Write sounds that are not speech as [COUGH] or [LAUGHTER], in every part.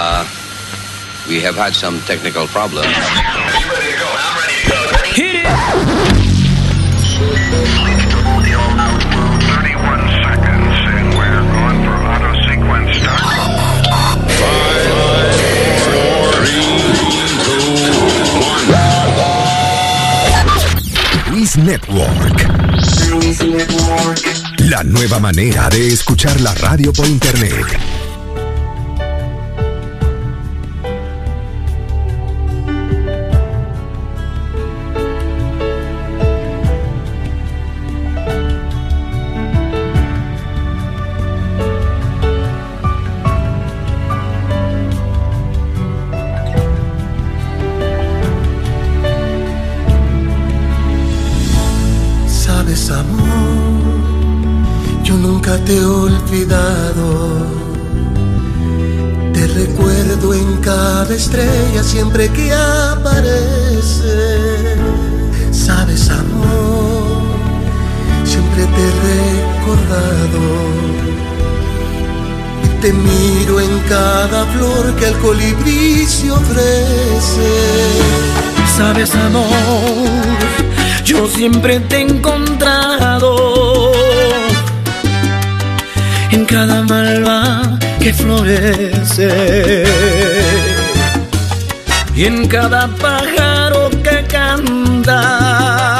Uh, we have had some technical problems. Hit it! Luis Network. Luis Network. La nueva manera de escuchar la radio por internet. siempre que aparece. Sabes, amor, siempre te he recordado. Te miro en cada flor que el colibrí se ofrece. Sabes, amor, yo siempre te he encontrado. En cada malva que florece y en cada pájaro que canta.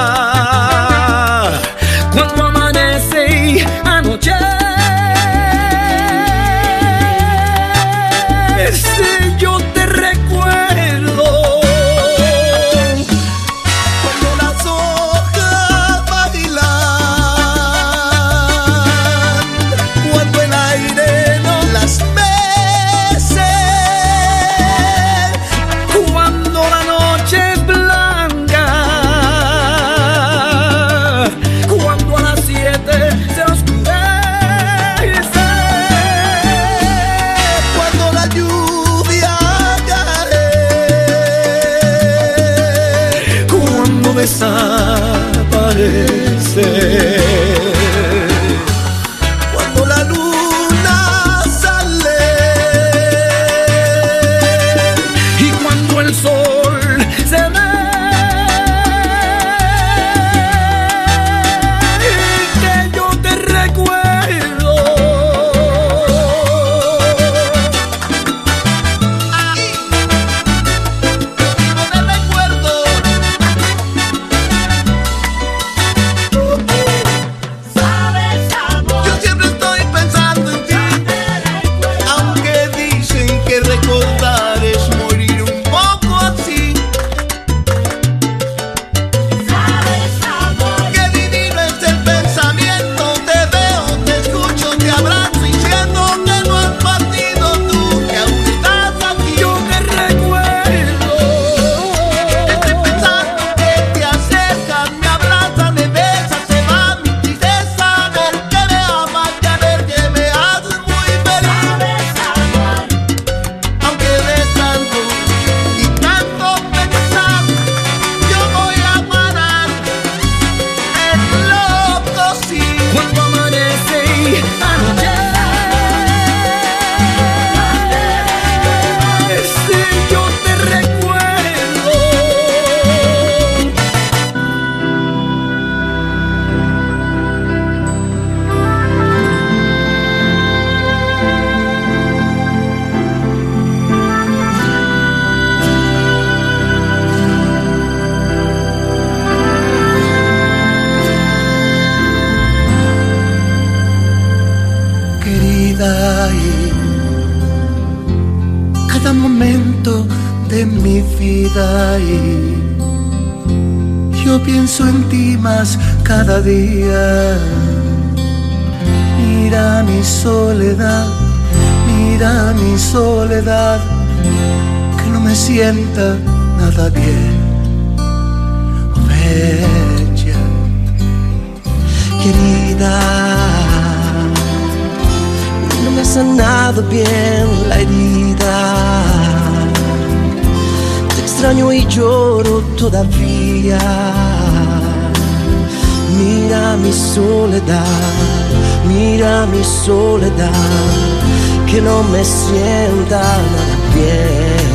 no me sienta nada bien.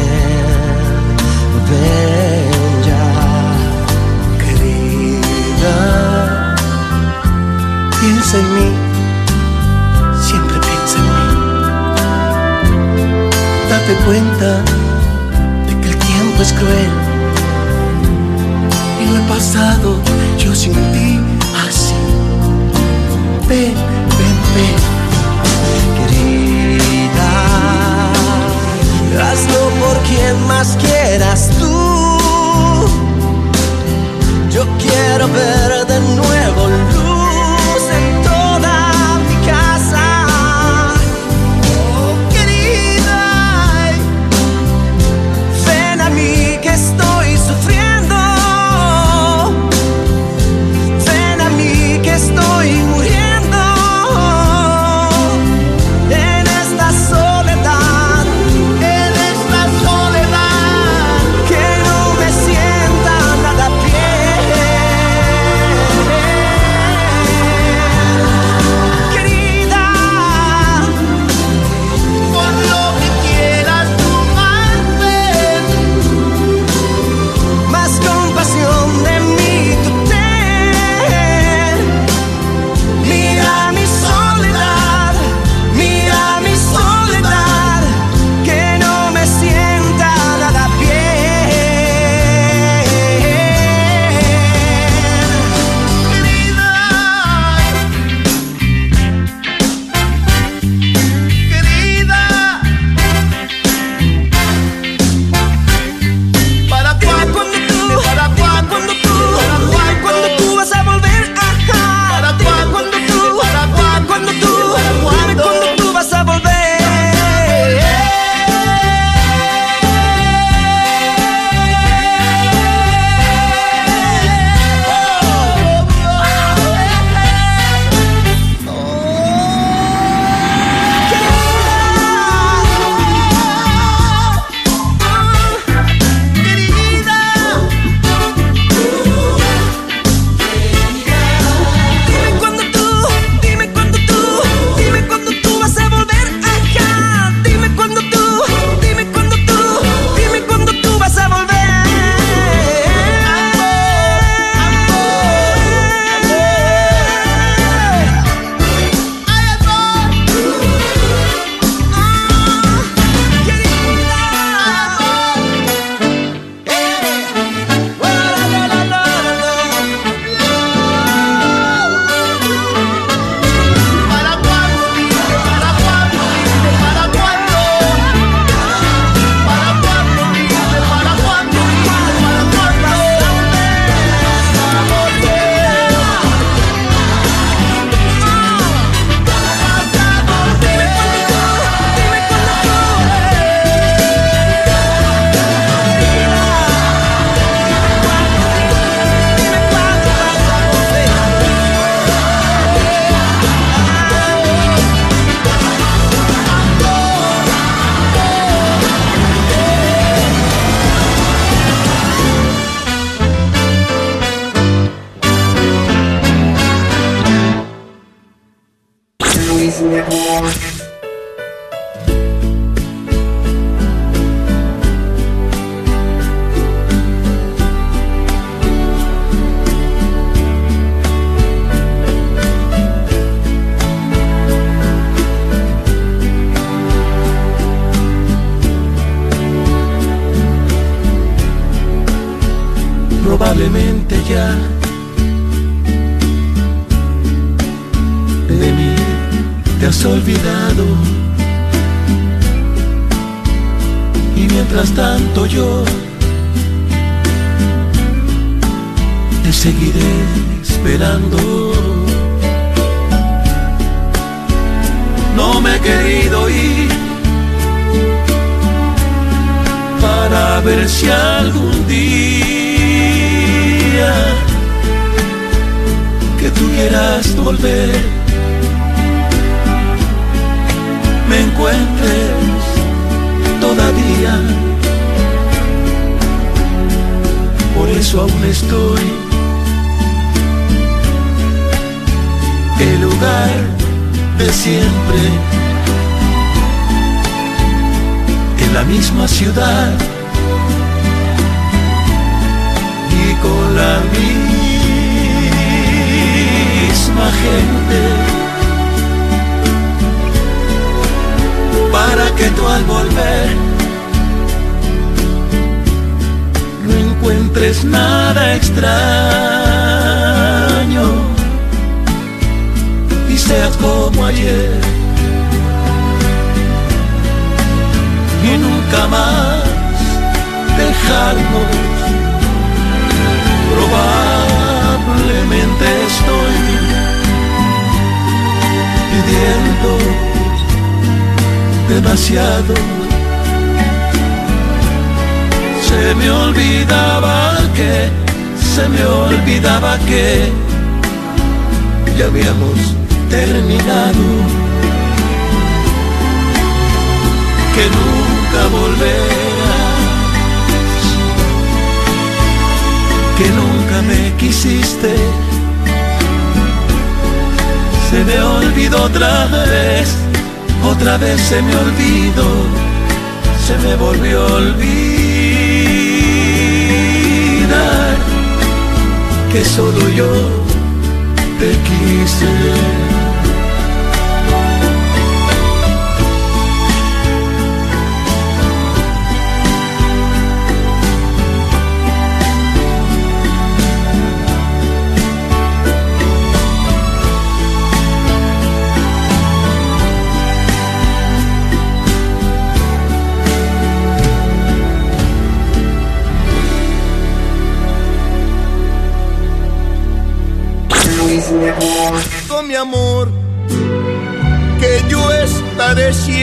Ven ya, querida, piensa en mí, siempre piensa en mí. Date cuenta de que el tiempo es cruel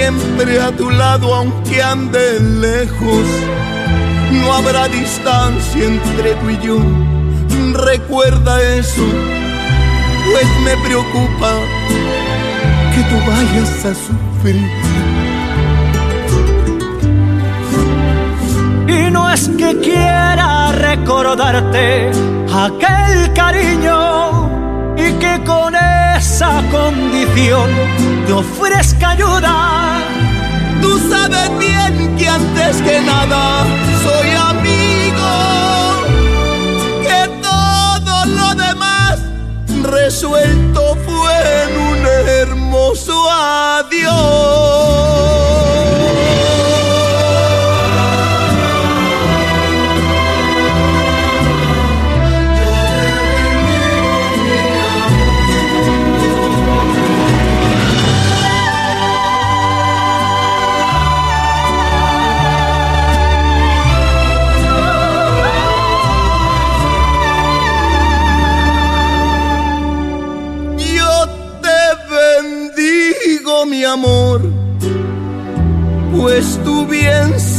siempre a tu lado aunque ande lejos. No habrá distancia entre tú y yo. Recuerda eso, pues me preocupa que tú vayas a sufrir. Y no es que quiera recordarte aquel cariño y que con esa condición te ofrezca ayuda. Tú sabes bien que antes que nada soy amigo, que todo lo demás resuelto fue en un hermoso adiós.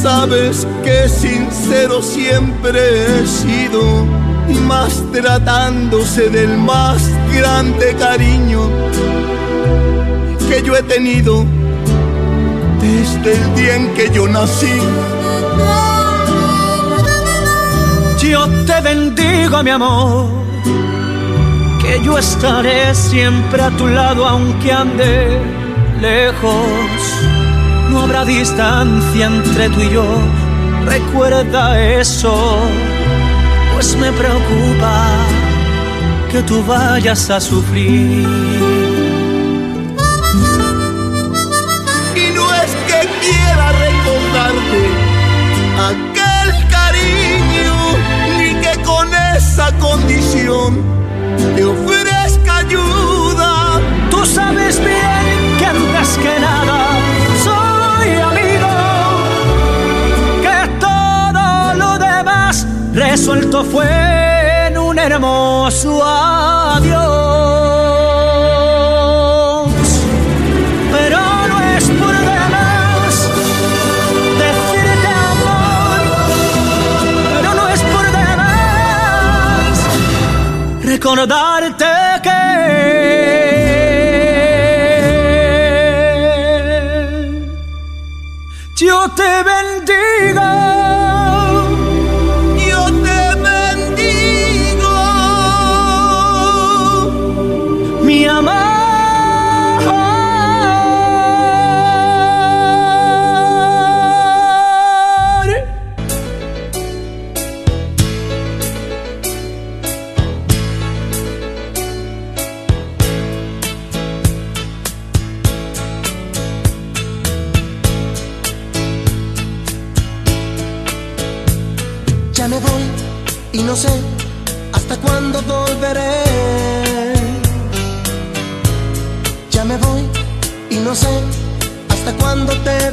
Sabes que sincero siempre he sido, y más tratándose del más grande cariño que yo he tenido desde el día en que yo nací. Yo te bendigo, mi amor, que yo estaré siempre a tu lado aunque ande lejos. No habrá distancia entre tú y yo, recuerda eso, pues me preocupa que tú vayas a sufrir. Y no es que quiera recordarte aquel cariño, ni que con esa condición te ofrezca resuelto fue en un hermoso adiós. Pero no es por demás decirte amor, pero no es por demás recordarte que yo te bendigo.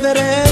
Cuándo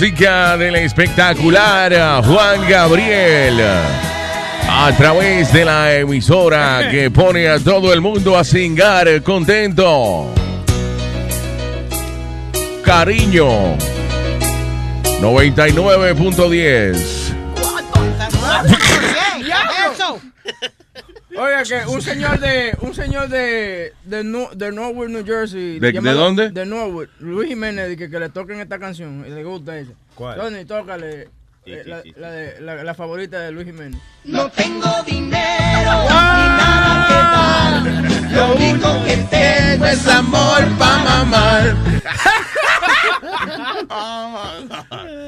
música del espectacular Juan Gabriel. A través de la emisora [LAUGHS] que pone a todo el mundo a cingar contento. Cariño. 99.10. Oiga, que un señor de un señor de de, No- de Norwood, New Jersey. ¿De- llamado- de dónde? De Norwood. Luis Jiménez, que, que le toquen esta canción. y Le gusta esa. ¿Cuál? Tony, tócale. eh, la, la de- la- la favorita de Luis Jiménez. No tengo dinero ni nada que dar. Lo único que tengo es amor pa' mamar. [LAUGHS]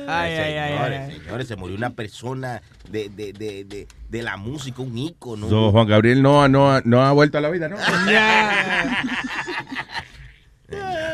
Ay, ay, ay, señores, ay. señores, se murió una persona de, de, de, de, de la música, un ícono. So, Juan Gabriel no, ha- no, ha- no ha vuelto a la vida, ¿no? Ah,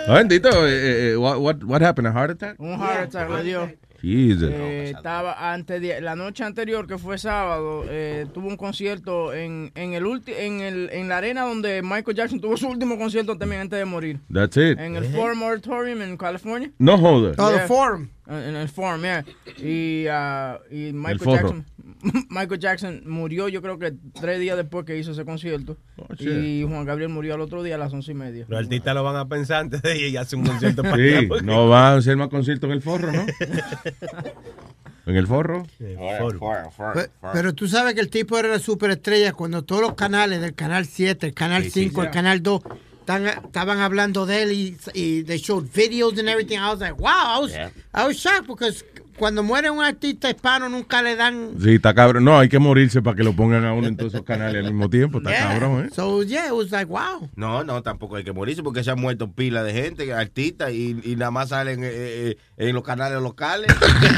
[LAUGHS] Bendito, eh, eh, what, what, what happened? A heart attack? Un heart attack le dio. Jesus. Eh, estaba antes de, la noche anterior que fue sábado eh, tuvo un concierto en en el ulti, en el en la arena donde Michael Jackson tuvo su último concierto también antes de morir That's it. en el Forum Auditorium en California No joder. Oh, the forum. en el Forum yeah. y ah, y Michael. Jackson [LAUGHS] Michael Jackson murió yo creo que tres días después que hizo ese concierto Oh, y Juan Gabriel murió al otro día a las once y media Los artistas lo van a pensar antes de ir y hacer un concierto para Sí, porque- no va a hacer más conciertos en el forro, ¿no? [LAUGHS] ¿En el forro? Pe- Pero tú sabes que el tipo era la superestrella cuando todos los canales del canal 7, el canal 5, el canal 2 están- estaban hablando de él y, y they showed videos and everything. I was like, wow, I was, Yeah. I was shocked because cuando muere un artista hispano nunca le dan. Sí, está cabrón. No, hay que morirse para que lo pongan a uno en todos esos canales al mismo tiempo. Está Yeah. cabrón, ¿eh? So yeah, it was like, wow. No, no, tampoco hay que morirse porque se han muerto pila de gente, artistas, y, y nada más salen eh, eh, en los canales locales.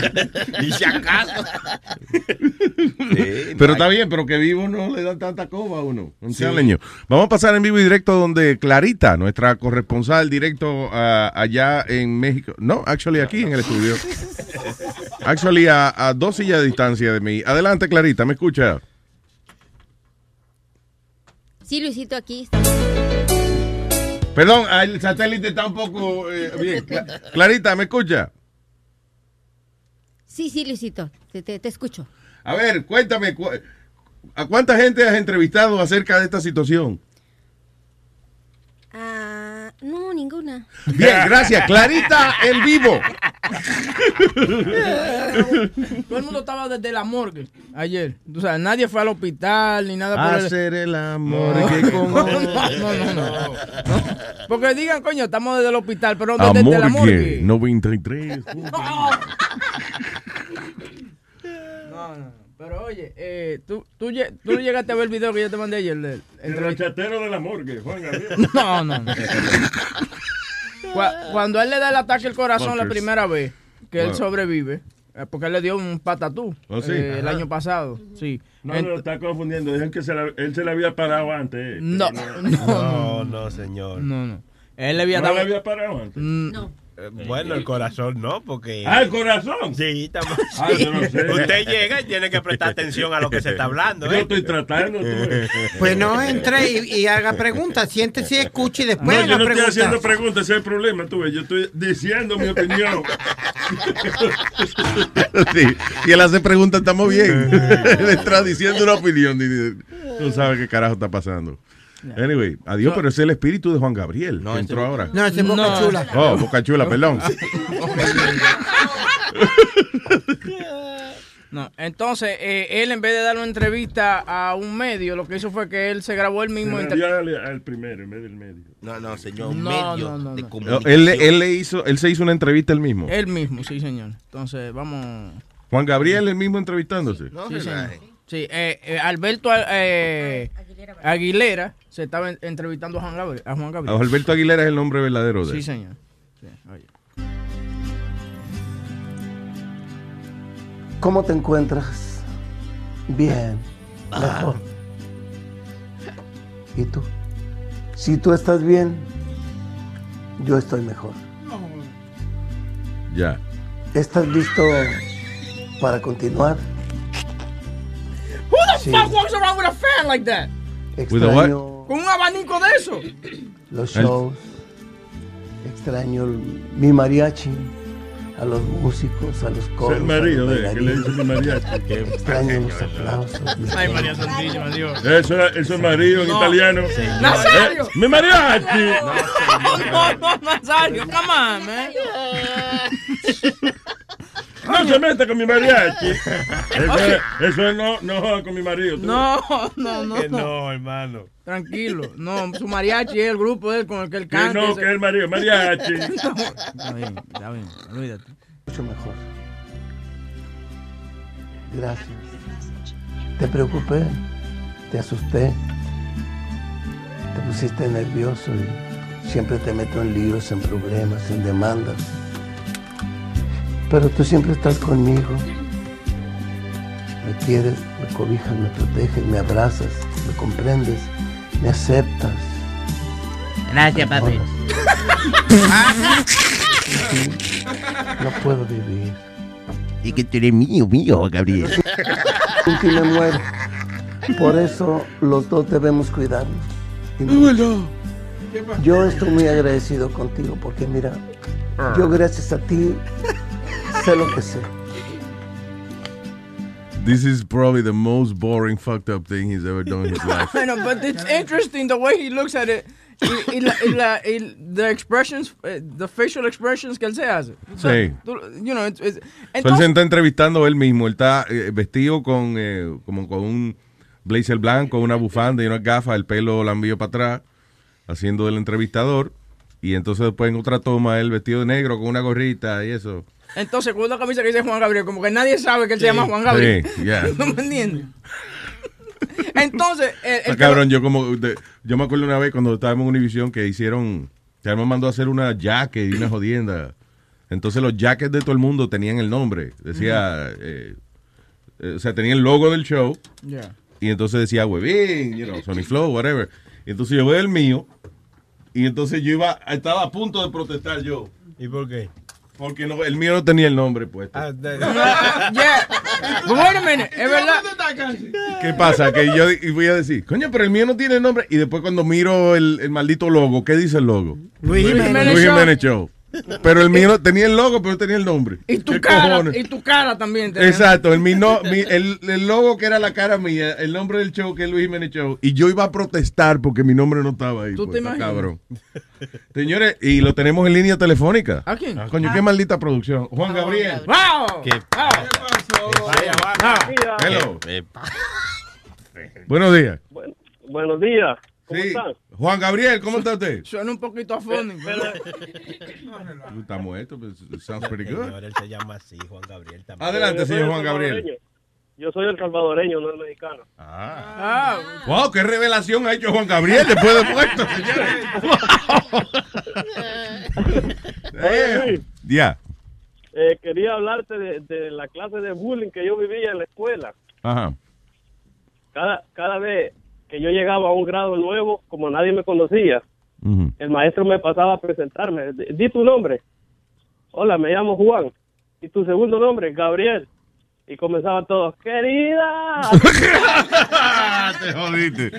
[LAUGHS] y si acaso. [LAUGHS] Sí, Pero no está hay- bien, pero que vivo no le dan tanta coba a uno. Un chaleño. Vamos a pasar en vivo y directo donde Clarita, nuestra corresponsal directo ah, allá en México. No, actually aquí en el estudio. [LAUGHS] Actually a, a dos sillas de distancia de mí. Adelante, Clarita, ¿me escucha? Sí, Luisito, aquí. Perdón, ah, el satélite está un poco eh, bien. Cla- Clarita, ¿me escucha? Sí, sí, Luisito, te, te- te escucho. A ver, cuéntame, cu- ¿a cuánta gente has entrevistado acerca de esta situación? No, ninguna. Bien, gracias. Clarita en vivo. [LAUGHS] Todo el mundo estaba desde la morgue ayer. O sea, nadie fue al hospital ni nada el- Hacer el amor No. No, no, no, no, no. Porque digan, coño, estamos desde el hospital, pero desde, desde la morgue. 93. [LAUGHS] No, no, no. Pero oye, eh, ¿tú, tú, lle- tú llegaste a ver el video que yo te mandé ayer. del- entre El chatero de la morgue, Juan Gabriel. [LAUGHS] No, no, no. Cua- Cuando él le da el ataque al corazón la primera vez que él Wow. sobrevive, eh, porque él le dio un patatú Oh, sí. eh, el año pasado. Sí. No, Ent- no, está confundiendo. Dejen que se la- él se le había parado antes. eh. [LAUGHS] No, no, No, no, señor. No, no. Él le había ¿No dado. le había parado antes? No. Eh, Bueno, el corazón no, porque. Ah, el corazón. Sí, estamos. [LAUGHS] Ah, yo no sé. Usted llega y tiene que prestar atención a lo que se está hablando. Yo ¿eh? estoy tratando. tú. Pues no entre y, y haga preguntas. Siéntese y escuche y después No, yo no estoy haciendo preguntas, ese es el problema, tú ves. Yo estoy diciendo mi opinión. [LAUGHS] Sí, y él hace preguntas, estamos bien. [LAUGHS] él está diciendo una opinión. y- No sabe qué carajo está pasando. Anyway, adiós, pero ese es el espíritu de Juan Gabriel. que entró ahora. No, ese es Boca No. Chula. Oh, Boca Chula, perdón. [LAUGHS] No, entonces eh, él en vez de dar una entrevista a un medio, lo que hizo fue que él se grabó él mismo. Se al, al primero en vez del medio. No, no, señor. No, medio no, no, de no. No, comunicación. él, él le hizo, él se hizo una entrevista él mismo. Él mismo, sí, señor. Entonces, vamos. Juan Gabriel, el mismo entrevistándose. Sí, señor. Sí, eh, eh, Alberto eh, Aguilera se estaba en- entrevistando a Juan Gabriel. A Juan Gabriel. Alberto Aguilera es el nombre verdadero de Sí, él. señor. Sí, oye. ¿Cómo te encuentras? Bien, mejor. ¿Y tú? Si tú estás bien, yo estoy mejor. Ya. ¿Estás listo para continuar? Who the Sí. fuck walks around with a fan like that? Extraño Con un abanico de eso. los El- shows, extraño el- mi mariachi, a los músicos, a los coros. el marido de que le dice mi mariachi. Extraño los aplausos. Ay, María Santísima, Dios. Eso, era- eso es marido en No. italiano. ¡Nazario! Eh, ¡Mi mariachi! No, no, no, Nazario, come on, man. No se meta con mi mariachi. [LAUGHS] Eso, es- eso es no, no joda con mi marido. No, no, no, Que no. no, hermano. Tranquilo. No, su mariachi es el grupo de él con el que él Que canta. no, ese- que es el marido, mariachi. [LAUGHS] Está bien, está bien, olvídate. mucho mejor. Gracias. Te preocupé, te asusté, te pusiste nervioso y siempre te meto en líos, en problemas, en demandas. Pero tú siempre estás conmigo. Me quieres, me cobijas, me proteges, me abrazas, me comprendes, me aceptas. Gracias, papi. No puedo vivir. Y que tú eres mío, mío, Gabriel. Y me muero. Por eso los dos debemos cuidarnos. Yo estoy muy agradecido contigo porque mira, yo gracias a ti sé lo que sé. This is probably the most boring, fucked up thing he's ever done in his [LAUGHS] life. I know, but it's interesting the way he looks at it. Y, y la, y la- y the expressions, eh, the facial expressions que él se hace. Sí. Tú- You know, it's- it's- So, él se entonces, está entrevistando él mismo. Él está eh, vestido con eh, como con un blazer blanco, una bufanda y unas gafas, el pelo lambido para atrás, haciendo del entrevistador. Y entonces después en otra toma él vestido de negro con una gorrita y eso. Entonces con una camisa que dice Juan Gabriel, como que nadie sabe que él se llama Juan Gabriel. Sí, ya. [LAUGHS] ¿No me entiendes? Entonces, el, el Ah, cabrón, yo como de- yo me acuerdo una vez cuando estábamos en Univision que hicieron, que él me mandó a hacer una jacket y una jodienda. Entonces los jackets de todo el mundo tenían el nombre. Decía, eh, eh, o sea, tenía el logo del show. Yeah. Y entonces decía Webin, you know, Sony Flow, whatever. Y entonces yo veo el mío. Y entonces yo iba, estaba a punto de protestar yo. ¿Y por qué? Porque no, el mío no tenía el nombre puesto. yeah. Wait a minute, es verdad. ¿Qué pasa? Que yo voy a decir, coño, pero el mío no tiene nombre. Y después cuando miro el, el maldito logo, ¿qué dice el logo? Luis Jiménez. Luis Show. Pero el mío tenía el logo, pero no tenía el nombre. Y tu ¿Qué cara, cojones? y tu cara también. tenía. Exacto, el, mi no- mi- el, el logo que era la cara mía, el nombre del show que es Luis Jiménez Show, y yo iba a protestar porque mi nombre no estaba ahí. ¿Tú pues, te imaginas? cabrón. Señores, y lo tenemos en línea telefónica. ¿A quién? Coño, qué maldita producción. Juan Gabriel. ¡Wow! ¿Qué Hello. Buenos días. Buenos días. ¿Cómo Sí. están? Juan Gabriel, ¿cómo está usted? [LAUGHS] Suena un poquito afónico. Tú estás muerto, pues, sounds pretty good. Señor, él se llama así, Juan Gabriel también. Adelante, señor Juan Gabriel. Yo soy el salvadoreño, no el mexicano. Ah, Wow, qué revelación ha hecho Juan Gabriel después de muerto, [LAUGHS] señores. [LAUGHS] Luis, Ya. eh, quería hablarte de, de la clase de bullying que yo vivía en la escuela. Ajá. Cada, cada vez que yo llegaba a un grado nuevo, como nadie me conocía, Ujú. el maestro me pasaba a presentarme. Di di tu nombre. Hola, me llamo Juan. ¿Y tu segundo nombre? Gabriel. Y comenzaban todos, querida. [LAUGHS] Te jodiste.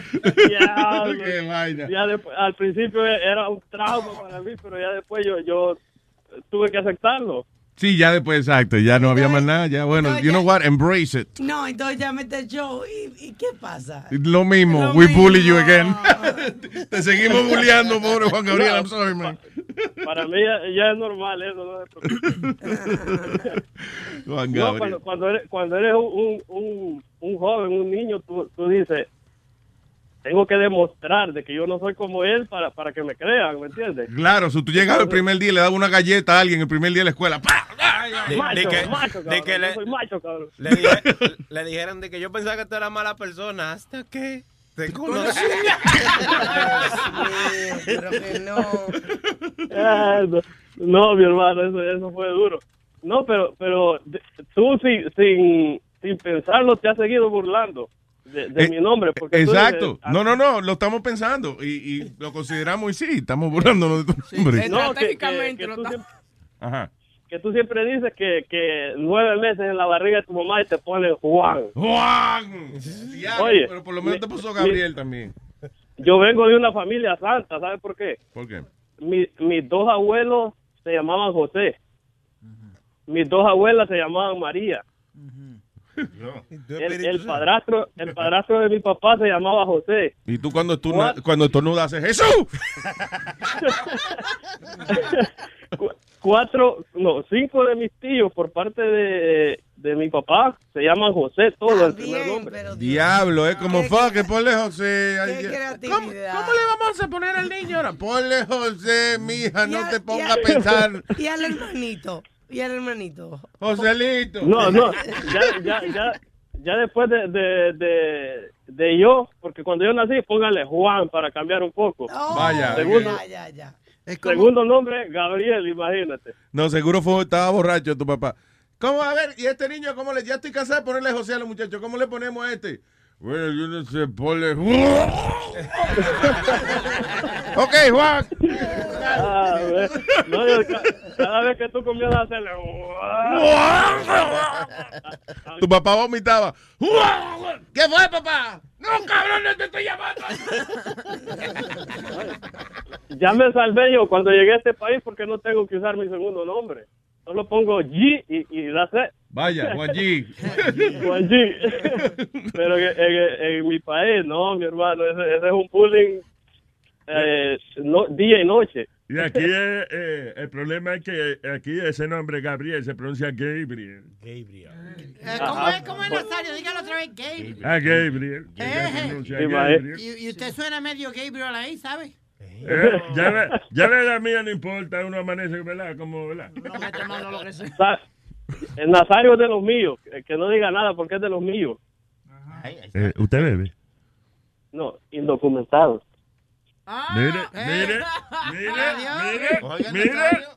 Diablo. [LAUGHS] Qué vaina. Ya después- al principio era un trauma para mí, pero ya después yo, yo tuve que aceptarlo. Sí, ya después, exacto, ya no había más nada, ya bueno, you know what, embrace it. No, entonces ya mete el show. ¿Y, y qué pasa? Lo mismo, Lo we bully you mismo. again. [LAUGHS] Te seguimos bulleando, pobre Juan Gabriel, No, I'm sorry, man. Para mí ya, ya es normal eso, no. [LAUGHS] Juan No, Gabriel. cuando, cuando eres, cuando eres un, un, un joven, un niño, tú, tú dices, tengo que demostrar de que yo no soy como él para, para que me crean, ¿me entiendes? Claro, si tú llegabas el primer día y le dabas una galleta a alguien el primer día de la escuela, ¡pa! De- macho, de que- macho, de cabrón, que yo le- soy macho, cabrón. Le, dije- le dijeron de que yo pensaba que tú eras mala persona hasta que te conocí. [LAUGHS] Pero que no. Ah, no, no, mi hermano, eso, eso fue duro. No, pero, pero tú sin, sin, sin pensarlo te has seguido burlando de, de Eh, mi nombre. Porque tú Exacto. dices, ah, No, no, no, lo estamos pensando y, y lo consideramos y sí, estamos [LAUGHS] burlándonos de tu nombre. No, que, que- Estratégicamente que lo tú siempre, Ajá. que tú siempre dices que, que nueve meses en la barriga de tu mamá y te ponen Juan. ¡Juan! Diablo, Oye, pero por lo menos mi- te puso Gabriel también. Yo vengo de una familia santa, ¿sabes por qué? ¿Por qué? Mi- mis dos abuelos se llamaban José. Mis dos abuelas se llamaban María. [LAUGHS] El, el padrastro, el padrastro de mi papá se llamaba José. Y tú cuando, estornudas, cuando estornudas haces Jesús. [LAUGHS] Cu- Cuatro, no, cinco de mis tíos por parte de, de mi papá se llaman José, todo el primer nombre. Diablo, es como fuck, que ponle José. Ay. ¿Cómo, cómo le vamos a poner al niño ahora? Ponle José, mija, Y no te pongas al- a pensar. [LAUGHS] Y al hermanito. Y al hermanito. Joselito. No, no, ya, ya, ya, ya después de, de, de, de yo, porque cuando yo nací, póngale Juan para cambiar un poco. Vaya. Segundo, Ya, ya, ya. segundo nombre, Gabriel, imagínate. No, seguro fue, estaba borracho tu papá. ¿Cómo? A ver, ¿y este niño cómo le? Ya estoy cansado de ponerle José a los muchachos. ¿Cómo le ponemos a este? Bueno, yo no sé, ponle... [LAUGHS] ok, Juan. Ah. No, yo cada vez que tú comienzas a hacerle... Tu papá vomitaba. ¿Qué fue, papá? No, cabrón, no te estoy llamando. Ya me salvé yo cuando llegué a este país porque no tengo que usar mi segundo nombre. Solo pongo G y, y that's it. Vaya, Juan G. Juan G. Pero en, en- en mi país, no, mi hermano, ese, ese es un bullying eh, no, día y noche. Y aquí eh, eh, el problema es que aquí ese nombre Gabriel se pronuncia Gabriel. Gabriel. Eh, ¿Cómo es, cómo es Nazario? Dígalo otra vez, Gabriel. Ah, Gabriel. Eh, Gabriel. Y, y usted suena medio Gabriel ahí, ¿sabe? Eh, ya, la, ya la edad mía no importa, uno amanece, ¿verdad? Como, ¿verdad? No mete mano a lo que sea. [LAUGHS] Sa- El Nazario es de los míos, que, que no diga nada porque es de los míos. Eh, ¿Usted bebe? No, Mire, mire, mire, [LAUGHS] mire, mire,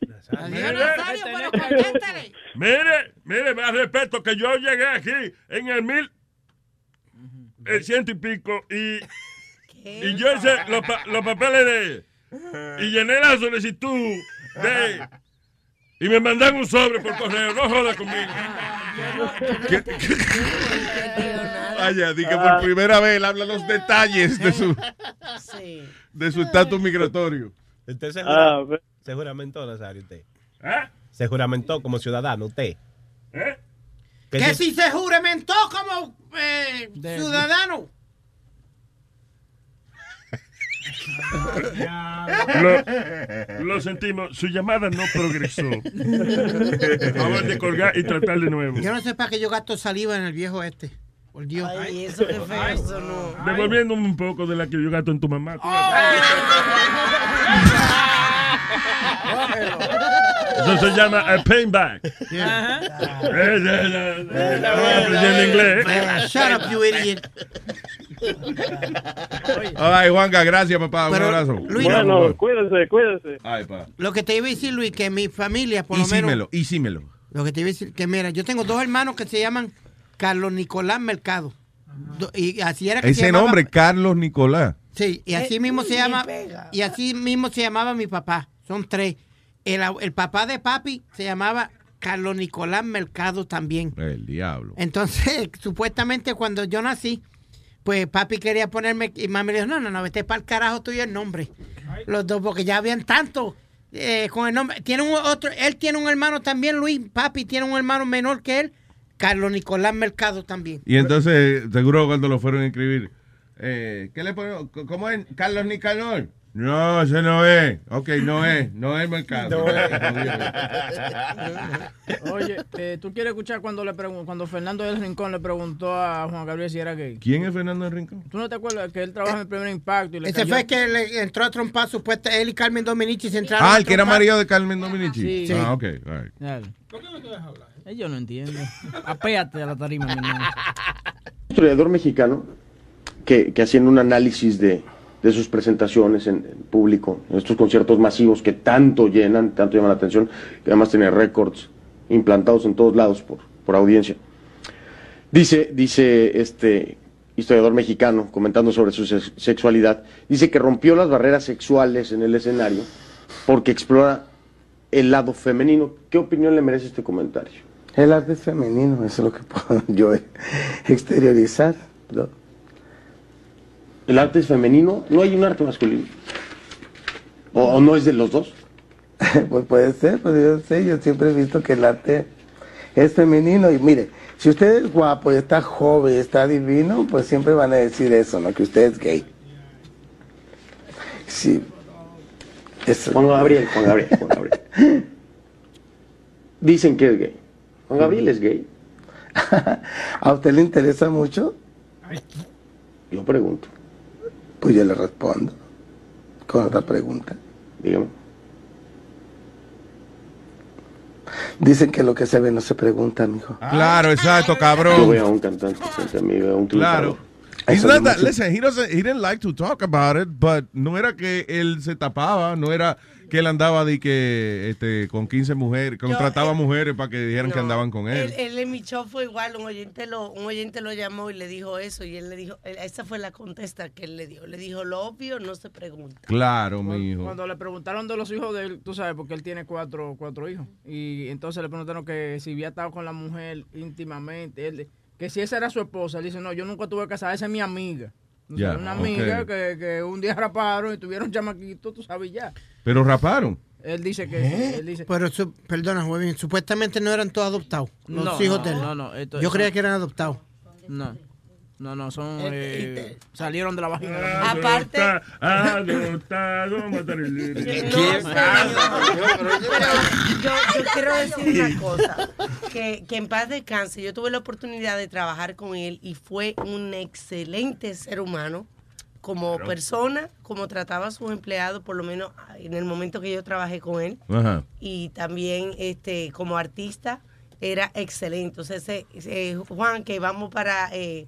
mire, Nazario, pero contéstale. mire, mire, más respeto que yo llegué aquí en el mil, el ciento y pico y, y yo hice los, pa- los papeles de, y llené la solicitud de, y me mandan un sobre por correo, no joda conmigo. Vaya, di que por primera vez él habla los detalles de su, de su estatus migratorio. Usted se, Ah, jura- se juramentó, Nazario, usted. ¿Eh? Se juramentó como ciudadano, usted. ¿Eh? Que Que si- si se juramentó como eh, ciudadano. Lo, lo sentimos, su llamada no progresó. [LAUGHS] Favor de colgar y tratar de nuevo. Yo no sé para qué yo gasto saliva en el viejo este. Por Dios. Ay, eso qué feo, eso no. Devolviendo un poco de la que yo gasto en tu mamá. [LAUGHS] Eso se llama a payback. Eh, ya, ya, ya, ya, aprendiendo inglés. Eh, shut up, you idiot. Ay, Juanca, gracias, papá. Un abrazo. Luis, Bueno, cuídense, cuídense. Ay, pa. Lo que te iba a decir, Luis, que mi familia, por Y lo menos. símelo, y símelo. Lo que te iba a decir, que mira, yo tengo dos hermanos que se llaman Carlos Nicolás Mercado. Do- Y así era que se Ese llamaba- nombre, Carlos Nicolás. Sí, y así Eh, mismo se llama. Y así mismo se llamaba mi papá. Son tres. El, el papá de papi se llamaba Carlos Nicolás Mercado también. El diablo. Entonces, [LAUGHS] supuestamente cuando yo nací, pues papi quería ponerme, y mami le dijo, no, no, no, vete para el carajo tuyo el nombre. Los dos, porque ya habían tanto eh, con el nombre. Tiene un otro, él tiene un hermano también, Luis, papi tiene un hermano menor que él, Carlos Nicolás Mercado también. Y entonces, seguro cuando lo fueron a escribir, eh, ¿qué le ponemos? ¿Cómo es? ¿Carlos Nicanor? No, ese no es. Ok, no es. No es mercado. [LAUGHS] Oye, eh, ¿tú quieres escuchar cuando le cuando Fernando del Rincón le preguntó a Juan Gabriel si era gay? ¿Quién es Fernando Rincón? ¿Tú no te acuerdas que él trabaja en el primer impacto? Y le Ese cayó- fue que le entró a trompar supuesto él y Carmen Dominici se entraron Ah, el que era marido de Carmen Dominici. Sí. Ah, ok. all right. Dale. Eh, Yo no entiendo. Apéate a la tarima, mi hermano. historiador mexicano que, que haciendo un análisis de, de sus presentaciones en, público, en estos conciertos masivos que tanto llenan, tanto llaman la atención, que además tiene récords implantados en todos lados por, por audiencia. Dice, dice este historiador mexicano, comentando sobre su sex- sexualidad, dice que rompió las barreras sexuales en el escenario porque explora el lado femenino. ¿Qué opinión le merece este comentario? El arte es femenino, eso es lo que puedo [LAUGHS] yo exteriorizar. ¿no? ¿El arte es femenino? ¿No hay un arte masculino? ¿O, o no es de los dos? [LAUGHS] pues puede ser, pues yo sé, yo siempre he visto que el arte es femenino y mire, si usted es guapo y está joven y está divino, pues siempre van a decir eso, ¿no? Que usted es gay. Sí. Eso. Juan Gabriel, Juan Gabriel, Juan Gabriel. [LAUGHS] Dicen que es gay. Juan Gabriel es gay. [LAUGHS] ¿A usted le interesa mucho? Yo pregunto. Pues yo le respondo con otra pregunta. Dígame. Dicen que lo que se ve no se pregunta, mijo. Claro, exacto, cabrón. Yo veo a un cantante frente a mí, veo a un Claro. He's not no that- listen, he doesn't, he didn't like to talk about it, but no era que él se tapaba, no era que él andaba de que este con 15 mujeres, contrataba mujeres para que dijeran que andaban con él. Él, él en mi show fue igual, un oyente, lo, un oyente lo llamó y le dijo eso y él le dijo, él- esa fue la contesta que él le dio. Le dijo, lo obvio no se pregunta. Claro, mi hijo. Cuando le preguntaron de los hijos de él, tú sabes, porque él tiene cuatro, cuatro hijos. Y entonces le preguntaron que si había estado con la mujer íntimamente. Él, que si esa era su esposa. Él dice, no, yo nunca tuve casada, esa es mi amiga. O sea, Ya, una amiga que, que un día raparon y tuvieron chamaquito, tú sabes ya. Pero raparon. Él dice que ¿Eh? él dice, Pero, su- perdona, Jueven, supuestamente no eran todos adoptados, los No, hijos no, de él. no, no, esto- Yo creía que eran adoptados. no, no, no, son, eh, salieron de la vagina. Aparte- Adoptado, matar el Yo, yo quiero decir una cosa, que, que en paz descanse, yo tuve la oportunidad de trabajar con él y fue un excelente ser humano como Claro. persona, como trataba a sus empleados, por lo menos en el momento que yo trabajé con él, Ajá. y también este como artista era excelente. Entonces, ese- ese, Juan, que vamos para eh,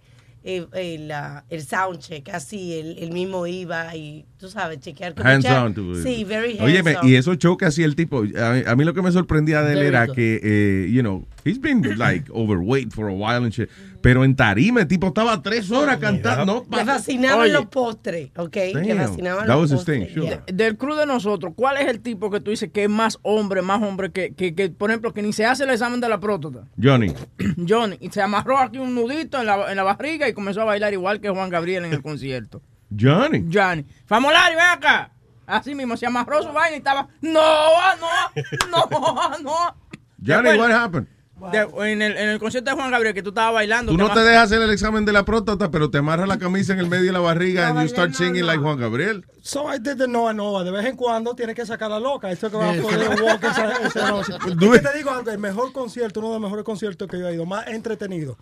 eh, eh, la- el soundcheck, así, él, él mismo iba y, tú sabes, chequear. que Hands mucha- on. Sí, very hands Óyeme, on. y shows que hacía el tipo, a mí, a mí lo que me sorprendía de él Very era good. que, eh, you know, he's been like overweight for a while and shit, Pero en tarima, el tipo estaba tres horas cantando. Le fascinaban Oye. los postres, ¿ok? Le Damn. fascinaban That los postres. thing, sure. yeah. Del crew de nosotros, ¿cuál es el tipo que tú dices que es más hombre, más hombre que, que, que, por ejemplo, que ni se hace el examen de la próstata? Johnny. [CLEARS THROAT] Johnny, y se amarró aquí un nudito en la, en la barriga y comenzó a bailar igual que Juan Gabriel en el concierto. [LAUGHS] Johnny. Johnny. Famolari, ven acá. Así mismo, se amarró su vaina y estaba, no, ah, no, no, no. Johnny, Después- what happened? De- en, el, en el concierto de Juan Gabriel que tú estabas bailando. Tú no te dejas hacer el examen de la próstata, pero te amarras la camisa en el medio de la barriga and you start singing like Juan Gabriel. So I did the Noa Noa. De vez en cuando tienes que sacar la loca. Esto que va a poder walk esa, [LAUGHS] esa noche. Y te digo algo, el mejor concierto, uno de los mejores conciertos que yo he ido, más entretenido.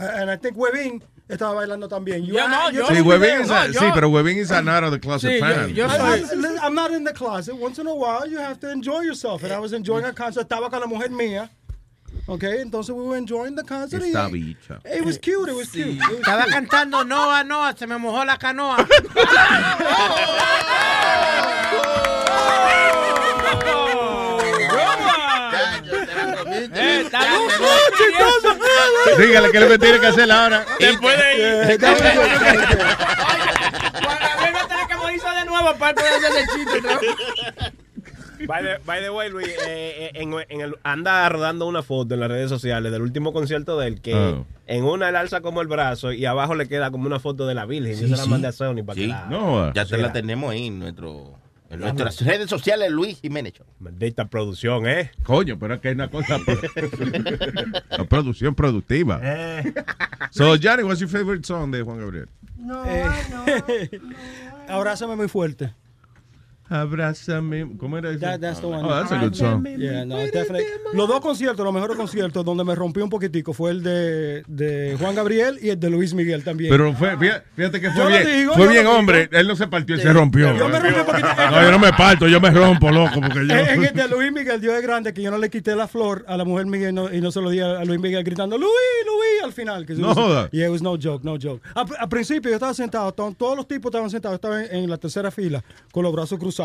Uh, And I think Webin estaba bailando también. You Yo are- no, Sí, Webin is a- No, sí, yo- pero Webin is an out of the closet Sí, yo- fan. yo soy- I'm, I'm not in the closet. Once in a while, you have to enjoy yourself. And I was enjoying a concert. Estaba con la mujer mía. Okay, entonces we were enjoying the concert. Esta bicha. It was cute. It was cute. It was Estaba cute. cantando Noa, Noa, se me mojó la canoa. [LAUGHS] Dígale que es lo que tiene que hacer ahora. Después de ir. Juan Gabriel va a tener que morirse de nuevo para poder hacer el chiste. vez. By the, by the way, Luis, eh, eh, en, en el, anda rodando una foto en las redes sociales del último concierto de él, que Ah. en una él alza como el brazo y abajo le queda como una foto de la Virgen. Yo Sí, se la sí. mandé a Sony para que Sí. la... No, Ya te la tenemos ahí en, nuestro, en nuestras redes sociales, Luis Jiménez. Maldita producción, ¿eh? Coño, pero es que hay una cosa. [LAUGHS] la producción productiva. Eh. So, Johnny, what's your favorite song de Juan Gabriel? No, Abrázame muy fuerte. Abrázame. ¿Cómo era eso? That- that's the one. Oh, that's a good song. Yeah, no, definitely. Los dos conciertos, los mejores conciertos donde me rompí un poquitico fue el de, de Juan Gabriel y el de Luis Miguel también. Pero fue, fíjate, fíjate que fue bien. digo, fue bien hombre. Él no se partió, él Sí. se rompió. Yo me rompí un poquito. No, yo no me parto, yo me rompo, loco, porque yo. En el de Luis Miguel, Dios es grande, que yo no le quité la flor a la mujer Miguel no- y no se lo di a, Luis Miguel gritando, Luis, Luis, al final. que it No was- joda. Yeah, it was no joke, no joke. Al, principio yo estaba sentado, to- todos los tipos estaban sentados, estaba en, en la tercera fila, con los brazos cruzados.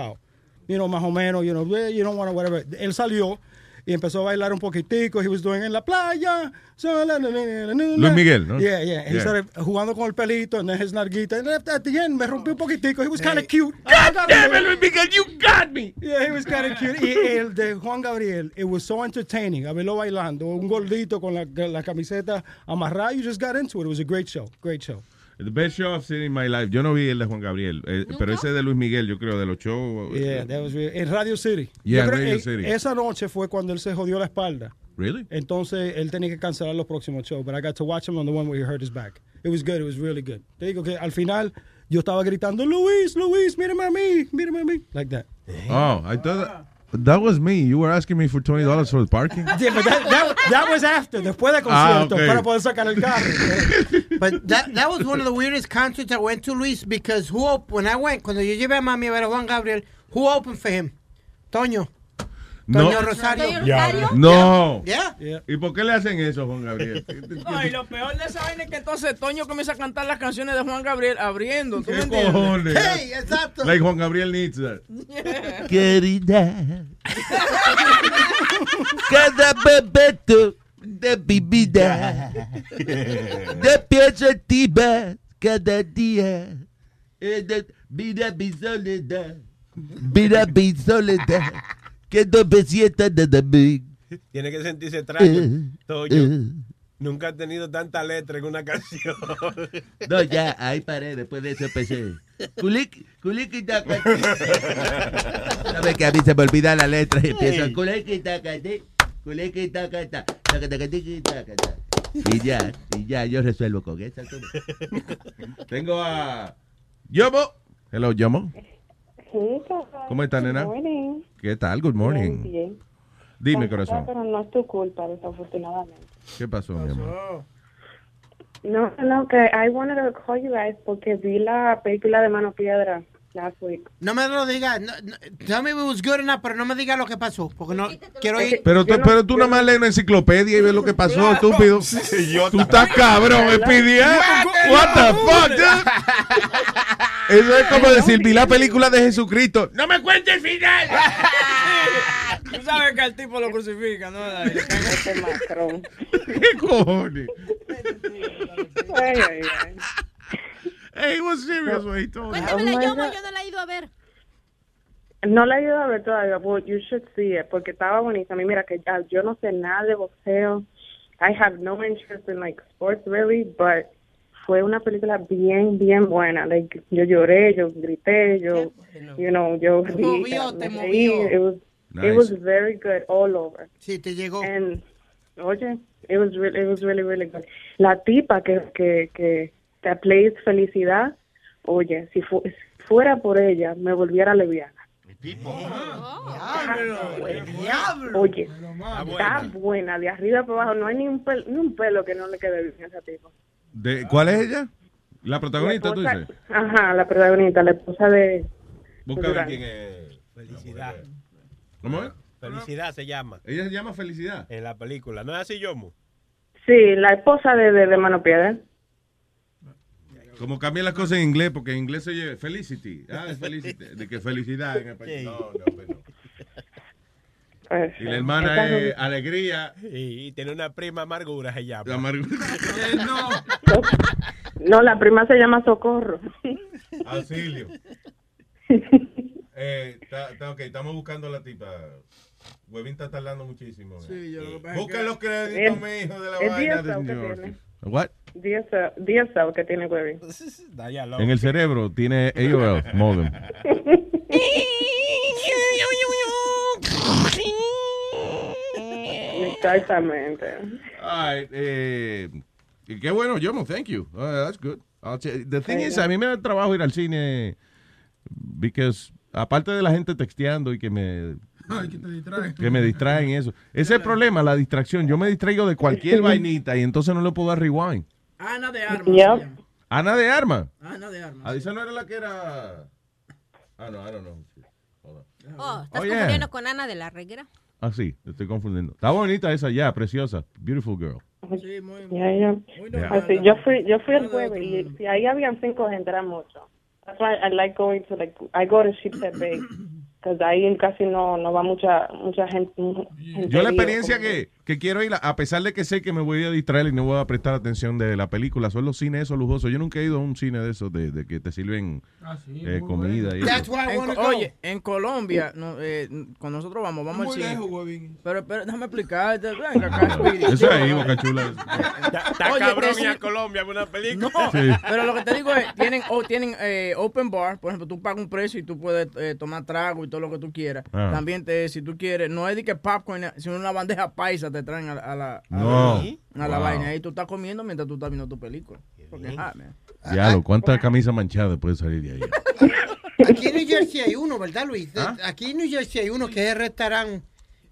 You know, más o menos, you know, you don't want to, whatever. Él salió y empezó a bailar un poquitico. He was doing en la playa. Luis Miguel, ¿no? Yeah, yeah. He Yeah. started jugando con el pelito, and then his narguita. And at the end, me rompí un poquitico. He was kind of cute. God damn it, Luis Miguel, you got me. Yeah, he was kind of cute. Y el de Juan Gabriel, it was so entertaining. A verlo bailando, un gordito con la, la camiseta amarrada. You just got into it. It was a great show. Great show. The best show I've seen in my life. Yo no vi el de Juan Gabriel, eh, pero ese de Luis Miguel, yo creo, de los shows. Yeah, that was really- en Radio City. Yeah, Yo creo Radio que City. Esa noche fue cuando él se jodió la espalda. Really? Entonces él tenía que cancelar los próximos shows, but I got to watch him on the one where he hurt his back. It was good, it was really good. Te digo que al final yo estaba gritando, Luis, Luis, mírame a mí, mírame a mí, like that. Oh, I thought that, that was me. You were asking me for $20 for the parking? [LAUGHS] Yeah, but that, that, that was after, después del Ah, okay. para poder sacar el carro. [LAUGHS] But that, that was one of the weirdest concerts I went to, Luis, because who op- when I went, cuando yo llevé a mami a ver a Juan Gabriel, who opened for him? Toño. No. Toño Rosario. Ya. No. Yeah. ¿Y por qué le hacen eso a Juan Gabriel? [LAUGHS] No, y lo peor de esa vaina es que entonces Toño comienza a cantar las canciones de Juan Gabriel abriendo. ¿Tú me ¿Qué entiendes? cojones? [LAUGHS] Hey, exacto. Like Juan Gabriel needs that. [LAUGHS] Querida, cada momento de mi vida, yo pienso en ti más cada día. De- Mira mi soledad, mira mi soledad, que no me sienta nada bien. Tiene que sentirse Eh, extraño. Toño, eh. nunca ha tenido tanta letra en una canción. [LAUGHS] No, ya, ahí paré, después de eso empecé. Culiqui, taca. Sabes que a mí se me olvida la letra y empiezo culiqui, taca, ti, culiqui, taca, ta, taca, taca, tiqui, taca, ta. Y ya, y ya, yo resuelvo con esa. Tengo a Yomo. Hello, Yomo. ¿Cómo está, nena? Morning. ¿Qué tal? Good morning. Bien, bien. Dime, corazón. Pero no es tu culpa, desafortunadamente. ¿Qué pasó, mi amor? No, no, que I wanted to call you guys porque vi la película de Mano Piedra last week. No me lo digas. No, no, tell me it was good enough, pero no me digas lo que pasó, porque no quiero ir. Pero tú, pero tú nada más lees una enciclopedia y ves lo que pasó, estúpido. Tú estás cabrón. ¿eh? What the fuck, dude? Eso es como decir, vi la película de Jesucristo. ¡No me cuente el final! [LAUGHS] Tú sabes que al tipo lo crucifican, ¿no? [LAUGHS] Este Macron. ¿Qué cojones? Ay, ay, ay. Hey, he was serious when he told me. Cuéntamela, Oh yo, yo no la he ido a ver. No la he ido a ver todavía, but you should see it, porque estaba bonita. A mí, mira, que ya yo no sé nada de boxeo. I have no interest in, like, sports, really, but fue una película bien, bien buena. Like, yo lloré, yo grité, yo, you know, yo Te vi, movió, te movió. It was, Nice. it was very good all over. Sí, te llegó. And, oye, it was, really, it was really, really good. La tipa que, que, que te plays Felicidad, oye, si, fu- fuera por ella, me volviera lesbiana. Oye, está buena, de arriba para abajo, no hay ni un pelo, ni un pelo que no le quede bien a ese tipo. De- ¿Cuál es ella? La protagonista, La tú esposa- dices. Ajá, la protagonista, la esposa de... Busca de ver quién es. Felicidad. ¿Cómo es? Felicidad se llama. Ella se llama Felicidad. En la película. ¿No es así, Yomo? Sí, la esposa de, de, de Mano Piedra. Como cambian las cosas en inglés, porque en inglés se oye Felicity. Ah, es Felicity. De que felicidad en español. No, no, no. Pues, Y la hermana es Alegría. Y, y tiene una prima amargura, se llama. Amargura. [LAUGHS] no. No, la prima se llama Socorro. Auxilio. [LAUGHS] Eh, ta- ta- ok, estamos buscando a la tipa. Huevín está tardando muchísimo. Sí, yo lo que pasa es Busca los créditos, mi hijo, de la vaina de What? DSL, DSL que tiene Webby. [LAUGHS] En el cerebro tiene AOL modem. [LAUGHS] Exactamente. Ay, eh, y qué bueno, Yomo, thank you. Uh, that's good. The thing is, a mí me da trabajo ir al cine because aparte de la gente texteando y que me Ay, que te distrae. que me distraen eso. Ese es el problema, la distracción. Yo me distraigo de cualquier [LAUGHS] vainita y entonces no le puedo dar rewind. Ana de Armas. Yep. Ana de Arma. Ana de Armas. Ah, esa no era la que era. Ah, no, I don't know. Hold on. Oh, ¿estás Oh, yeah. confundiendo con Ana de la Reguera? Ah, sí, te estoy confundiendo. Está bonita esa ya, preciosa. Beautiful girl. Sí, muy, Ya, ya. Yeah. Así, yo fui, yo fui el jueves y si ahí habían cinco gente era mucho. That's why I like going to like I go to Sheepshead Bay because ahí casi no no va mucha mucha gente. Yo la experiencia que, que quiero ir, a- a pesar de que sé que me voy a distraer y no voy a prestar atención de la película, son los cines esos lujosos. Yo nunca he ido a un cine de esos de, de que te sirven Ah, sí, eh, comida. Y That's eso. why I wanna go. Oye, en Colombia, no, eh, cuando nosotros vamos, vamos Muy al cine. lejos, huevín. Pero, pero déjame explicarte. Venga, acá. Eso es ahí, Boca Chula. [LAUGHS] Está cabrón pero ir a Colombia una película. No, Sí. pero lo que te digo es, tienen, o tienen eh, open bar, por ejemplo, tú pagas un precio y tú puedes eh, tomar trago y todo lo que tú quieras. Ah. También, te, si tú quieres, no es de que popcorn, sino una bandeja paisa te traen a, la- a la, a No. la, a la Wow. vaina. Ahí tú estás comiendo mientras tú estás viendo tu película. Porque, ah, man. Diablo, ¿cuántas camisas manchadas puede salir de ahí? [LAUGHS] Aquí en New Jersey hay uno, ¿verdad, Luis? Aquí en New Jersey hay uno que es restaurante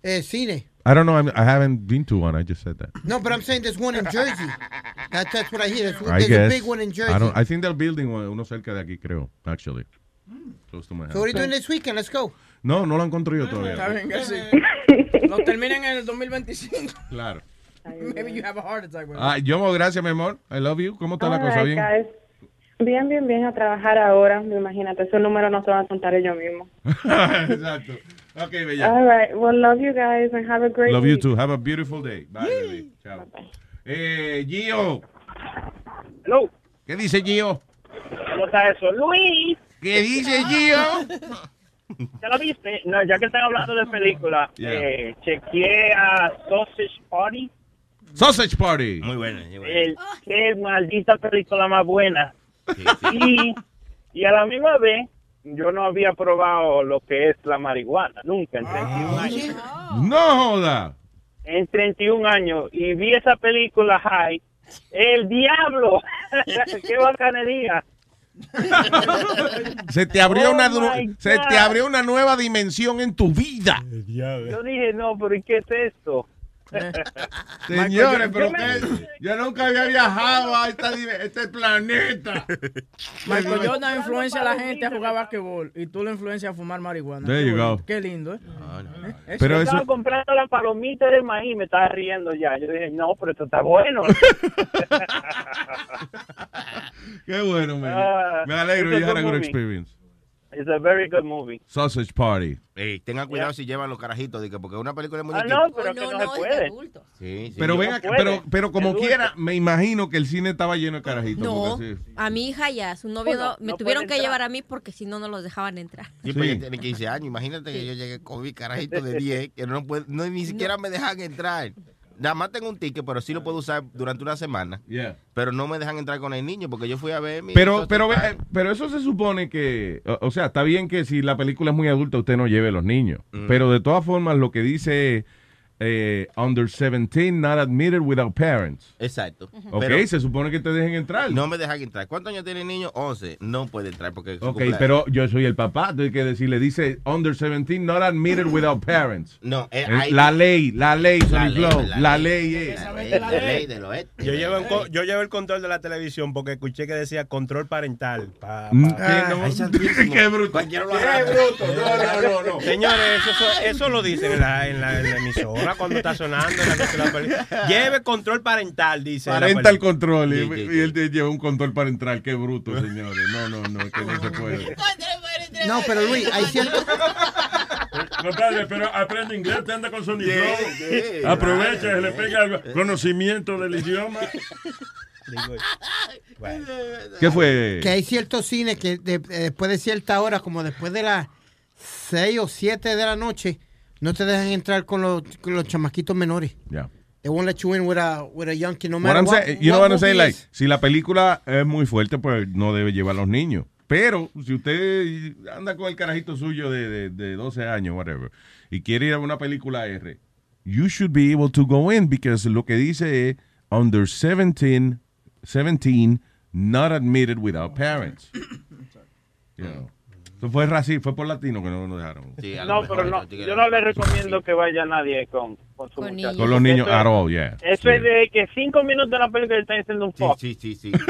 eh, cine. I don't know, I'm- I haven't been to one, I just said that. No, but I'm saying there's one in Jersey. That, that's what I hear. There's, I there's guess. a big one in Jersey. I, don't, I think they're building one- uno cerca de aquí, creo, actually. Close to my house. So what are you doing this weekend? Let's go. No, no lo han construido Está todavía. bien que sí. [LAUGHS] Lo terminan en el 2025. Claro. Maybe you have a heart attack. Ah, Yomo, gracias, mi amor. I love you. ¿Cómo está la All cosa? right, ¿Bien? guys. Bien, bien, bien, a trabajar ahora. Imagínate, esos números no se van a contar ellos mismos. [LAUGHS] Exacto. Ok, bella. All right, well, love you guys and have a great Love you week. too. Have a beautiful day. Bye, baby. Chao. Eh, Gio. Hello. ¿Qué dice Gio? ¿Cómo está eso? Luis. ¿Qué dice Gio? [LAUGHS] ¿Ya lo viste? No, ya que están hablando de película, Yeah. eh, chequeé a Sausage Party. Sausage Party. Muy buena. El, qué maldita película más buena. Y, y a la misma vez, yo no había probado lo que es la marihuana, nunca, en 31 años. No joda. En 31 años. Y vi esa película High. ¡El diablo! [LAUGHS] ¡Qué bacanería! [LAUGHS] Se te abrió Oh una se te abrió una nueva dimensión en tu vida. Yo dije, no, pero ¿y qué es esto? Señores, pero yo- que yo nunca había viajado a este planeta. [LAUGHS] Michael Jordan influencia a la gente a jugar basquetbol y tú lo influencias a fumar marihuana. There Qué you go. Qué lindo, ¿eh? ¿Eh? Pero yo eso- estaba comprando la palomita del maíz, me estaba riendo ya. Yo dije, no, pero esto está bueno. [LAUGHS] Qué bueno, man. Ah, Me alegro. You had a good movie. experience. It's a very good movie. Sausage Party. Ey, tengan cuidado si llevan los carajitos, porque una película de Ah, no, pero que no, se puede. Sí, sí. Pero, ven no acá, puede. pero, pero como Es quiera, me imagino que el cine estaba lleno de carajitos. No, a mi hija y a su novio Bueno, no- me no tuvieron que entrar. llevar a mí porque si no, no los dejaban entrar. Sí, Sí. ella tiene 15 años. Imagínate que yo llegué con mi carajito de 10, que no, puede, no ni siquiera me dejan entrar. Nada más tengo un ticket, pero sí lo puedo usar durante una semana. Yeah. Pero no me dejan entrar con el niño porque yo fui a ver mi. Pero, pero, ve- eh, pero eso se supone que, o, o sea, está bien que si la película es muy adulta usted no lleve a los niños. Mm. Pero de todas formas lo que dice eh, under 17 not admitted without parents. Exacto. Ok, Pero se supone que te dejen entrar. no me dejan entrar. ¿Cuántos años tiene el niño? 11. No puede entrar porque. Ok, cumpleaños. pero yo soy el papá, tengo que decirle, dice under 17 not admitted without parents. No, eh, Eh, hay- La ley, la ley, La ley, la la ley. ley es. La ley, la ley del oeste. Yo llevo, el co- yo llevo el control de la televisión porque escuché que decía control parental. Pa- Mm, pa- ¿qué no? Ay, santísimo. [LAUGHS] Qué bruto. Lo Qué bruto. No, no, no, no. Señores, eso, eso lo dicen en la, en, la, en la emisora cuando está sonando. la- la Lleve control parental, dice. Parental control. Y, Sí, sí, y él lleva un control para entrar. Qué bruto, señores. No, no, no, es que no se puede. [LAUGHS] No, pero Luis, hay cierto. Compadre, pero aprende inglés, te anda con Sony Flow. sí. Aprovecha, le pega el conocimiento del idioma. Bueno. ¿Qué fue? Que hay ciertos cines que de- eh, después de cierta hora, como después de las 6 o 7 de la noche, no te dejan entrar con los, con los chamaquitos menores. Yeah. They won't let you in with a, with a young kid, no What matter I'm what, saying- you know what I'm saying, like, si la película es muy fuerte, pues no debe llevar a los niños. Pero si usted anda con el carajito suyo de, de, de 12 años, whatever, y quiere ir a una película R, you should be able to go in because lo que dice es under 17, 17 not admitted without parents. [COUGHS] You know. Fue racismo, fue por latino que no nos dejaron. Sí, No, pero no, yo no le recomiendo que vaya nadie con, con su Con muchacho. niños. Con los niños eso all, yeah. Eso es de que cinco minutos de la película le están diciendo un Sí, fuck. sí, sí, sí. [LAUGHS]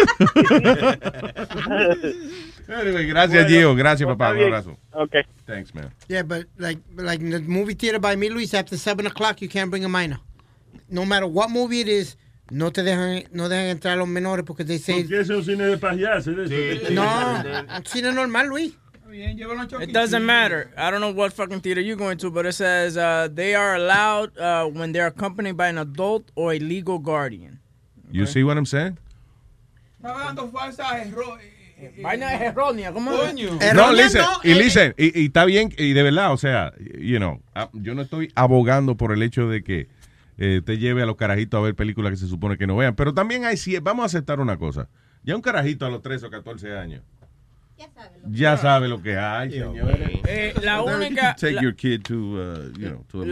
Anyway, gracias, Bueno, Gio. Gracias, pues, papá. Un abrazo. Ok. Thanks, man. Yeah, but like, like in the movie theater by me, Luis, after 7 o'clock, you can't bring a minor. No matter what movie it is, no te dejan, no dejan entrar a los menores porque they say, Porque ese es un cine de. Sí, no, un cine normal, Luis. It doesn't matter. I don't know what fucking theater you're going to, but it says uh, they are allowed uh, when they're accompanied by an adult or a legal guardian. You see what I'm saying? Vaina errónea, ¿cómo? Coño. No, listen, y eh, listen, y, y está bien, y de verdad, o sea, you know, ah, yo no estoy abogando por el hecho de que eh, te lleve a los carajitos a ver películas que se supone que no vean, pero también hay, si vamos a aceptar una cosa, ya un carajito a los 13 o 14 años ya sabe lo que hay, señores. Eh, la única, take la, your kid to, uh, you know, to a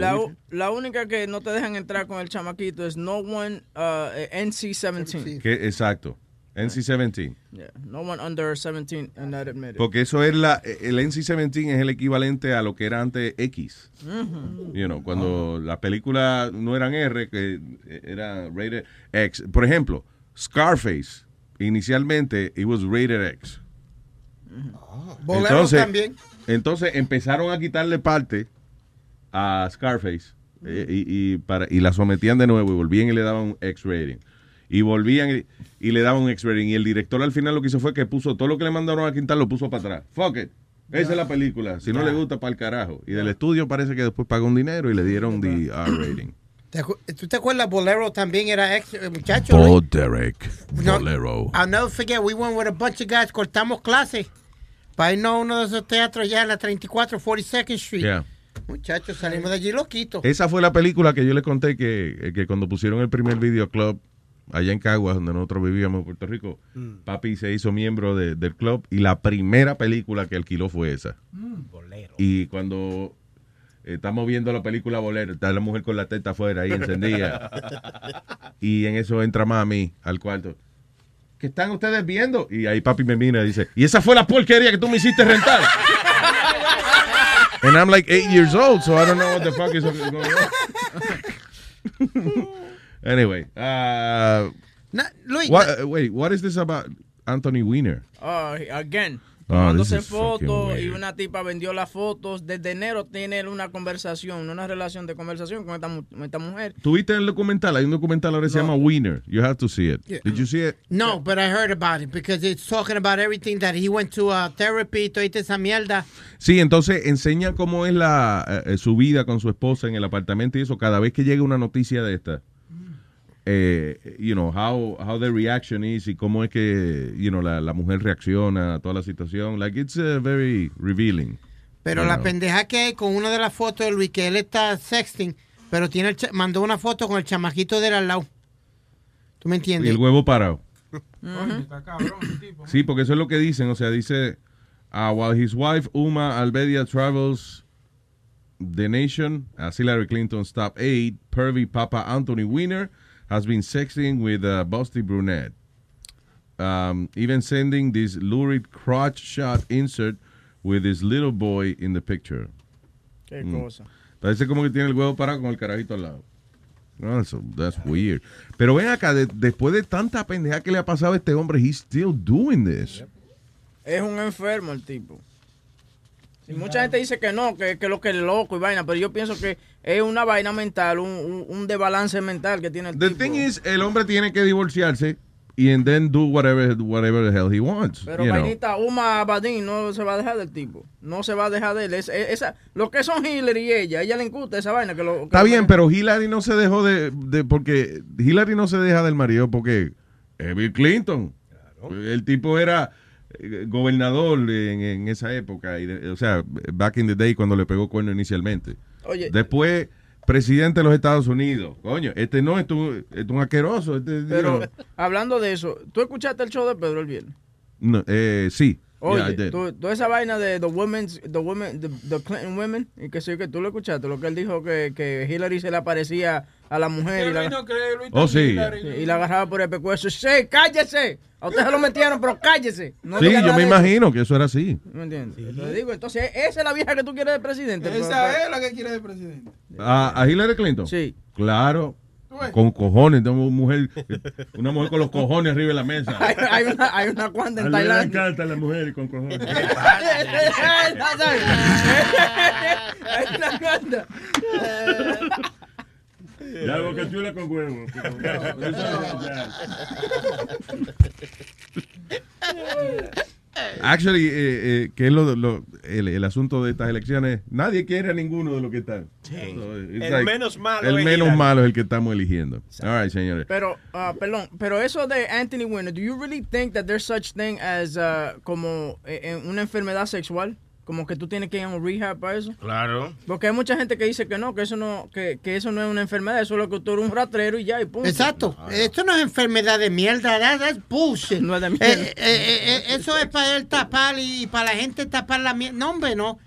la, única que no te dejan entrar con el chamaquito es no one uh, NC-17. Que, exacto, NC-17. Yeah, no one under 17 and not admitted. Porque eso es la, el NC-17 es el equivalente a lo que era antes X. Ujú. You know, cuando las películas no eran R, que era rated X. Por ejemplo, Scarface, inicialmente, it was rated X. Entonces, también. entonces empezaron a quitarle parte a Scarface eh, y, y para, y la sometían de nuevo y volvían y le daban un X rating. Y volvían y, y le daban un X rating. Y el director al final lo que hizo fue que puso todo lo que le mandaron a quitar, lo puso para atrás. Fuck it. Esa es la película. Si no le gusta, para el carajo. Y del estudio parece que después pagó un dinero y le dieron the R rating. ¿Te acu- ¿Tú te acuerdas? Bolero también era ex eh, muchacho. Paul Derek. No. Bolero. I'll never forget, we went with a bunch of guys, cortamos clase para irnos a uno de esos teatros ya en la 34, 42nd Street. Yeah. Muchachos, salimos de allí loquitos. Esa fue la película que yo les conté que, que cuando pusieron el primer videoclub allá en Caguas, donde nosotros vivíamos en Puerto Rico, papi se hizo miembro de- del club y la primera película que alquiló fue esa. Y cuando eh, estamos viendo la película Bolero, está la mujer con la teta afuera ahí encendida. [LAUGHS] y en eso entra mami al cuarto. ¿Qué están ustedes viendo? Y ahí papi me mira y dice, y esa fue la porquería que tú me hiciste rentar. And I'm like eight years old, so I don't know what the fuck is going on. [LAUGHS] anyway, uh, Luis, what, uh, wait, what is this about Anthony Weiner? Uh, again, Tomándose is fucking fotos y una tipa vendió las fotos. Desde enero tiene una conversación, una relación de conversación con esta, con esta mujer. ¿Tuviste el documental? Hay un documental ahora que se llama Winner. You have to see it. Yeah. Did you see it? No, but I heard about it because it's talking about everything that he went to uh, therapy, toda esa mierda. Sí, entonces enseña cómo es la eh, eh, su vida con su esposa en el apartamento y eso. Cada vez que llega una noticia de esta, eh, you know, how, how the reaction is y cómo es que, you know, la, la mujer reacciona a toda la situación. Like, it's uh, very revealing. Pero la know. pendeja que hay con una de las fotos de Luis, que él está sexting, pero tiene el mandó una foto con el chamajito de él al lado. ¿Tú me Y entiendes? el huevo parado. [LAUGHS] Sí, porque eso es lo que dicen. O sea, dice, uh, while his wife Uma Albedia travels the nation, as Hillary Clinton's top aide, pervy Papa Anthony Weiner, has been sexting with a busty brunette. Um, even sending this lurid crotch shot insert with his little boy in the picture. Qué Mm. cosa. Parece como que tiene el huevo parado con el carajito al lado. That's, that's weird. Pero ven acá, de- después de tanta pendeja que le ha pasado a este hombre, he's still doing this. Es un enfermo el tipo. Y mucha gente dice que no, que, que lo que es loco y vaina, pero yo pienso que es una vaina mental, un, un, un desbalance mental que tiene el The tipo. thing is, el hombre tiene que divorciarse y and then do whatever, whatever the hell he wants. Pero you know. vainita, Uma Abadín no se va a dejar del tipo. No se va a dejar de él. Es- es- esa, lo que son Hillary y ella, ella le incuta esa vaina. Que lo, que Está lo- bien, pero Hillary no se dejó de, de- porque Hillary no se deja del marido porque es Bill Clinton. El tipo era gobernador en, en esa época, y de- o sea, back in the day cuando le pegó cuerno inicialmente. Oye. Después, presidente de los Estados Unidos. Coño, este no, es un- es un asqueroso. Este, Pero hablando de eso, ¿tú escuchaste el show de Pedro el viernes? No, eh, sí. Oye, Yeah, tú- toda esa vaina de the women's, the women, the, the Clinton women, y que sí, que tú lo escuchaste, lo que él dijo que, que Hillary se le aparecía a la mujer y la, Luis no cree, Luis Oh, sí. Sí, y la agarraba por el pescuezo. Sí, cállese. A usted se lo metieron, pero cállese. No sí, yo me imagino que eso era así. ¿Me entiendes? Te digo, entonces, esa es la vieja que tú quieres de presidente. Esa es la que quiere de presidente. ¿A, a Hillary Clinton? Sí. Claro. Con cojones, tengo una mujer, una mujer con los cojones arriba de la mesa. Hay, hay una, hay una cuanta en Tailandia. encanta la mujer con cojones. [LAUGHS] [LAUGHS] Hay una cuanta. Ya, boca chula con huevo. Actually, eh, eh, que es lo, lo- el, el asunto de estas elecciones, nadie quiere a ninguno de los que están. So, it's El menos malo El es menos Hillary. malo es el que estamos eligiendo. All right, señores. Pero, ah, perdón, pero eso de Anthony Weiner, do you really think that there's such thing as ah, como eh, eh, una enfermedad sexual? Como que tú tienes que ir a un rehab para eso. Claro. Porque hay mucha gente que dice que no, que eso no, que, que eso no es una enfermedad, eso es lo que tú eres un ratrero y ya, y punto. Exacto. Esto no es enfermedad de mierda, that- that's bullshit. [LAUGHS] No es de Eh, mierda. eh, eh, eh, eso es para él tapar y para la gente tapar la mierda. No, hombre, no.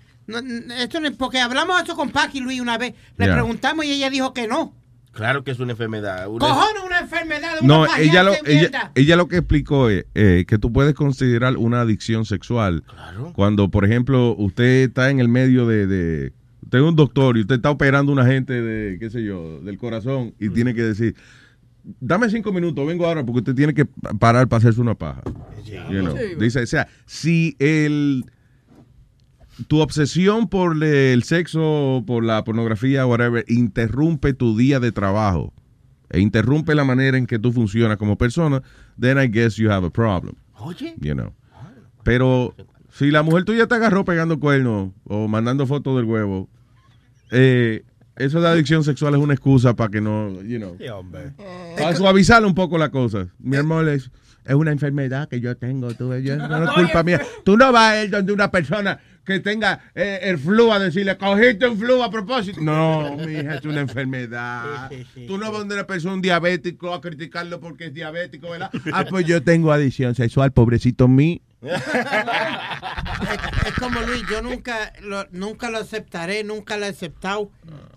Esto no es porque hablamos eso con Paqui Luis una vez. Le Yeah. preguntamos y ella dijo que no. Claro que es una enfermedad. Una- Cojones, una enfermedad de No, una ella lo, ella, ella que explicó es eh, que tú puedes considerar una adicción sexual cuando, por ejemplo, usted está en el medio de, de- usted es un doctor y usted está operando a una gente de, qué sé yo, del corazón y tiene que decir, dame cinco minutos, vengo ahora porque usted tiene que parar para hacerse una paja. You know. Sí. Dice, o sea, si el tu obsesión por el sexo, por la pornografía, whatever, interrumpe tu día de trabajo e interrumpe la manera en que tú funcionas como persona, then I guess you have a problem. Oye. You know. Pero si la mujer tuya te agarró pegando cuernos o mandando fotos del huevo, eh, eso de adicción sexual es una excusa para que no, you know, Sí, hombre. para suavizar un poco la cosa. Mi amor, es, es una enfermedad que yo tengo, tú, yo- no es [LAUGHS] culpa mía. Tú no vas a ir donde una persona que tenga eh, el flu a decirle, cogiste un flu a propósito. No, mi hija, es una enfermedad. [LAUGHS] Tú no vas donde una persona, un diabético, a criticarlo porque es diabético, ¿verdad? Ah, pues yo tengo adicción sexual, pobrecito mí. es, es como Luis, yo nunca lo, nunca lo aceptaré, nunca lo he aceptado.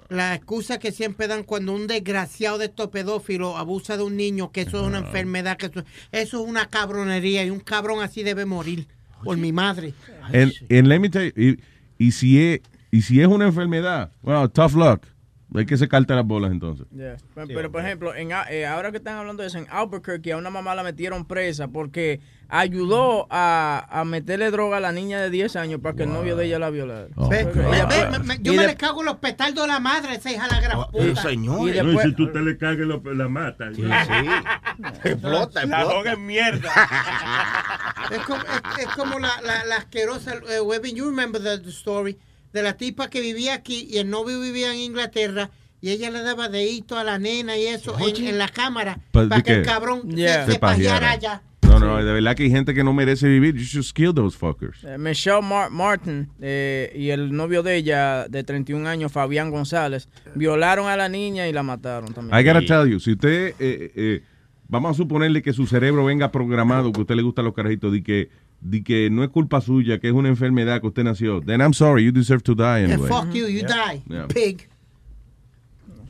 La excusa que siempre dan cuando un desgraciado de estos pedófilos abusa de un niño, que eso es una enfermedad, que eso, eso es una cabronería y un cabrón así debe morir por mi madre. And, and let me tell you, y, y si es, y si es una enfermedad, well, tough luck. Hay que secarte las bolas entonces. Yeah. Pero, pero, por ejemplo, en, A- eh, ahora que están hablando de eso, en Albuquerque a una mamá la metieron presa porque ayudó a, a meterle droga a la niña de 10 años para que el novio de ella la violara. Ve, fue- me- me- yo y me de- le cago en los petardos de la madre, esa hija la gran puta. Y No, después- y si tú te le cagas, la mata. [LAUGHS] Explota, La droga es mierda. [LAUGHS] Es como, es, es como la, la, la asquerosa, eh, Webin, you remember the, the story, de la tipa que vivía aquí y el novio vivía en Inglaterra y ella le daba dedito a la nena y eso en, la cámara Pa- para ¿de que el cabrón se- Yeah. se, Se pajeara pajeara. allá. No, no, de verdad que hay gente que no merece vivir. You should kill those fuckers. Eh, Michelle Mar- Martin eh, y el novio de ella, de 31 años, Fabián González, violaron a la niña y la mataron también. I gotta tell you, si usted, eh, eh, vamos a suponerle que su cerebro venga programado, que a usted le gustan los carajitos, de que, de que no es culpa suya, que es una enfermedad que usted nació, then I'm sorry, you deserve to die Yeah, anyway. fuck you, you die, Yeah. pig.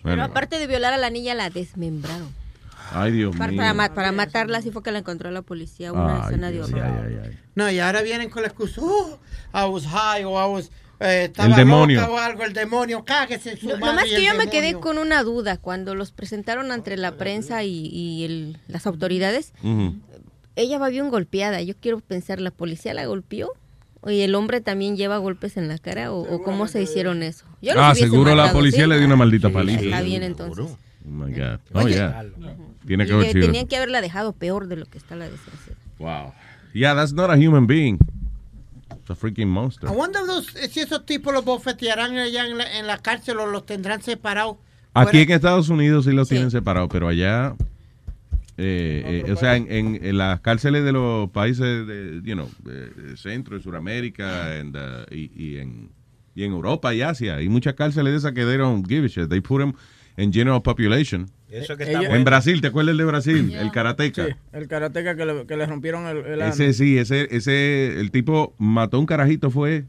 Pero aparte de violar a la niña, la desmembraron. Ay, Dios Para, mío. para, ma- para matarla, así fue que la encontró la policía. Una Ay, escena de Dios, horror. ay, ay, ay. No, y ahora vienen con la excusa, oh, I was high o I was, eh, estaba demonio. o algo, el demonio, cáguese en su Lo, madre. lo más y que el yo me demonio. quedé con una duda cuando los presentaron ante la prensa y, y el- las autoridades. Ujú. Ella va bien golpeada. Yo quiero pensar, ¿la policía la golpeó? ¿Y el hombre también lleva golpes en la cara? ¿O, o cómo se hicieron eso? Yo Ah, seguro la matado, policía ¿sí? le dio una maldita Sí, paliza. Está bien entonces. Oh my God. Oh, Oye. yeah. Tiene que haber tenían que haberla dejado peor de lo que está la desgracia. Wow. Yeah, that's not a human being. It's a freaking monster. I wonder those- si esos tipos los bofetearán allá en la, en la cárcel o los tendrán separados. Aquí en Estados Unidos sí los tienen separados, pero allá, eh, eh, o sea, en, en- en las cárceles de los países de, you know, de- Centro y Suramérica and, uh, y, y en, y en Europa y Asia, hay muchas cárceles de esas que they don't give a shit. They put them in general population. Eso que está en. Brasil, ¿te acuerdas el de Brasil? El karateca. Sí, el karateca que le, que le rompieron el, el ano. Ese sí, ese, ese, el tipo mató un carajito fue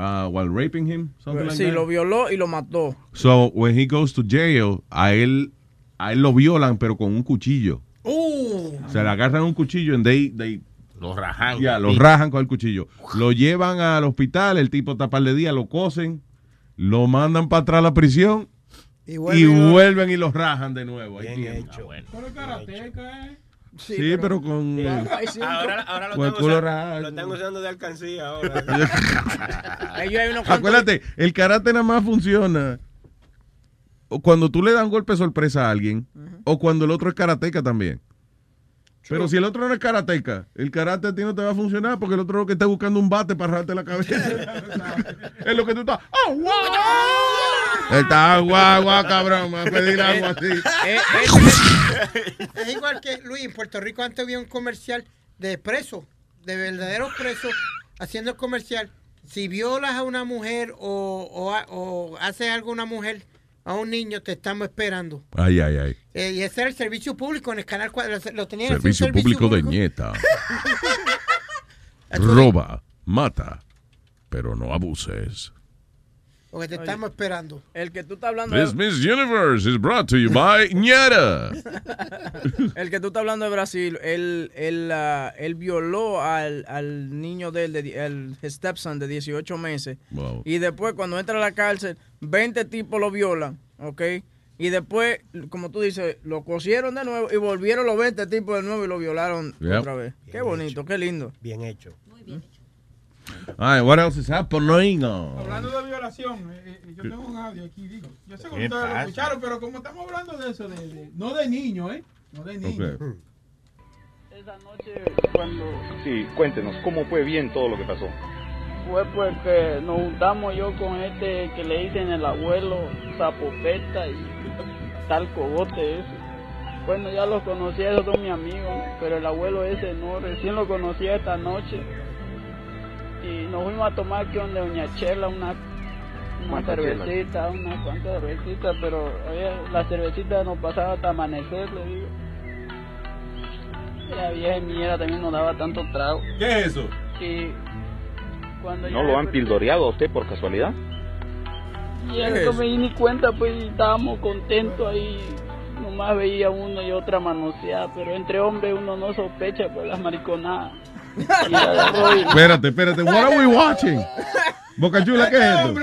uh, while raping him, something like sí, that. lo violó y lo mató. So when he goes to jail, a él, a él lo violan, pero con un cuchillo. Uh, Se le agarran un cuchillo y they, they Lo rajan. ya, lo rajan con el cuchillo. Lo llevan al hospital, el tipo está par de días, lo cosen, lo mandan para atrás a la prisión y y vuelven- vuelven y lo rajan de nuevo. Ahí Bien hecho. Pero karateca, ¿eh? Sí, pero, con... [LAUGHS] eh, Ahora, ahora lo, Con están usando, rajado. lo están usando de alcancía ahora. [LAUGHS] Ellos hay unos cuantos- Acuérdate, el karate nada más funciona cuando tú le das un golpe sorpresa a alguien o cuando el otro es karateca también. Pero si el otro no es karateca, el karate a ti no te va a funcionar porque el otro lo que está buscando un bate para rajarte la cabeza. [LAUGHS] es lo que tú estás. ¡Oh, wow! Está guau, guau, cabrón. Me va a pedir agua así. [LAUGHS] Eh, Es igual que, Luis, en Puerto Rico antes había un comercial de presos, de verdaderos presos, haciendo comercial. Si violas a una mujer o, o, o haces algo a una mujer, a un niño, te estamos esperando. Ay, ay, ay. Eh, y ese era el servicio público en el canal 4. Lo, lo tenían así, un Servicio público de ñeta. [LAUGHS] Roba, mata, pero no abuses. Porque te estamos esperando. El que tú estás hablando This Miss Universe is brought to you by [LAUGHS] ñeta. El que tú estás hablando de Brasil, él, él, ah, él violó al, al niño de él, de, el stepson de 18 meses. Wow. Y después, cuando entra a la cárcel, 20 tipos lo violan, ¿ok? Y después, como tú dices, lo cosieron de nuevo y volvieron los 20 tipos de nuevo y lo violaron Yep. otra vez. Qué bonito, qué lindo. Bien hecho. Ay, what else is happening? Hablando de violación, eh, eh, yo tengo un audio aquí, digo. Yo sé que ¿Qué ustedes lo escucharon, pero como estamos hablando de eso, de, de- no de niños, ¿eh? No de niños. Ok. Cuando Sí, cuéntenos, ¿cómo fue bien todo lo que pasó? Fue porque nos juntamos yo con este que le dicen el abuelo Zapopeta y tal cogote ese. Bueno, ya los conocí, esos son mis amigos, pero el abuelo ese no, recién lo conocí esta noche. Y nos fuimos a tomar que donde Doña Chela una, una ¿Cuántas cervecita, una cuantas cervecitas, pero oye, la cervecita nos pasaba hasta amanecer, le digo. Y La vieja mierda también nos daba tanto trago. ¿Qué es eso? Y cuando ¿No lo han pildoreado a usted por casualidad? Y él no me di ni cuenta, pues y estábamos contentos ahí. Nomás veía uno y otra manoseada, pero entre hombres uno no sospecha por las mariconadas. [LAUGHS] Espérate, espérate. What are we watching? Boca Chula, ¿qué es esto?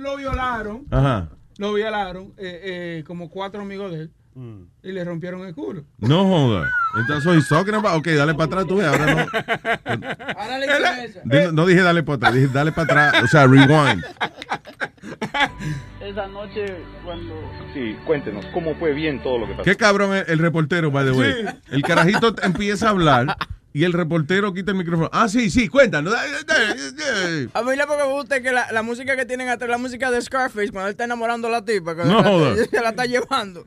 lo, violaron. Ajá. lo violaron eh, eh, como cuatro amigos de él Mm. y le rompieron el culo. No joda. Entonces, he's talking about, ok, dale para atrás tú, ves, ahora no. Ahora le interesa. Di- No dije dale para atrás, dije dale para atrás, o sea, rewind. Esa noche cuando... Sí, cuéntenos, ¿cómo fue bien todo lo que pasó? Qué cabrón el, el reportero, by the way. Sí. El carajito empieza a hablar y el reportero quita el micrófono. Ah, sí, sí, cuéntanos. A mí lo que me gusta es que la, la música que tienen atrás, la música de Scarface, cuando él está enamorando a la tipa, que No la- [LAUGHS] se la está llevando.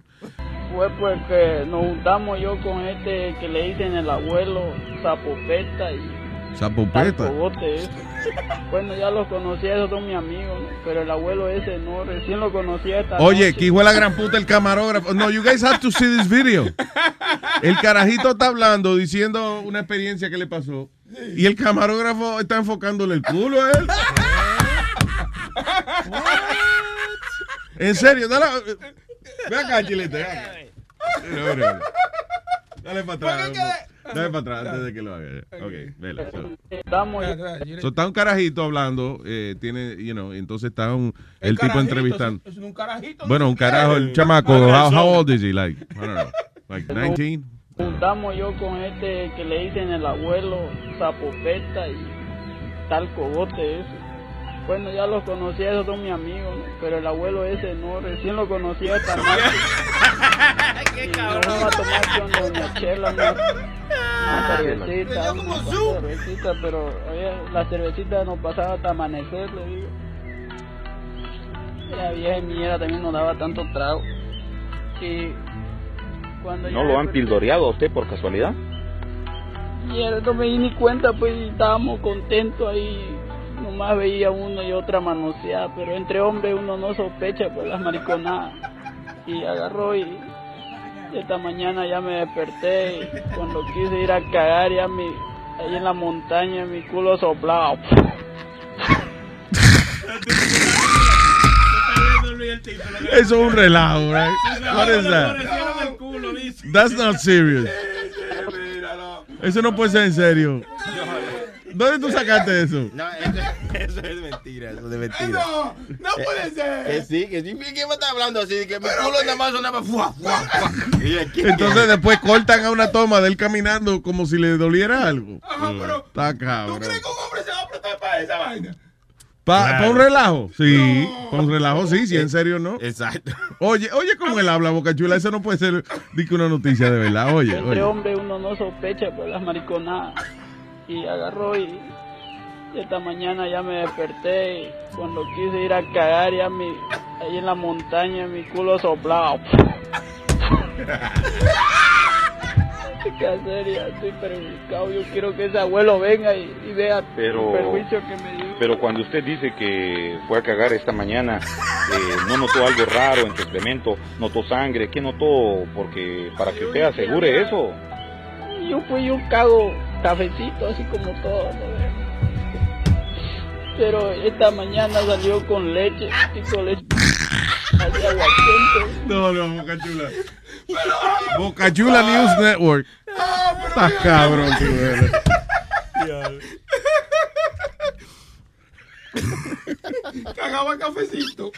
Fue porque nos juntamos yo con este que le dicen el abuelo Zapopeta y Zapopeta. Ese. [LAUGHS] Bueno, ya los conocía, esos son mis amigos, ¿no? pero el abuelo ese no, recién lo conocía esta Oye, noche. que hijo de la gran puta el camarógrafo. No, you guys have to see this video. El carajito está hablando, diciendo una experiencia que le pasó. Y el camarógrafo está enfocándole el culo a él. En serio, dale. Ve acá, chilete. mira. Dale para atrás. Dale para atrás antes de que lo haga. Ok, vela. so. So, está un carajito hablando, eh, tiene, you know, entonces está un, el, tipo carajito, entrevistando. Es, es un carajito. Bueno, un carajo, el chamaco, how, how old is he? Like, I don't know, like 19? Juntamos yo con este que le dicen el abuelo Zapopeta y tal Cogote ese. Bueno, ya los conocía, esos son mis amigos, ¿no? pero el abuelo ese no, recién lo conocía esta noche. [LAUGHS] ¡Qué Nos vamos a tomar con doña Chela una, cervecita, una cervecita, pero oye, la cervecita nos pasaba hasta amanecer, le digo. La vieja mierda también nos daba tanto trago. Y cuando ¿No lo han pildoreado a usted por casualidad? Mierda, no me di ni cuenta, pues y estábamos contentos ahí. Nomás veía uno y otra manoseada, pero entre hombres uno no sospecha por las mariconadas. Y agarró y y esta mañana ya me desperté y cuando quise ir a cagar ya mi, ahí en la montaña mi culo soplado. Eso es un relajo, right? What is that? That's not serious. Eso no puede ser en serio. ¿Dónde tú sacaste [LAUGHS] eso? No, eso, eso es mentira, eso es mentira. No, no puede ser. Que sí, que sí. ¿Quién me está hablando así? Que mi culo nada más sonaba fuá, fuá, fuá. Y aquí- Entonces después cortan a una toma de él caminando como si le doliera algo. Está cabrón. hombre se va a prestar para esa vaina? ¿Para Claro. un relajo? Sí, para un relajo sí, si en serio no. Exacto. Oye, oye cómo él habla, Boca Chula, eso no puede ser que una noticia de verdad, oye, Entre oye. hombres uno no sospecha por las mariconadas. Y agarró y y esta mañana ya me desperté y cuando quise ir a cagar ya mi, ahí en la montaña mi culo soplado. [LAUGHS] ¿Qué hacer? Ya estoy perjudicado. Yo quiero que ese abuelo venga y, y vea Pero- el perjuicio que me dio. Pero cuando usted dice que fue a cagar esta mañana, eh, ¿no notó algo raro en su excremento? ¿Notó sangre? ¿Qué notó? Porque para que usted asegure eso. Yo fui yo cago cafecito así como todo. ¿no? Pero esta mañana salió con leche con leche así. No, no, Boca Chula. Boca Chula News Network. Estás cabrón, tú, eres. Cagaba cafecito.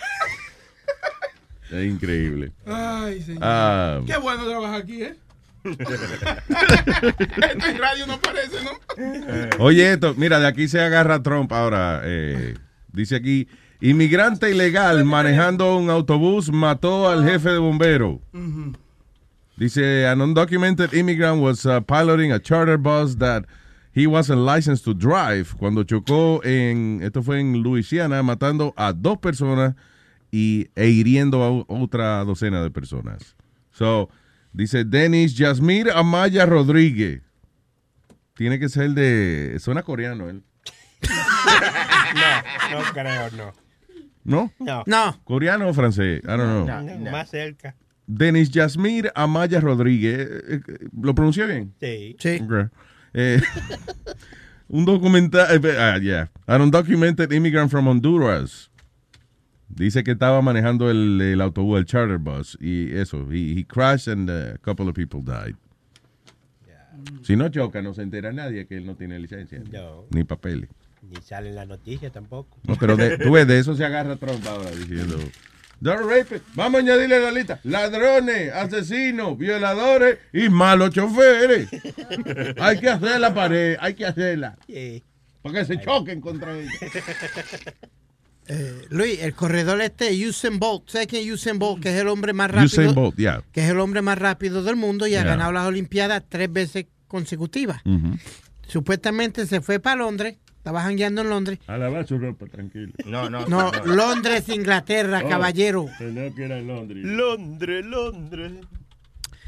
Es increíble. Ay, señor. Ah. Qué bueno trabajar aquí, ¿eh? Esto en radio no parece, ¿no? Oye, esto, mira, de aquí se agarra Trump ahora. eh, dice aquí, inmigrante ilegal manejando un autobús mató al jefe de bomberos. Dice, an undocumented immigrant was uh, piloting a charter bus that he wasn't licensed to drive cuando chocó en, esto fue en Luisiana, matando a dos personas y, e hiriendo a otra docena de personas. So, dice Denis Yasmir Amaya Rodríguez. Tiene que ser de, suena coreano él. No, no creo, no. ¿No? No. No. ¿Coreano o francés? I don't know. No, Más cerca. Denis Yasmir Amaya Rodríguez. eh, eh, ¿Lo pronuncié bien? Sí. Sí. Eh, [LAUGHS] un documental. ah, yeah. An undocumented immigrant from Honduras. Dice que estaba manejando el, el autobús, el charter bus. Y eso. He, he crashed and a couple of people died. Si no choca, no se entera nadie que él no tiene licencia. No. Ni papeles. Ni sale en la noticia tampoco. No, pero de, [LAUGHS] tú ves, de eso se agarra Trump ahora diciendo. Vamos a añadirle la lista. Ladrones, asesinos, violadores y malos choferes. [LAUGHS] hay que hacer la pared, hay que hacerla. Para que se choquen contra ella. [LAUGHS] Eh, Luis, el corredor este, Usain Bolt, ¿sabes quién es Usain Bolt? Que es el hombre más rápido. Usain Bolt, yeah. Que es el hombre más rápido del mundo y ha ganado las Olimpiadas tres veces consecutivas. Supuestamente se fue para Londres, estaba jangueando en Londres. A lavar su ropa, tranquilo. No, no. No, Londres, Inglaterra, Oh, caballero. Que era en Londres. Londres, Londres.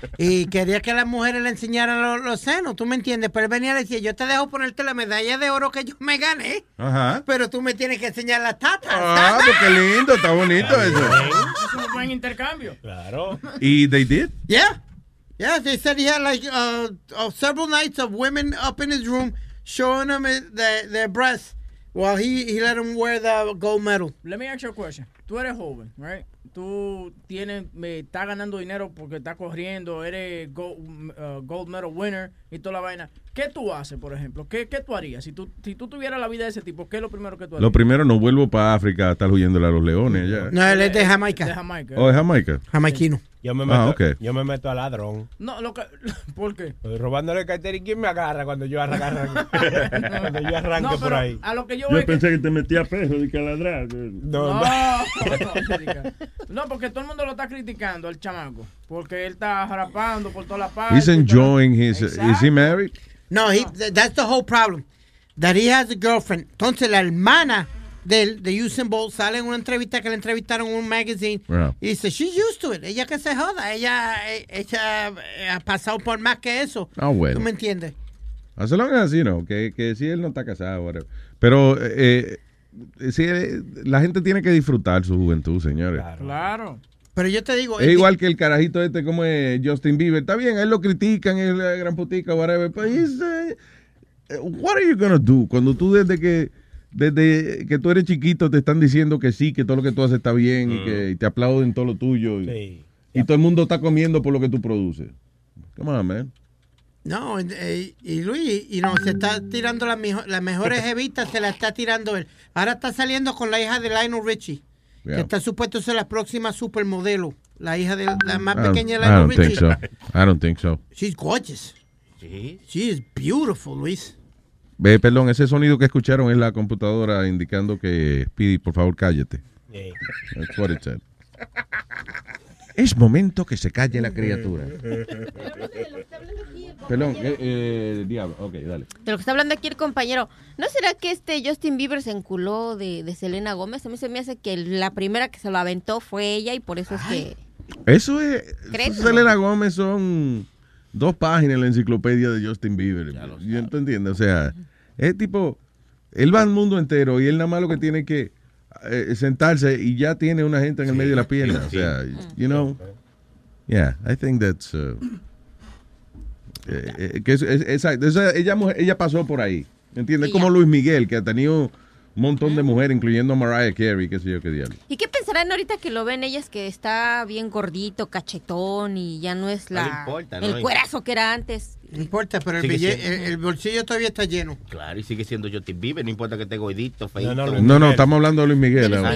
[LAUGHS] Y quería que las mujeres le enseñaran los, los senos, ¿tú me entiendes? Pero él venía y decía, yo te dejo ponerte la medalla de oro que yo me gané, Ajá. pero tú me tienes que enseñar las tatas. Ah, pues qué lindo, está bonito eso. [LAUGHS] Eso fue en intercambio. Claro. ¿Y they did? Yeah. Yeah, they said he had like uh, uh, several nights of women up in his room showing him their, their breasts while he, he let him wear the gold medal. Let me ask you a question. Tú eres joven, right? Tú tienes, me estás ganando dinero porque estás corriendo, eres gold, uh, gold medal winner y toda la vaina. ¿Qué tú haces, por ejemplo? ¿Qué, qué tú harías? Si tú, si tú tuvieras la vida de ese tipo, ¿qué es lo primero que tú harías? Lo primero, no vuelvo para África a estar huyéndole a los leones ya. No, él es de Jamaica. De Jamaica. ¿O es Jamaica? Jamaiquino. Yo me Ah, meto, ok. yo me meto a ladrón. No, lo que, [LAUGHS] ¿por qué? Pues robándole cartera y quién me agarra cuando yo arranque, [LAUGHS] cuando yo arranque No, por pero ahí. a lo que yo Yo voy que- pensé que te metía peso de que a ladrar. No, No, [LAUGHS] no, porque todo el mundo lo está criticando al chamaco. Porque él está rapando por toda la parte. He's enjoying his. Is he married? No, he, th- that's the whole problem. That he has a girlfriend. Entonces la hermana del, de Usain Bolt sale en una entrevista que le entrevistaron en un magazine Yeah. y dice, she's used to it. Ella que se joda. Ella, eh, ella eh, ha pasado por más que eso. Ah, bueno. ¿Tú me entiendes? As long as, you know, que, que si él no está casado, whatever. Pero eh, eh, eh, la gente tiene que disfrutar su juventud, señores. Claro. Pero yo te digo... Es igual que el carajito este, como es Justin Bieber. Está bien, él lo critican, es la gran putica, whatever. Pero he's, eh, what are you gonna do? Cuando tú desde que desde que tú eres chiquito te están diciendo que sí, que todo lo que tú haces está bien y que y te aplauden todo lo tuyo. Y, y todo el mundo está comiendo por lo que tú produces. Come on, man. No, eh, y Luis, y no, se está tirando las, las mejores [LAUGHS] evitas, se la está tirando él. Ahora está saliendo con la hija de Lionel Richie, Yeah. que está supuesto ser la próxima supermodelo. La hija de la más I don't- pequeña de I Lionel don't think so. I don't think so. She's gorgeous. Sí. She is beautiful, Luis. Ve, perdón, ese sonido que escucharon es la computadora indicando que Speedy, por favor, cállate. That's what it said. Es momento que se calle la criatura. Perdón, eh, eh, diablo. Ok, dale. De lo que está hablando aquí el compañero, ¿no será que este Justin Bieber se enculó de, de Selena Gómez? A mí se me hace que la primera que se lo aventó fue ella y por eso es que... Eso es. ¿Crees? eso Selena Gómez son dos páginas en la enciclopedia de Justin Bieber. Yo no te entiendo. O sea, es tipo. Él va al mundo entero y él nada más lo que tiene que eh, sentarse y ya tiene una gente en el medio de la pierna. O sea, you know. Yeah, I think that's. uh, eh, eh, que es, es- exacto. Esa- ella, ella pasó por ahí. ¿Entiendes? Como Luis Miguel, que ha tenido un montón de mujeres, incluyendo a Mariah Carey, qué sé yo qué diablo. ¿Y qué pensarán ahorita que lo ven ellas que está bien gordito, cachetón y ya no es la importa, el ¿no? cuerazo que era antes? No importa, pero el, Sigue bille- siendo. el, el bolsillo todavía está lleno. Claro, y sigue siendo Justin Bieber, no importa que esté gordito, feito. No, no, estamos hablando de Luis Miguel. No, no,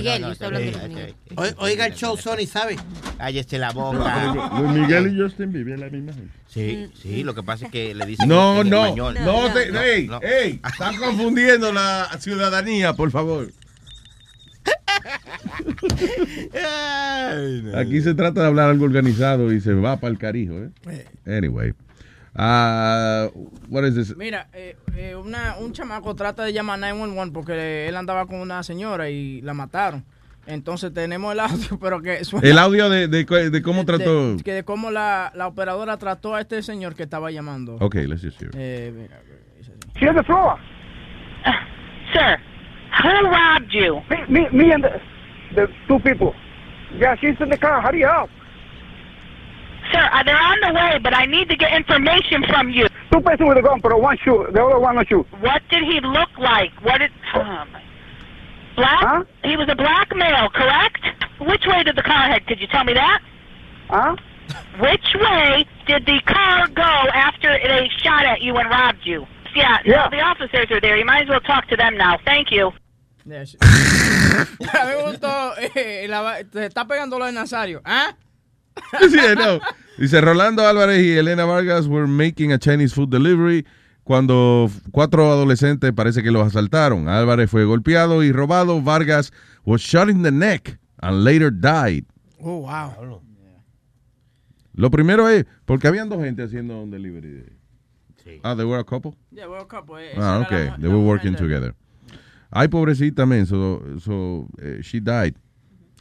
Oiga el show, Sony, ¿sabe? Cállese la boca. Luis Miguel y Justin Bieber la misma gente. Sí, sí, lo que pasa es que le dicen No, no, español. no, te, ey, no. ey, [LAUGHS] están confundiendo la ciudadanía, por favor. Aquí se trata de hablar algo organizado y se va para el carijo, ¿eh? Anyway. Ah, what is this? Mira, eh, eh, una, un chamaco trata de llamar 911 porque él andaba con una señora y la mataron. Entonces tenemos el audio, [LAUGHS] pero que suena- El audio de, de, de cómo trató. de, que de cómo la, la operadora trató a este señor que estaba llamando. Ok, let's just hear it. Eh, mira, She on the floor. Sir, who robbed you? Me, me, me and the, the two people. Yeah, she's in the car. Hurry up. Sir, uh, they're on the way, but I need to get information from you. Two person with a gun, but one shoe. The other one no shoe. What did he look like? What did... My. Black? He was a black male, correct? Which way did the car head? Could you tell me that? Huh? Which way did the car go after they shot at you and robbed you? Yeah, Yeah. no, the officers are there. You might as well talk to them now. Thank you. Yeah, [LAUGHS] she- a mí me gustó. eh, la va- te está pegando lo de Nazario. ¿Ah? [LAUGHS] Sí, no. Dice Rolando Álvarez y Elena Vargas were making a Chinese food delivery cuando cuatro adolescentes parece que los asaltaron. Álvarez fue golpeado y robado. Vargas was shot in the neck and later died. Oh, wow. Lo primero es, porque habían dos gente haciendo un delivery. de- Ah, they were a couple? Yeah, well, couple. eh, Ah, esa era ok. la mu- They were working together. Ay, pobrecita, man. So, so eh, she died.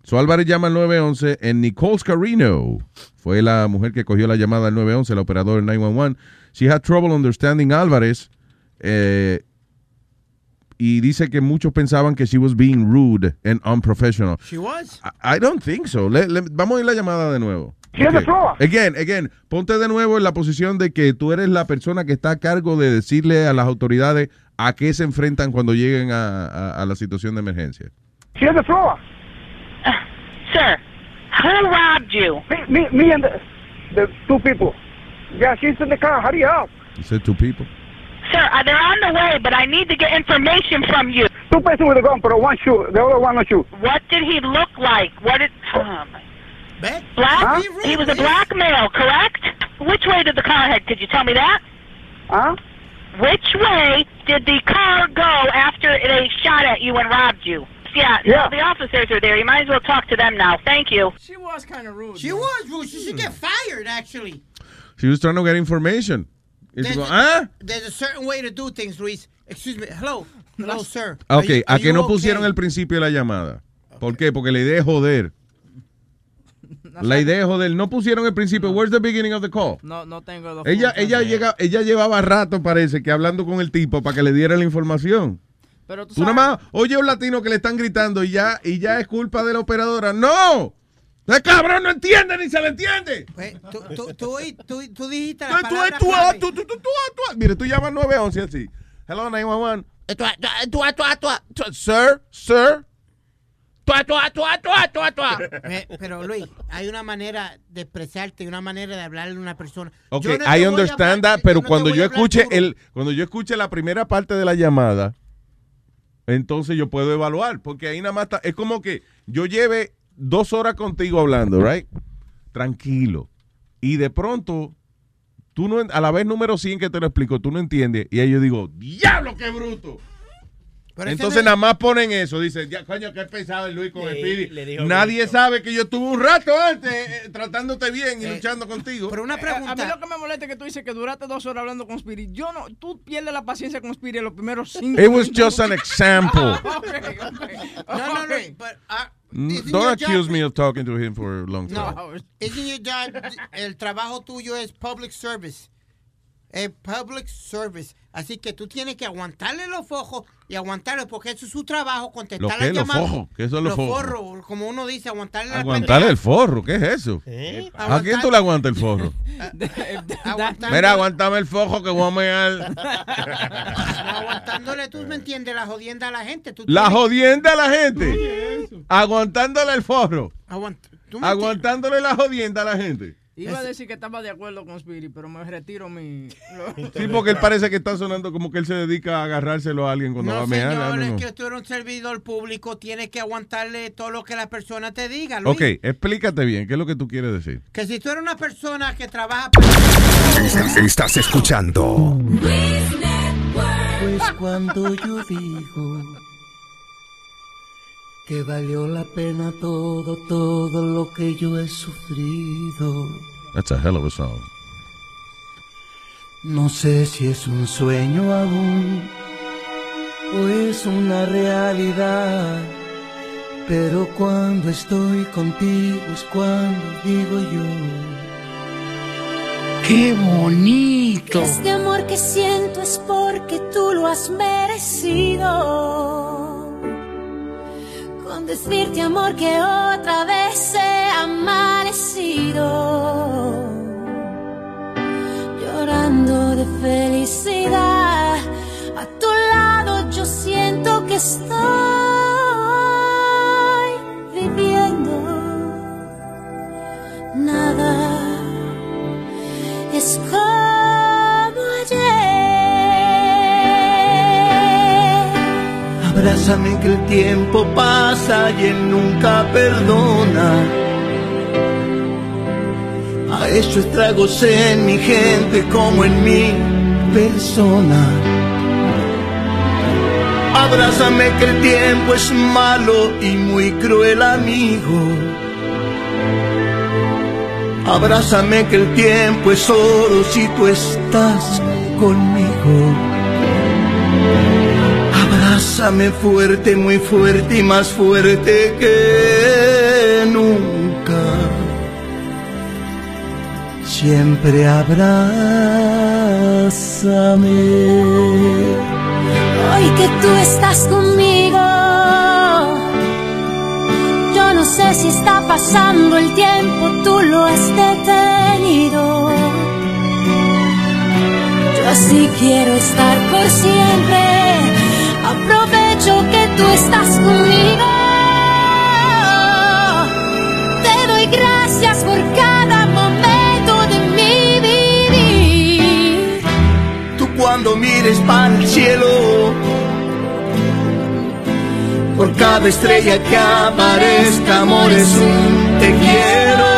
So Álvarez llama al 911 en Nicole Carino. Fue la mujer que cogió la llamada al 911, el operador del 911. She had trouble understanding Álvarez. eh, y dice que muchos pensaban que she was being rude and unprofessional. She was. I, I don't think so. Le- le- vamos a ir la llamada de nuevo. She has a Ok. floor. Again, again, ponte de nuevo en la posición de que tú eres la persona que está a cargo de decirle a las autoridades a qué se enfrentan cuando lleguen a, a- a la situación de emergencia. She the floor. Sir, who robbed you? Me, me, me and the, the two people. Yeah, she's in the car. Hurry up. You said two people. Sir, uh, they're on the way, but I need to get information from you. Two person with a gun, but one shoot. The other one no shoot. What did he look like? What did... Oh, my... Black? Black? He was a black male, correct? Which way did the car head? Could you tell me that? Huh? Which way did the car go after they shot at you and robbed you? Yeah, Yeah. no, the officers are there. You might as well talk to them now. Thank you. She was kind of rude. She was rude. She should get fired, actually. She was trying to get information. There's ah, there's a certain way to do things, Luis. Excuse me. Hello. Hello, sir. Are ok, you- a are you no okay? pusieron el principio de la llamada. ¿Por qué? Porque la idea es joder. [LAUGHS] La idea es joder. No pusieron el principio. Where's the beginning of the call? No, no tengo dos Ella, ella, llega, ella llevaba rato, parece, que hablando con el tipo para que le diera la información. Pero tú Tú sabes, nada más oye a un latino que le están gritando y ya, y ya es culpa de la operadora. ¡No! ¡Ese cabrón no entiende ni se le entiende! Pues, tú, tú, tú, tú, tú dijiste la Tú, tú, palabra tú, tú, tú, tú, tú, tú. Mire, tú llamas 911 así. Hello, 911. Eh, tú, tú, tú, tú, tú, tú. Sir, sir. Tú, tú, tú, tú, tú, tú. Pero Luis, hay una manera de expresarte y una manera de hablarle a una persona. Ok, Yo no I understand hablar- that, pero no cuando yo escuche el, cuando yo escuche la primera parte de la llamada, entonces yo puedo evaluar, porque ahí nada más está, es como que yo lleve dos horas contigo hablando, right? Tranquilo. Y de pronto, tú no, a la vez número 100 que te lo explico, tú no entiendes, y ahí yo digo, diablo, qué bruto. Pero Entonces nada más ponen eso, dicen, ya, coño, qué pesado el Luis con el Le- le dijo Nadie bruto. sabe que yo estuve un rato antes eh, tratándote bien y luchando contigo. Pero una eh, a mí pregunta. lo que me molesta es que tú dices que duraste dos horas hablando con Spirit. Yo no, tú pierdes la paciencia con Spirit en los primeros cinco It was minutos. just an example. [LAUGHS] Okay, okay. No, no, no. But, uh, Mm, isn't Don't accuse job- me of talking to him for a long time. No, isn't your job, el trabajo tuyo es public service. Es public service. Así que tú tienes que aguantarle los fojos y aguantarle, porque eso es su trabajo, contestar ¿Los las qué? ¿Los llamadas. fojos? ¿Qué son los fojos? forros, como uno dice, aguantarle la Aguantarle el forro, ¿qué es eso? ¿Eh? ¿A quién tú le aguantas el forro? [LAUGHS] Mira, aguantame el fojo que voy a mear. [LAUGHS] No, aguantándole, tú me entiendes, la jodienda a la gente. Tú La tienes- jodienda a la gente. Aguantándole el forro. Aguant- tú me Aguantándole la jodienda a la gente. Iba a decir que estaba de acuerdo con Spirit, pero me retiro mi. [LAUGHS] Sí, porque él parece que está sonando como que él se dedica a agarrárselo a alguien cuando va No, a mear. señor, I don't es que tú eres un servidor público, tienes que aguantarle todo lo que la persona te diga, Luis. Ok, explícate bien, ¿qué es lo que tú quieres decir? Que si tú eres una persona que trabaja... Estás, estás escuchando Pues cuando yo digo que valió la pena todo, todo lo que yo he sufrido, That's a hell of a song. no sé si es un sueño aún o es una realidad, pero cuando estoy contigo es cuando digo yo. ¡Qué bonito! Este amor que siento es porque tú lo has merecido. Con decirte amor que otra vez he amanecido. Llorando de felicidad. A tu lado yo siento que estoy viviendo. Nada es como ayer. Abrázame que el tiempo pasa y él nunca perdona. Ha hecho estragos en mi gente como en mi persona. Abrázame que el tiempo es malo y muy cruel amigo. Abrázame que el tiempo es oro si tú estás conmigo. Abrázame fuerte, muy fuerte y más fuerte que nunca. Siempre abrázame. Hoy que tú estás conmigo, yo no sé si está pasando el tiempo, tú lo has detenido. Yo así quiero estar por siempre, aprovecho que tú estás conmigo. Te doy gracias por cada cuando mires para el cielo, por cada estrella que aparezca, amor, es un te quiero.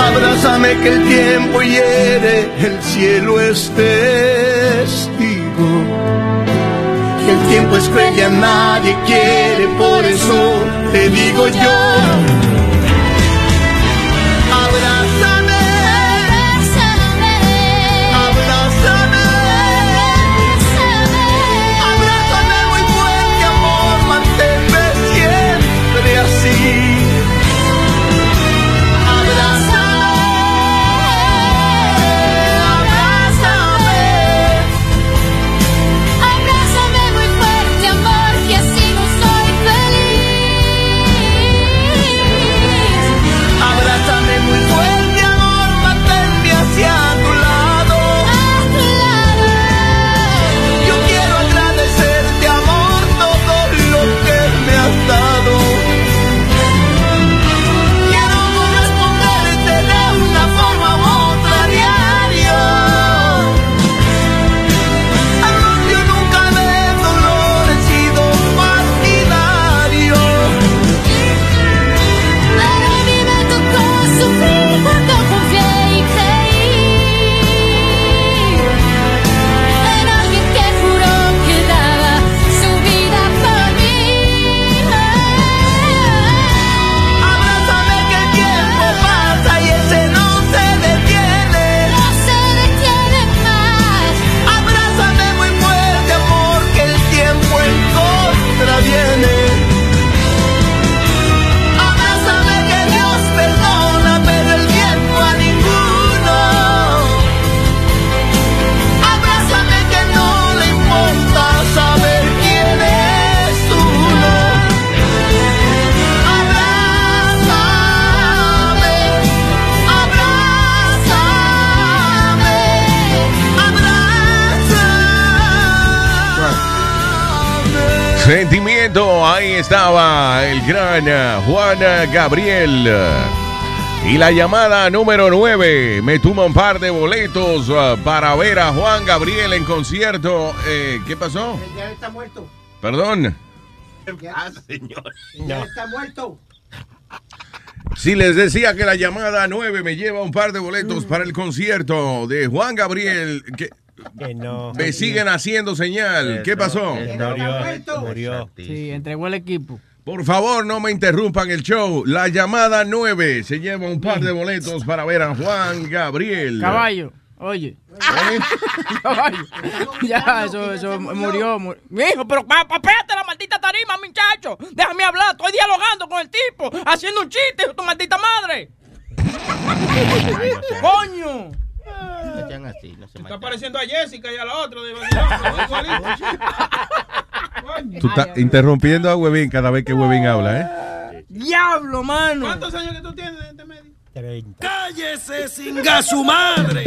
Abrázame que el tiempo hiere, el cielo es testigo. Que el tiempo es cruel a nadie quiere, por eso te digo yo. Sentimiento, ahí estaba el gran eh, Juan Gabriel. Y la llamada número 9, me toma un par de boletos eh, para ver a Juan Gabriel en concierto. Eh, ¿Qué pasó? Ya está muerto. Perdón. Ah, señor. Ya está muerto. Si les decía que la llamada 9 me lleva un par de boletos para el concierto de Juan Gabriel, que no. me siguen haciendo señal. ¿Qué pasó? Murió. Murió. Sí, entregó el equipo. Por favor, no me interrumpan el show. La llamada 9 se lleva un par de boletos para ver a Juan Gabriel. Caballo, oye. [LAUGHS] Caballo. Ya, eso, eso murió. mu- Mijo, pero espérate la maldita tarima, muchacho. Déjame hablar, estoy dialogando con el tipo, haciendo un chiste, tu maldita madre. ¡Coño! No sean así, no se Está pareciendo a Jessica y a la otra. De [LAUGHS] Tú estás interrumpiendo a Webin cada vez que Webin habla, ¿eh? ¡Diablo, mano! ¿Cuántos años que tú tienes en este medio? ¡Cállese, singa su madre!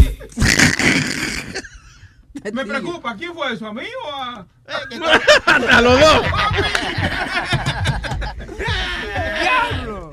[LAUGHS] Me preocupa, ¿quién fue eso? ¿A mí o a.? [LAUGHS] A los dos. Que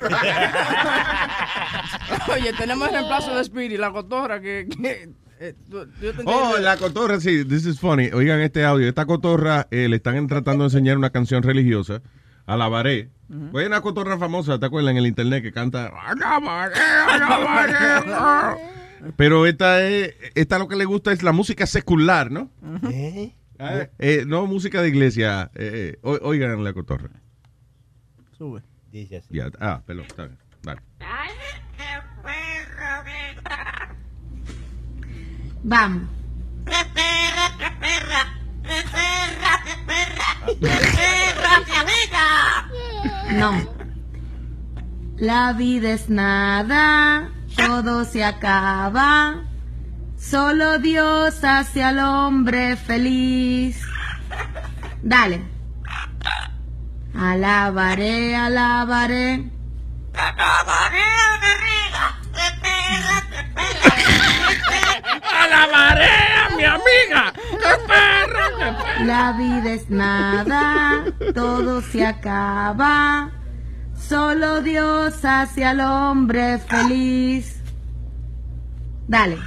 [LAUGHS] Oye, tenemos el reemplazo de Speedy, la cotorra que... que, eh, tú- yo te Oh, la cotorra, sí, this is funny. Oigan este audio. Esta cotorra eh, le están tratando de enseñar una canción religiosa. Alabaré. Ujú. Pues hay una cotorra famosa, ¿te acuerdas? En el internet que canta. [LAUGHS] Pero esta es, esta lo que le gusta es la música secular, ¿no? Ah, eh, no música de iglesia. Eh, eh, oigan la cotorra. Sube. Dice así. Ya, ah, perdón, está bien. Dale. Vamos. No. La vida es nada, todo se acaba. Solo Dios hace al hombre feliz. Dale. Alabaré, alabaré. ¡Alabaré a mi amiga! ¡Qué perro, qué perro! La vida es nada, todo se acaba. Solo Dios hace al hombre feliz. Dale.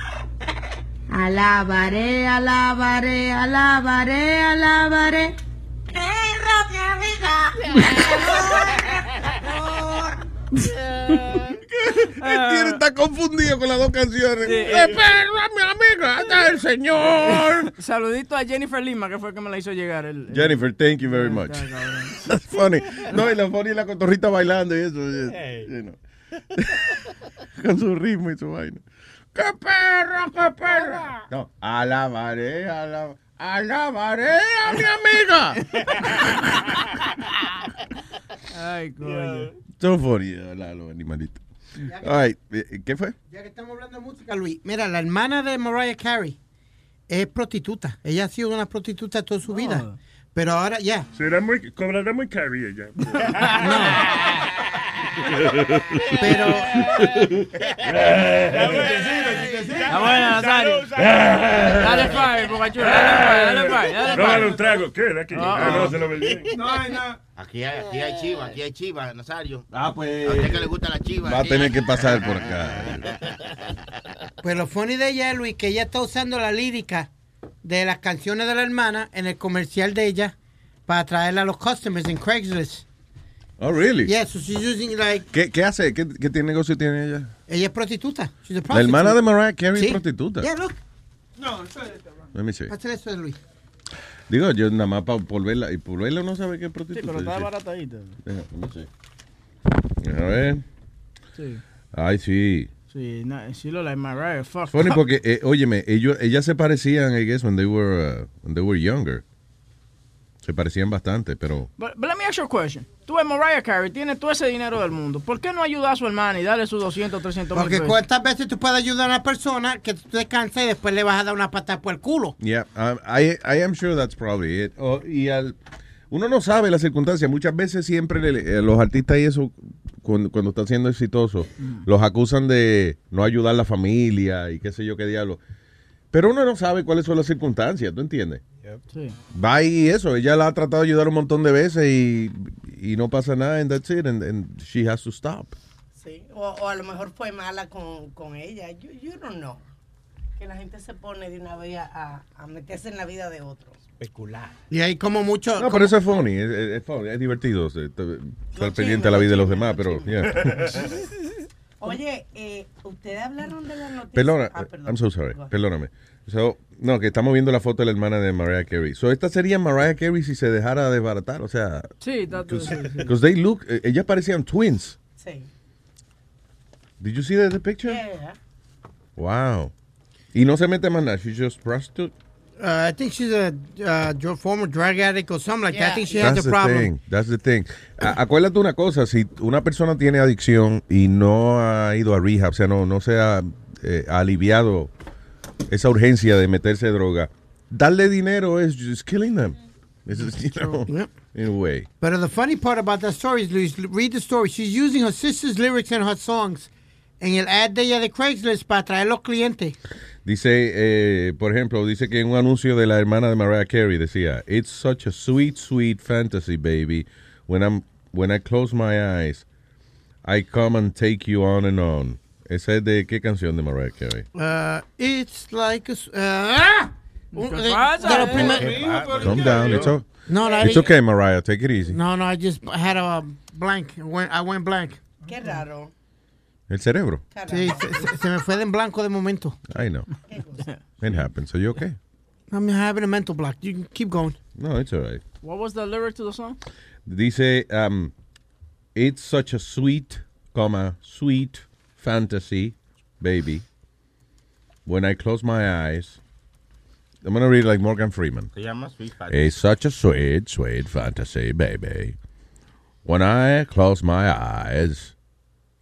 Alabaré, alabaré, alabaré, alabaré. Él está confundido con las dos canciones. Sí, ¡Qué perro a mi amiga! ¡Está el señor! Saludito a Jennifer Lima, que fue el que me la hizo llegar. El, el- Jennifer, thank you very much. [LAUGHS] That's funny. No, y la funny es la cotorrita bailando y eso. eh, you know. [LAUGHS] Con su ritmo y su vaina. ¡Qué perro, qué perro! No, alabaré, alabaré. ¡Alabaré a mi amiga! [LAUGHS] Ay, coño. So funny, eh, la- los animalitos. All right, eh, ¿qué fue? Ya que estamos hablando de música, Luis. Mira, la hermana de Mariah Carey es prostituta. Ella ha sido una prostituta toda su vida. Pero ahora ya. Será muy, cobrará muy caro ella. [LAUGHS] [LAUGHS] Pero. Está buena, Nazario. Dale Bocachula. Dale fire, dale fire, dale un trago. ¿Qué aquí? Ah, no, se lo bebí. No hay nada. Aquí hay, aquí hay chiva, aquí hay chiva, Nazario. Ah, pues. A usted que le gusta la chiva. Va a tener que pasar por acá. [LAUGHS] Pues lo funny de ella, Luis, que ella está usando la lírica de las canciones de la hermana en el comercial de ella para atraerla a los customers en Craigslist. Oh, really? Yeah, so she's using like. ¿Qué, qué hace? ¿Qué, ¿Qué tiene negocio tiene ella? Ella es prostituta. She's a La hermana de. Mariah Carey Sí. es prostituta. Yeah, look. No, eso es. Let me see. Pásale eso de Luis. Digo, yo nada más para por verla. Y por verla uno sabe que es prostituta. Sí, pero está baratadita. See. A ver. Sí. Ay, sí. Sí, no, she look like Mariah. Fuck. Funny porque, eh, óyeme, ellos, ellas se parecían, I guess, when they were, uh, when they were younger. Se parecían bastante, pero... But, but let me ask you a question. Tú ves Mariah Carey, tiene todo ese dinero del mundo. ¿Por qué no ayuda a su hermana y darle sus 200, 300 mil Porque pesos? cuántas veces tú puedes ayudar a una persona que tú te cansas y después le vas a dar una patada por el culo. Yeah, um, I, I am sure that's probably it. Oh, y al, uno no sabe las circunstancias. Muchas veces siempre le- eh, los artistas y eso, cuando, cuando están siendo exitosos, los acusan de no ayudar a la familia y qué sé yo qué diablo. Pero uno no sabe cuáles son las circunstancias, ¿tú entiendes? Sí. Va y eso, ella la ha tratado de ayudar un montón de veces y, y no pasa nada, and that's it, and, and she has to stop. Sí, o, o a lo mejor fue mala con, con ella. You, you don't know. Que la gente se pone de una vez a, a meterse en la vida de otros. Especular. Y hay como mucho. No, pero eso es funny, es, es- es funny, es divertido, estar pendiente de la vida de los demás, pero, yeah. [LAUGHS] Oye, eh, ustedes hablaron de la noticia. Perdona, Ah, perdón. I'm so sorry, perdóname. So, no, que estamos viendo la foto de la hermana de Mariah Carey. So, esta sería Mariah Carey si se dejara desbaratar, o sea... Sí, that- sí, sí. Because they look, eh, ellas parecían twins. Sí. Did you see the, the picture? Yeah. Wow. Y no se mete más nada, she's just prostitute. Uh, I think she's a uh, former drug addict or something like that. I think she has That's the problem. thing. That's the thing. A- acuérdate una cosa, si una persona tiene adicción y no ha ido a rehab, o sea, no, no se ha eh, aliviado esa urgencia de meterse droga, darle dinero es just killing them. It's just, you know, in a way. But the funny part about that story is, Luis, read the story. She's using her sister's lyrics in her songs. En el ad de ella de Craigslist para traer los clientes. Dice, eh, por ejemplo, dice que en un anuncio de la hermana de Mariah Carey decía, It's such a sweet, sweet fantasy, baby. When I'm when I close my eyes, I come and take you on and on. ¿Esa es de qué canción de Mariah Carey? Uh, it's like a... uh, ¡ah! Un- ¿Qué de- pasa? de los Eh. Calm down. It's, No, okay, Mariah. Take it easy. No, no, I just had a blank. I went, I went blank. Qué raro. El cerebro. Sí, se, se- se me fue de en blanco de momento. I know. It happens. Are you okay? I'm having a mental block. You can keep going. No, it's all right. What was the lyric to the song? Dice, um, it's such a sweet, comma, sweet fantasy, baby. When I close my eyes, I'm going to read like Morgan Freeman. Se llama Sweet Fantasy. It's such a sweet, sweet fantasy, baby. When I close my eyes,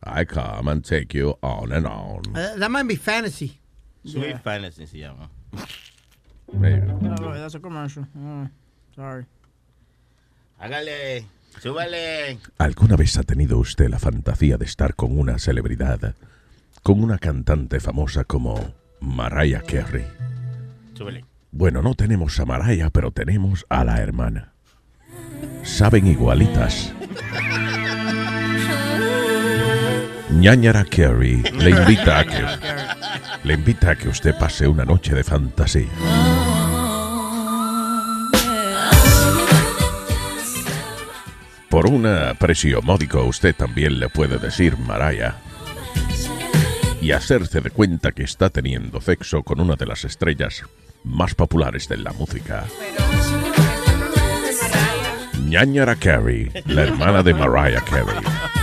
I come and take you on and on. Uh, that might be fantasy. Sweet Fantasy se llama. Maybe. No, that's a commercial. Oh, sorry. Hágale, súbale. ¿Alguna vez ha tenido usted la fantasía de estar con una celebridad, con una cantante famosa como Mariah Carey? Súbele. Bueno, no tenemos a Mariah, pero tenemos a la hermana. Saben igualitas. Ñañara Carey le invita a que le invita a que usted pase una noche de fantasía. Por un precio módico usted también le puede decir Mariah y hacerse de cuenta que está teniendo sexo con una de las estrellas más populares de la música. Ñañara Carey, la hermana de Mariah Carey.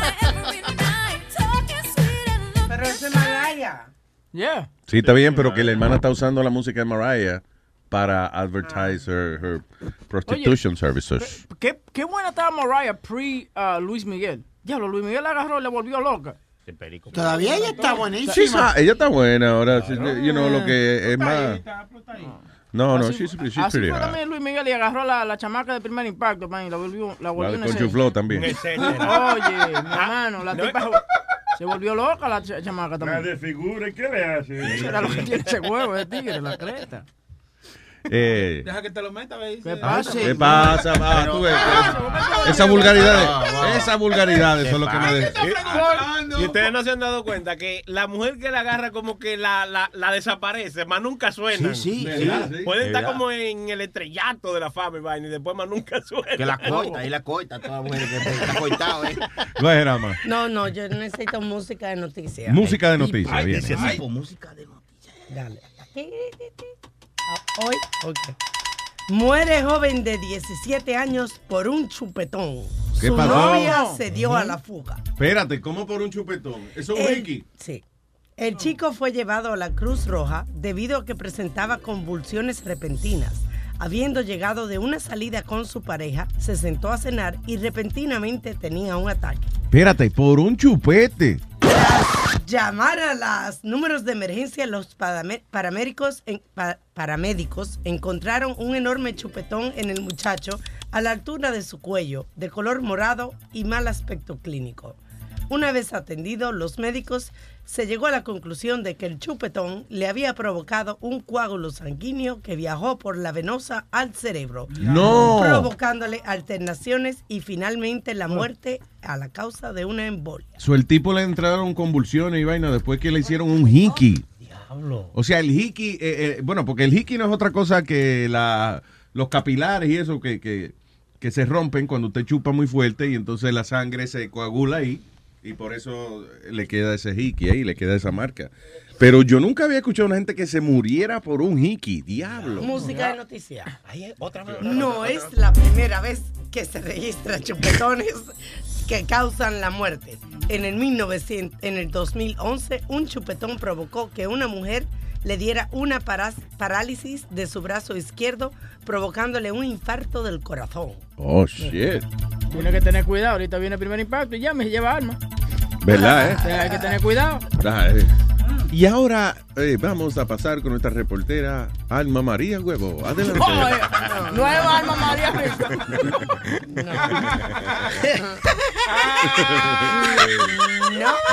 Yeah. Sí, está bien, pero que la hermana está usando la música de Mariah para advertise her, her prostitution services. ¿Qué, qué buena estaba Mariah pre uh, Luis Miguel. Diablo, Luis Miguel la agarró y le volvió loca. Todavía ella está buenísima. Hot. ella está buena ahora, you know, lo que es más... No, no, Así- she's, she's así pretty fue hot. también Luis Miguel y agarró la, la chamaca de primer impacto, man, y la volvió, la La volvió de serie. Flow también. [LAUGHS] Oye, mi hermano, la tipa se volvió loca la ch- chamaca La también. desfigura, ¿y qué le hace? Eso era lo que tiene ese huevo de tigre, la creta. Eh, Deja que te lo meta, ve. ¿Qué pasa? ¿Qué pasa? va? Pero- Tú ves, Ah, esa vulgaridad, Ah, ah. esa vulgaridad, eso es lo que me de... Y ustedes no se han dado cuenta que la mujer que la agarra como que la, la, la desaparece, más nunca suena. Sí, sí, sí. Pueden estar como en el estrellato de la fama y vaina y después más nunca suena. Que la coita, y la coita, toda mujer que está coitado, ¿eh? No es drama. No, no, yo necesito música de noticias. Música de noticias, bien. música de Dale. Hoy, ok. Muere joven de 17 años por un chupetón. ¿Qué Su pasó? novia se dio a la fuga. Espérate, ¿cómo por un chupetón? ¿Eso es un El- Ricky? Sí. El chico fue llevado a la Cruz Roja debido a que presentaba convulsiones repentinas. Habiendo llegado de una salida con su pareja, se sentó a cenar y repentinamente tenía un ataque. Espérate, por un chupete. Llamar a los números de emergencia, los paramédicos, en- pa- paramédicos encontraron un enorme chupetón en el muchacho a la altura de su cuello, de color morado y mal aspecto clínico. Una vez atendido, los médicos se llegó a la conclusión de que el chupetón le había provocado un coágulo sanguíneo que viajó por la venosa al cerebro, No. provocándole alternaciones y finalmente la muerte a la causa de una embolia. So, el tipo le entraron convulsiones y vaina después que le hicieron un hiki. O sea, el hiki, eh, eh, bueno, porque el hiki no es otra cosa que la, los capilares y eso que, que, que se rompen cuando usted chupa muy fuerte y entonces la sangre se coagula ahí Y por eso le queda ese hiki ahí, le queda esa marca. Pero yo nunca había escuchado a una gente que se muriera por un hiki, diablo. Música de otra vez. No es la primera vez que se registran chupetones que causan la muerte. En el, 1900, en el 2011, un chupetón provocó que una mujer le diera una parálisis de su brazo izquierdo, provocándole un infarto del corazón. Oh, shit. Tiene que tener cuidado. Ahorita viene el primer impacto y ya me lleva arma. ¿Verdad, eh? O sea, hay que tener cuidado. Ah, eh. Y ahora eh, vamos a pasar con nuestra reportera Alma María Huevo. Adelante. [LAUGHS] Oh, eh, Nueva arma María Rica. [LAUGHS] [LAUGHS]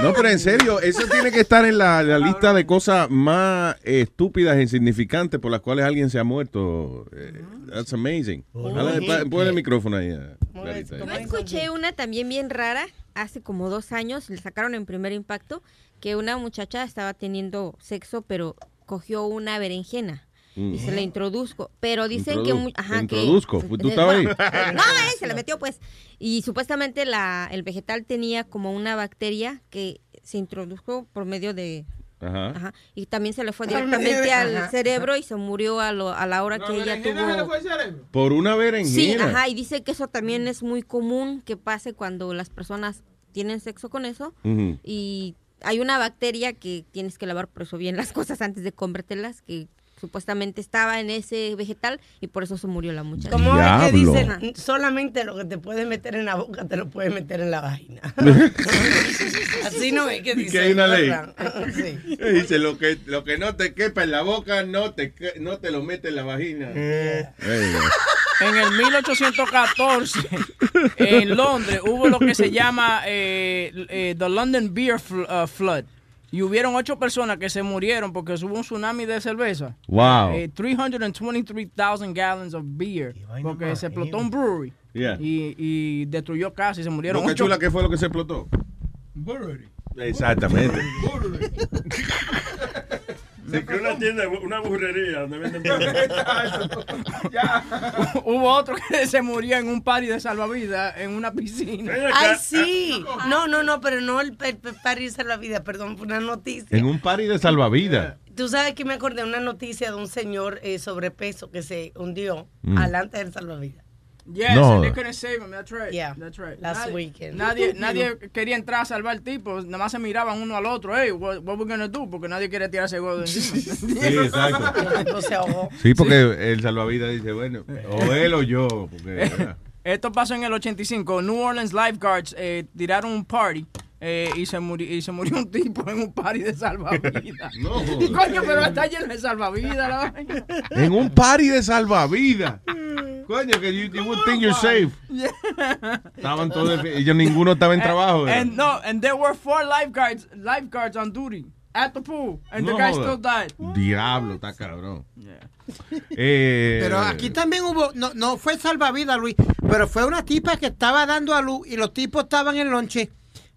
No, pero en serio, eso tiene que estar en la, la lista de cosas más estúpidas e insignificantes por las cuales alguien se ha muerto. Eh, that's amazing. Pon el micrófono ahí. eh, Clarita. Yo escuché una también bien rara, hace como dos años, le sacaron en primer impacto, que una muchacha estaba teniendo sexo, pero cogió una berenjena. Y se la introduzco, pero dicen que... Introdu- ajá, que- introduzco, ¿tú estabas ahí? [LAUGHS] No, eh, se la metió pues. Y supuestamente la, el vegetal tenía como una bacteria que se introdujo por medio de... Ajá. Ajá, y también se le fue directamente al ajá. cerebro y se murió a, lo- a la hora que ella tuvo... Por una Sí, berenjena. ajá, y dice que eso también es muy común que pase cuando las personas tienen sexo con eso y hay una bacteria que tienes que lavar por eso bien las cosas antes de comértelas que supuestamente estaba en ese vegetal y por eso se murió la muchacha. Como es que dicen, solamente lo que te puedes meter en la boca te lo puedes meter en la vagina. [LAUGHS] Así no es que Y dice. que hay una ley. Dice, lo que, lo que no te quepa en la boca, no te, que- no te lo mete en la vagina. Ey, En el 1814, en Londres, hubo lo que se llama eh, eh, The London Beer uh, Flood. Y hubieron ocho personas que se murieron porque hubo un tsunami de cerveza. Wow. Eh, 323,000 gallons of beer. Porque se explotó un brewery. Yeah. Y, y destruyó casi, se murieron Boca ocho. Chula, ¿qué fue lo que se explotó? Exactamente. [LAUGHS] Sí, que una tienda, una burrería donde venden [LAUGHS] [LAUGHS] Hubo otro que se murió en un party de salvavidas en una piscina. Ay, sí. No, no, no, pero no el, el, el party de salvavidas, perdón, fue una noticia. En un party de salvavidas. Tú sabes que me acordé de una noticia de un señor eh, sobrepeso que se hundió Mm. alante del salvavidas. Yes, No. and they couldn't save him. That's right. Yeah. That's right. Last nadie, weekend. Nadie, [LAUGHS] nadie quería entrar a salvar al tipo. Nada más se miraban uno al otro. Hey, what, what we gonna do? Porque nadie quiere tirarse huevo de encima. [LAUGHS] Sí, exacto. [LAUGHS] El se ahogó. Sí, porque el salvavidas dice, bueno, o él o yo. Porque. Esto pasó en el 85. New Orleans Lifeguards eh, tiraron un party. Eh, y, se murió, y se murió un tipo en un party de salvavidas. [LAUGHS] No. [LAUGHS] Coño, pero está lleno de salvavidas la vaina. en un party de salvavidas. Coño, que you, you would think you're safe. [LAUGHS] Estaban todos, ellos ninguno estaba en trabajo. ¿verdad? And no, and there were four lifeguards, lifeguards on duty at the pool, and No the guy joda. still died. Diablo, está cabrón. Eh, Pero aquí también hubo, no, no fue salvavidas, Luis, pero fue una tipa que estaba dando a luz y los tipos estaban en lonche.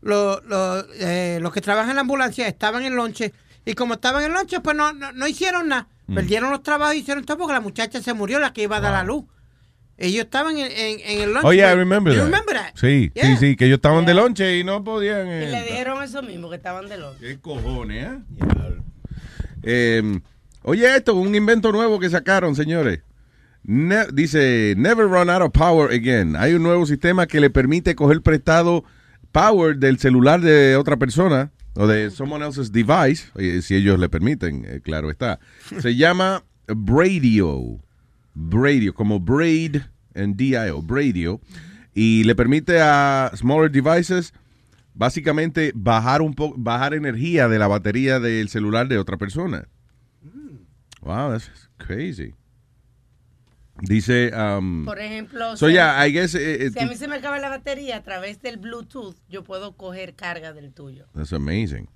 Los, los, eh, los que trabajan en la ambulancia estaban en lonche. Y como estaban en lonche, pues no, no, no hicieron nada. Mm. Perdieron los trabajos y hicieron todo porque la muchacha se murió, la que iba a dar a luz. Ellos estaban en, en, en el lonche. Oh, yeah, I remember that. remember that? Sí, Yeah. sí, sí, que ellos estaban de lonche y no podían. Y eh, le dijeron eso mismo, que estaban de loco. ¿Qué cojones, eh? Eh, oye, esto, un invento nuevo que sacaron, señores. Ne- dice, never run out of power again. Hay un nuevo sistema que le permite coger prestado power del celular de otra persona o de someone else's device, si ellos le permiten, eh, claro está. Se llama Bradio. Bradio, como Braid en DIO, Bradio. Y le permite a smaller devices básicamente bajar un poco, bajar energía de la batería del celular de otra persona. Wow, that's crazy. Dice, um, Por ejemplo, so si, yeah, I guess eh, eh, si a mí se me acaba la batería a través del Bluetooth, yo puedo coger carga del tuyo. that's amazing.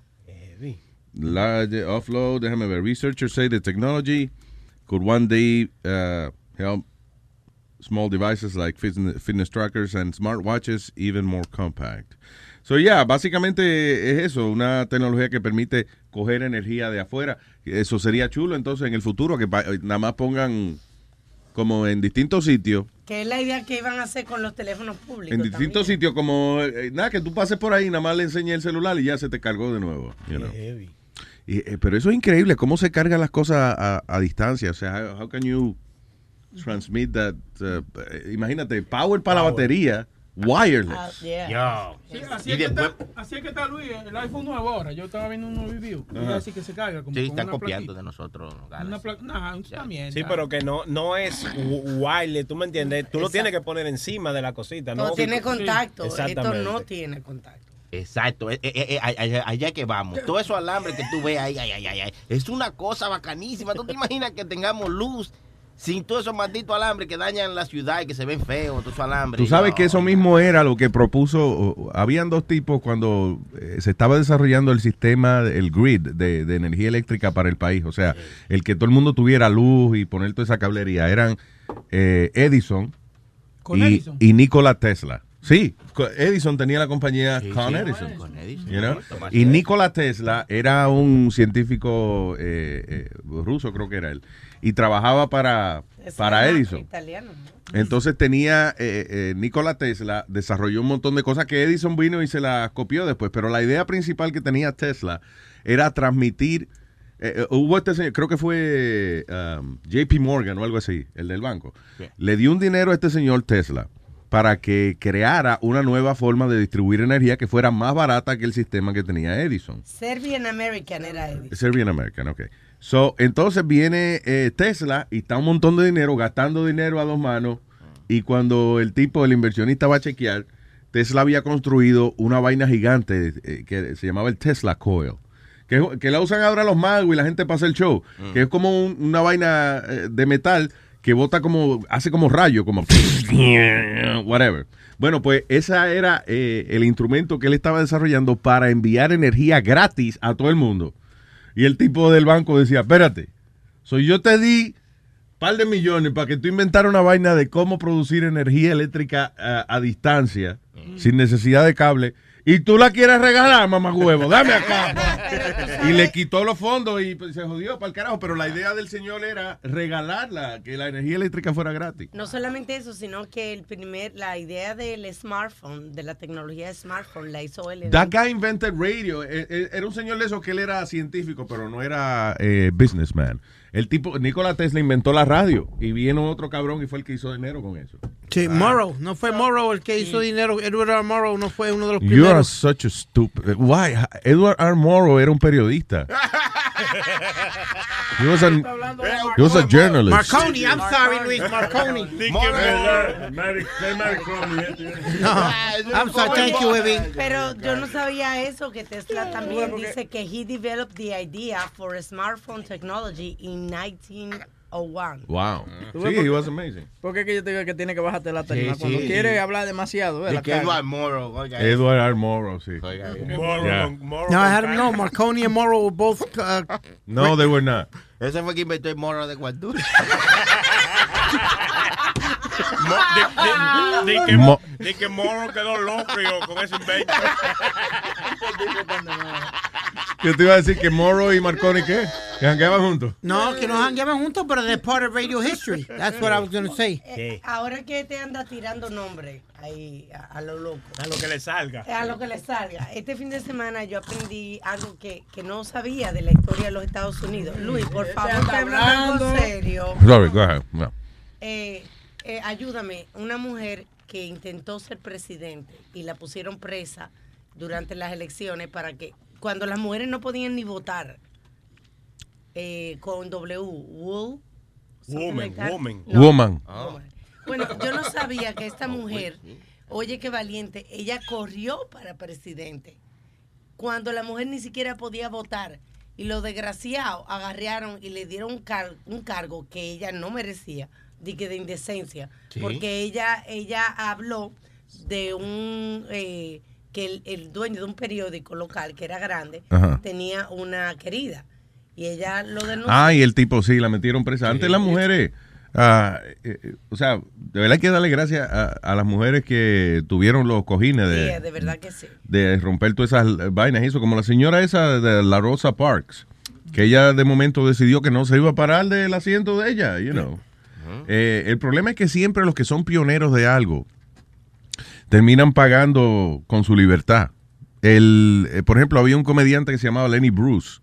Large offload, déjame ver. Researchers say the technology could one day uh, help small devices like fitness, fitness trackers and smartwatches even more compact. So yeah, básicamente es eso, una tecnología que permite coger energía de afuera. Eso sería chulo entonces en el futuro que pa- nada más pongan como en distintos sitios, Que es la idea que iban a hacer con los teléfonos públicos. en distintos sitios, como eh, nada, que tú pases por ahí, nada más le enseñé el celular y ya se te cargó de nuevo. you know. Y, eh, pero eso es increíble, cómo se cargan las cosas a, a distancia. O sea, how, how can you transmit that? uh, imagínate, power para la batería, wireless. Ah, yeah. Sí, así, Y es que después- está, así es que está Luis, el iPhone nuevo ahora. Yo estaba viendo un review. Ajá. así que se carga como Sí, con están una copiando plaquita. de nosotros. Una nah, también. Sí, pero que no, no es wi- wireless, ¿tú me entiendes? Tú lo tienes que poner encima de la cosita, ¿no? No tiene contacto. Esto Exactamente. no tiene contacto. Exacto, eh, eh, eh, allá, allá que vamos. Todo eso alambre que tú ves ahí, ay, ay, ay, ay, es una cosa bacanísima. ¿Tú te imaginas que tengamos luz sin todos esos malditos alambres que dañan la ciudad y que se ven feos, todos esos alambres? Tú sabes No. que eso mismo era lo que propuso, habían dos tipos cuando eh, se estaba desarrollando el sistema, el grid de, de energía eléctrica para el país, o sea, el que todo el mundo tuviera luz y poner toda esa cablería, eran eh, Edison, ¿Con y, Edison? y Nikola Tesla. Sí, Edison tenía la compañía Con sí, Edison. con Edison. you know? Tomás Y. Nikola Tesla era un científico eh, eh, ruso, creo que era él, y trabajaba para, para Edison. Italiano. Entonces tenía, eh, eh, Nikola Tesla desarrolló un montón de cosas que Edison vino y se las copió después, pero la idea principal que tenía Tesla era transmitir, eh, eh, hubo este señor, creo que fue um, JP Morgan o algo así, el del banco, le dio un dinero a este señor Tesla para que creara una nueva forma de distribuir energía que fuera más barata que el sistema que tenía Edison. Serbian American era Edison. Serbian American, ok. So, entonces viene eh, Tesla y está un montón de dinero, gastando dinero a dos manos. Y cuando el tipo, el inversionista va a chequear, Tesla había construido una vaina gigante eh, que se llamaba el Tesla Coil. Que, que la usan ahora los magos y la gente pasa el show. Que es como un- una vaina eh, de metal que bota como, hace como rayo, como [LAUGHS] whatever. Bueno, pues esa era eh, el instrumento que él estaba desarrollando para enviar energía gratis a todo el mundo. Y el tipo del banco decía, espérate, soy yo te di par de millones para que tú inventara una vaina de cómo producir energía eléctrica a, a distancia, sin necesidad de cable, y tú la quieres regalar, mamá huevo, dame acá. [LAUGHS] y le quitó los fondos y pues, se jodió para el carajo, pero la idea del señor era regalarla, que la energía eléctrica fuera gratis. No solamente eso, sino que el primer, la idea del smartphone, de la tecnología de smartphone, la hizo él. That guy invented radio. Eh, eh, Era un señor de esos que él era científico, pero no era eh, businessman. El tipo, Nikola Tesla inventó la radio y vino otro cabrón y fue el que hizo dinero con eso. Sí, Morrow. No fue Morrow el que hizo dinero. Edward R. Morrow no fue uno de los You are primeros. such a stupid. Why? Edward R. Morrow era un periodista. [LAUGHS] He was, an, he was a journalist. Marconi, I'm sorry, Luis, Marconi. No, I'm sorry, thank you, Evie. Pero yo no sabía eso, que Tesla también dice que he developed the idea for smartphone technology in 1901. Wow. ¿Tú Sí, por he qué? was amazing. Porque que yo te digo que tiene que bajarte la tarima. Sí, Cuando sí. quiere hablar demasiado. De que. Edward Morrow, oiga. Edward R. Morrow, sí. Oiga, Yeah. No, I had no. Marconi and Morrow were both. Uh, No, they were not. Ese fue quien inventó el morro de. Di [LAUGHS] que, Mo- di que Moro quedó loco con ese invento. [LAUGHS] Yo te iba a decir que Morrow y Marconi, ¿qué? Que jangueaban juntos. no, que no jangueaban juntos, pero they're part of radio history. That's what I was going to say. Eh, ahora que te anda tirando nombre ahí a, a lo loco. A lo que le salga. A lo que le salga. Este fin de semana yo aprendí algo que, que no sabía de la historia de los Estados Unidos. Luis, por favor, te hablando hablando. en serio. Sorry, go ahead. No. Eh, eh, ayúdame, una mujer que intentó ser presidente y la pusieron presa durante las elecciones para que, cuando las mujeres no podían ni votar, eh, con W, wool, Woman, woman. No. Woman. Bueno, yo no sabía que esta mujer, oye qué valiente, ella corrió para presidente cuando la mujer ni siquiera podía votar. Y los desgraciados agarraron y le dieron un, car- un cargo que ella no merecía, de que de indecencia, Sí. porque ella ella habló de un eh, que el, el dueño de un periódico local que era grande Ajá. tenía una querida y ella lo denunció. Ah, y el tipo sí, la metieron presa. Antes las mujeres, ah, eh, eh, o sea, de verdad hay que darle gracias a, a las mujeres que tuvieron los cojines Sí, de, verdad que sí. de romper todas esas vainas y eso, como la señora esa de la Rosa Parks, que ella de momento decidió que no se iba a parar del asiento de ella, you know. Eh, el problema es que siempre los que son pioneros de algo terminan pagando con su libertad. El, eh, por ejemplo, había un comediante que se llamaba Lenny Bruce,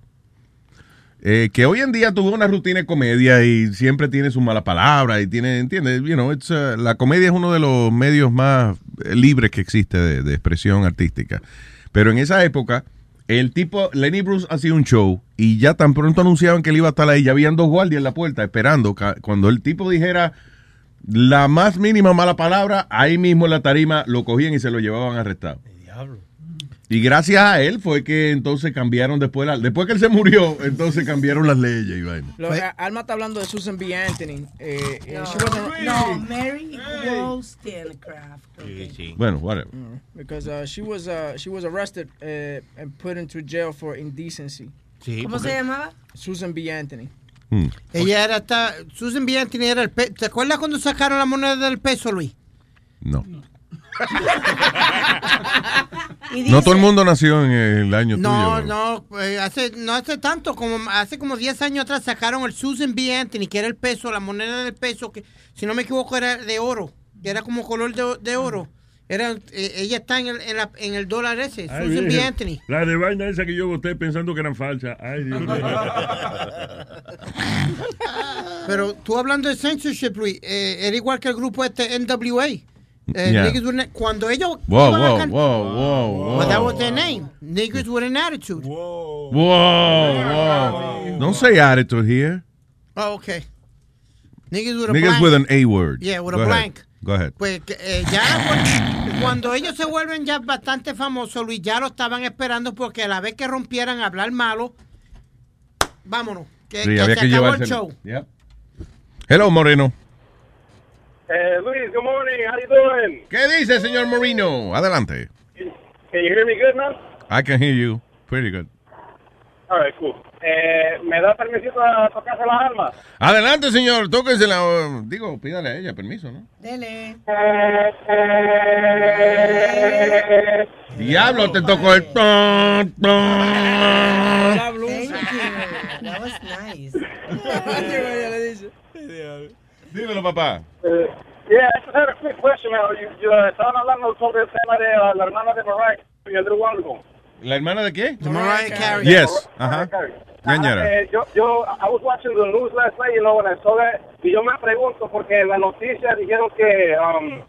eh, que hoy en día tuvo una rutina de comedia y siempre tiene su mala palabra y tiene, ¿entiendes? Uh, la comedia es uno de los medios más eh, libres que existe de, de expresión artística. Pero en esa época, el tipo, Lenny Bruce hacía un show y ya tan pronto anunciaban que él iba a estar ahí, ya habían dos guardias en la puerta esperando. Cuando el tipo dijera la más mínima mala palabra, ahí mismo en la tarima lo cogían y se lo llevaban arrestado. Y gracias a él fue que entonces cambiaron después, la- después que él se murió, entonces cambiaron las leyes y vaina. Lo- Alma está hablando de Susan B. Anthony. Eh, eh, wasn't- No, Mary Wollstonecraft. Bueno, whatever. Because uh, she was uh, she was arrested uh, and put into jail for indecency. ¿Cómo se llamaba? Susan B. Anthony. Ella era esta, Susan B. Anthony era el pe- ¿Te acuerdas cuando sacaron la moneda del peso, Luis? No. No [LAUGHS] todo el mundo nació en el año No, tuyo. no, eh, hace, no hace tanto, como hace como 10 años atrás sacaron el Susan B. Anthony, que era el peso, la moneda del peso, que si no me equivoco era de oro, que era como color de, de oro. Era, eh, ella está en el, en, la- en el dólar ese, Ay, Susan B. Anthony. La de vaina esa que yo voté pensando que eran falsas. Ay, Dios mío. [LAUGHS] Pero tú hablando de censorship, Luis, eh, era igual que el grupo este NWA. Eh, Yeah. niggas with an- cuando ellos Wow, iban a wow, wow, wow. Well, that was their name. Niggas with an attitude. Wow, wow. Don't say attitude here. Oh, okay. Niggas with a Niggas blank. with an A word. Yeah, with Go a ahead. blank. Go ahead. Pues que, eh, ya cuando, cuando ellos se vuelven ya bastante famosos, Luis, ya lo estaban esperando porque a la vez que rompieran a hablar malo, vámonos. Que, Sí, que había se que acabó el show. Hello, Moreno. Uh, Luis, good morning. How you doing? ¿Qué dice, señor Moreno? Adelante. Can you hear me good now? I can hear you. Pretty good. All right, cool. Eh, ¿Me da permisito a tocarse las armas? Adelante, señor. Tóquese la... Digo, pídale a ella permiso, ¿no? Dele. Diablo, te tocó el... ton, ton. Thank you. That was nice. Dímelo, papá. Uh, yeah, I just had a quick question. You, you, uh, estaban hablando sobre el tema de uh, la hermana de Mariah Carey a little while ago. ¿La hermana de qué? De Mariah Carey. Yes. Ajá. Ñañara. Eh, yo, yo, I was watching the news last night, you know, when I saw that, y yo me pregunto, porque en la noticia dijeron que, um,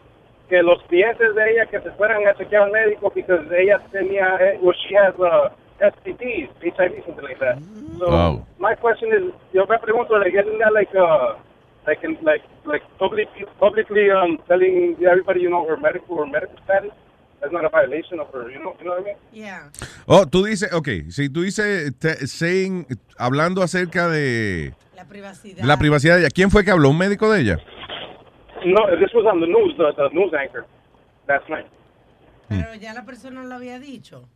que los clientes de ella que se fueran a chequear al médico, porque ella tenía, eh, well, she has uh, STDs, HIV, something like that. So, Wow. my question is, yo me pregunto, like, isn't that like, uh, like, like, like publicly, publicly um, telling everybody, you know, her medical, her medical status? That's not a violation of her, you know, you know what I mean? Yeah. Oh, tú dices, ok, si tú dices, te- saying, hablando acerca de La privacidad. la privacidad de ella, ¿quién fue que habló? ¿Un médico de ella? No, this was on the news, the, the news anchor last night. Pero ya la persona lo había dicho.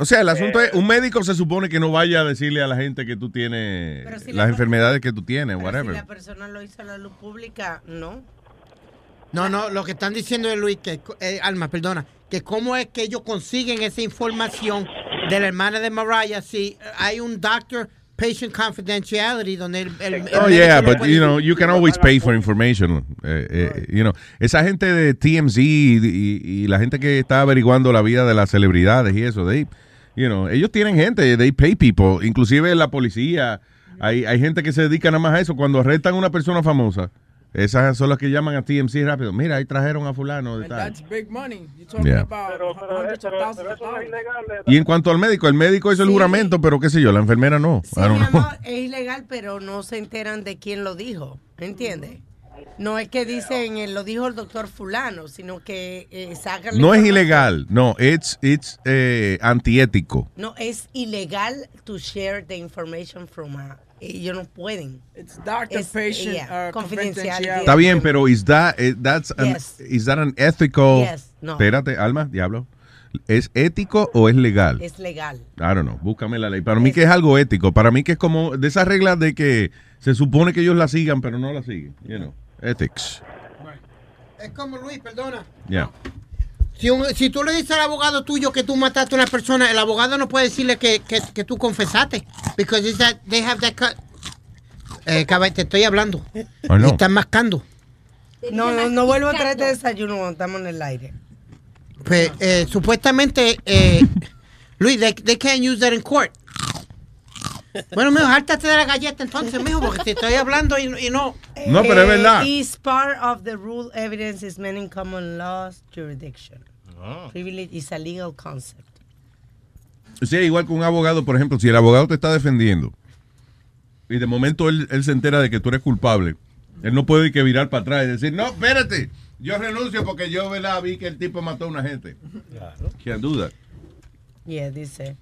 O sea, el asunto es, un médico se supone que no vaya a decirle a la gente que tú tienes si las la- enfermedades que tú tienes, Pero whatever. si la persona lo hizo a la luz pública, no. No, no, lo que están diciendo es Luis, que, eh, Alma, perdona, que cómo es que ellos consiguen esa información de la hermana de Mariah si hay un doctor patient confidentiality donde el, el- el Oh yeah, but you know, you can always pay for information. Eh, eh, you know, esa gente de TMZ y, y- y la gente que está averiguando la vida de las celebridades y eso, they, you know, ellos tienen gente, they pay people, inclusive la policía. Hay, hay gente que se dedica nada más a eso. Cuando arrestan a una persona famosa, esas son las que llaman a TMZ rápido. Mira, ahí trajeron a fulano de tal. Yeah. Y en cuanto al médico, el médico hizo el juramento, pero qué sé yo, la enfermera no. Sí, I don't mi amor, es ilegal, pero no se enteran de quién lo dijo. ¿Entiendes? No es que dicen, eh, lo dijo el doctor fulano, sino que eh, sacan... No es ilegal, no, it's, it's eh, antiético. No, es ilegal to share the information from a... Ellos no pueden. It's doctor Es- patient yeah, uh. Está bien, pero is that, eh, that's an, Yes. is that an ethical? Yes, no. Espérate, Alma, diablo. ¿Es ético o es legal? Es legal. I don't know, búscame la ley. Para mí que es algo ético, para mí que es como de esas reglas de que se supone que ellos la sigan, pero no la siguen. You know, ethics. Es como Luis, perdona. Yeah. Si, un- si tú le dices al abogado tuyo que tú mataste a una persona, el abogado no puede decirle que, que, que tú confesaste. Because it's that they have that cut. Eh, caballero, te estoy hablando. No. Y estás mascando. No, no, no vuelvo a traerte desayuno cuando estamos en el aire. Pues, eh, supuestamente, eh, [LAUGHS] Luis, they, they can't use that in court. Bueno, mijo, hártate de la galleta entonces, mijo, porque te estoy hablando y, y no. No, pero es verdad. Eh, Is part of the rule evidence is meant in common laws jurisdiction. Privilege is a legal concept. Sí, igual que un abogado, por ejemplo, si el abogado te está defendiendo y de momento él, él se entera de que tú eres culpable, él no puede ir que virar para atrás y decir, no, espérate, yo renuncio porque yo ¿verdad? vi que el tipo mató a una gente. Claro. Can't do that. Yeah, dice.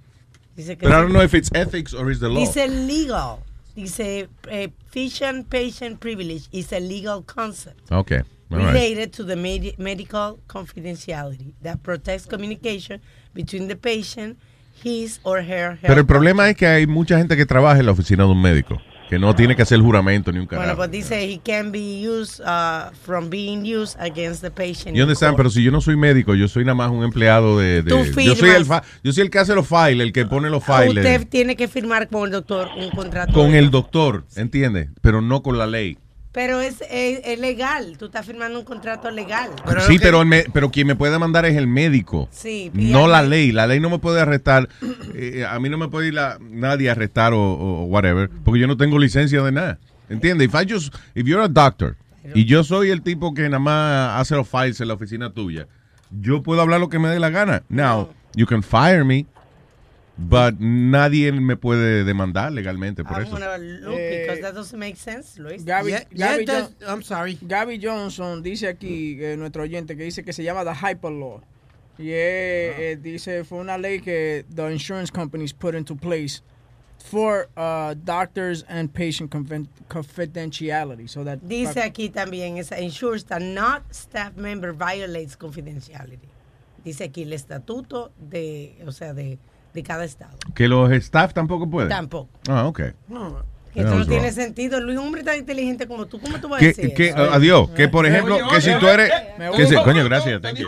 Dice que But I don't know if it's ethics or it's the law. Dice legal. Dice eh, patient patient privilege is a legal concept Okay. All right. related to the medi- medical confidentiality that protects communication between the patient, his or her health. Pero el problema es que hay mucha gente que trabaja en la oficina de un médico, que no tiene que hacer juramento ni un Bueno, carajo. pues dice he can be used uh, from being used against the patient. Yo understand, pero si yo no soy médico, yo soy nada más un empleado de... de- Tú yo, soy el fa- yo soy el que hace los files, el que pone los files Usted tiene que firmar con el doctor un contrato. con el doctor, ¿entiende? Pero no con la ley. Pero es, es, es legal. Tú estás firmando un contrato legal. sí, pero, me- pero quien me puede mandar es el médico. Sí, No la ley. La ley no me puede arrestar. [CLEARS THROAT] eh, a mí no me puede ir la- nadie a arrestar o, o whatever, porque yo no tengo licencia de nada. ¿Entiendes? If, I just, if you're a doctor y yo soy el tipo que nada más hace los files en la oficina tuya, yo puedo hablar lo que me dé la gana. Now, you can fire me, but nadie me puede demandar legalmente por I'm eso. look Eh, because that doesn't make sense, Luis. Gaby, Yeah, Gaby yeah, Jo- that- I'm sorry. Gaby Johnson dice aquí, eh, nuestro oyente, que dice que se llama the Hyper Law. Y eh, eh, dice, fue una ley que the insurance companies put into place for uh, doctors and patient confidentiality. So that Dice aquí también, es ensures that not staff member violates confidentiality. Dice aquí el estatuto de, o sea, de, de cada estado. Que los staff tampoco pueden. Tampoco. Ah, ok. Que esto no tiene sentido. Luis, un hombre tan inteligente como tú, ¿cómo tú vas a decir que, eso? adiós, que por ejemplo, que si tú eres... Me Que si, dijo coño, gracias, thank you.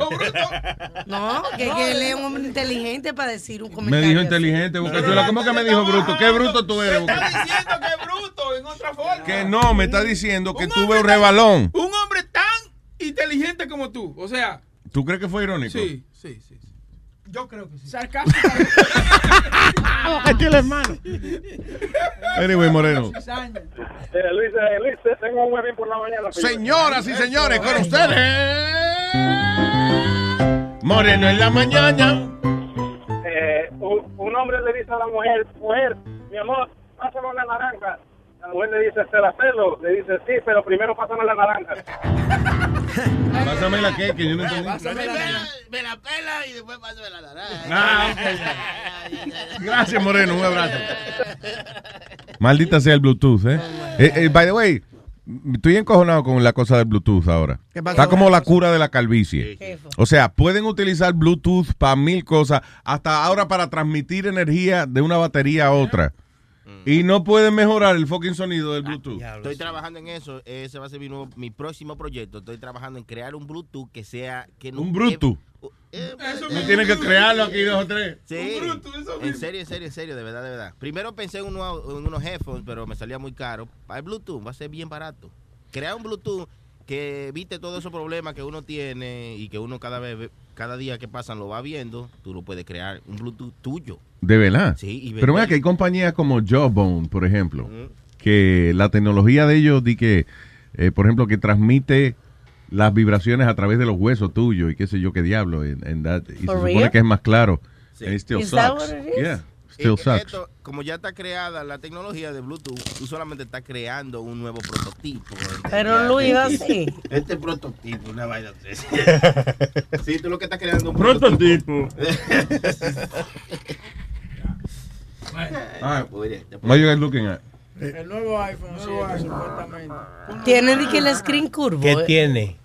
No, que, que él es un hombre inteligente para decir un Me comentario. dijo así. inteligente, Boca Chula. ¿Cómo que me dijo bruto? ¿Qué bruto tú eres, diciendo que es bruto en otra forma. Que no, me está diciendo que tuve un rebalón. Un hombre tan inteligente como tú. O sea, ¿Tú crees que fue irónico? sí, sí, sí. Yo creo que sí. Sarcástico. [LAUGHS] Anyway, Moreno. Eh, Luis, eh, Luis, te- tengo un huevín por la mañana. Señoras y señores, con ustedes. Moreno en la mañana. Eh, un, un hombre le dice a la mujer, mujer, mi amor, pásame la naranja. La mujer le dice, ¿se la pelo? Le dice, sí, pero primero pásame la naranja. [LAUGHS] Pásame la que, que yo no entendí. Me la pela y después paso de la naranja. Ah, [LAUGHS] Gracias, Moreno. Un abrazo. [LAUGHS] Maldita sea el Bluetooth, ¿eh? Eh, eh, by the way, estoy encojonado con la cosa del Bluetooth ahora. ¿Qué pasó? Está como la cura de la calvicie. O sea, pueden utilizar Bluetooth para mil cosas, hasta ahora para transmitir energía de una batería a otra. Y no pueden mejorar el fucking sonido del Bluetooth. Estoy trabajando en eso. Ese va a ser mi, nuevo- mi próximo proyecto. Estoy trabajando en crear un Bluetooth que sea. Que no, Un Bluetooth. No tienen que crearlo aquí dos o tres. Sí. En serio, en serio, en serio, de verdad, de verdad. Primero pensé en, uno- en unos headphones, pero me salía muy caro. Para el Bluetooth va a ser bien barato. Crear un Bluetooth que evite todos esos problemas que uno tiene y que uno cada vez, ve- cada día que pasan lo va viendo. Tú lo puedes crear un Bluetooth tuyo. De verdad. Sí, y Pero mira que hay compañías como Jawbone, por ejemplo, que la tecnología de ellos, di que, eh, por ejemplo, que transmite las vibraciones a través de los huesos tuyos y qué sé yo qué diablo. and- and that- y se supone que es más claro. Sí. And it still Is that sucks. what it is? Yeah, still Eh, sucks. esto, como ya está creada la tecnología de Bluetooth, tú solamente estás creando un nuevo prototipo. Pero, Luis, este- así. [LAUGHS] Este prototipo, una vaina. [LAUGHS] Sí, tú lo que estás creando un Prototipo. [LAUGHS] Ah, Podría- what you guys looking at? El nuevo iPhone, sí, que supuestamente. Tiene de que el screen curvo. ¿Qué eh. tiene?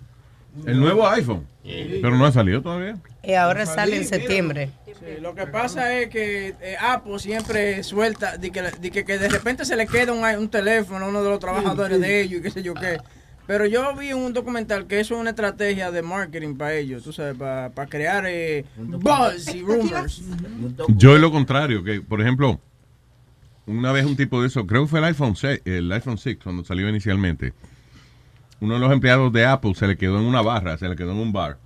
El nuevo iPhone. Pero no ha salido todavía. Y ahora sale en septiembre. Sí, lo que pasa es que eh, Apple siempre suelta, de que, de que, que de repente se le queda un, un teléfono a uno de los trabajadores de ellos y qué sé yo qué. Pero yo vi un documental que eso es una estrategia de marketing para ellos, tú sabes, para, para crear eh, buzz y rumors. Yo es lo contrario, que por ejemplo, una vez un tipo de eso, creo que fue el iPhone 6, el iPhone 6 cuando salió inicialmente. Uno de los empleados de Apple se le quedó en una barra, se le quedó en un bar.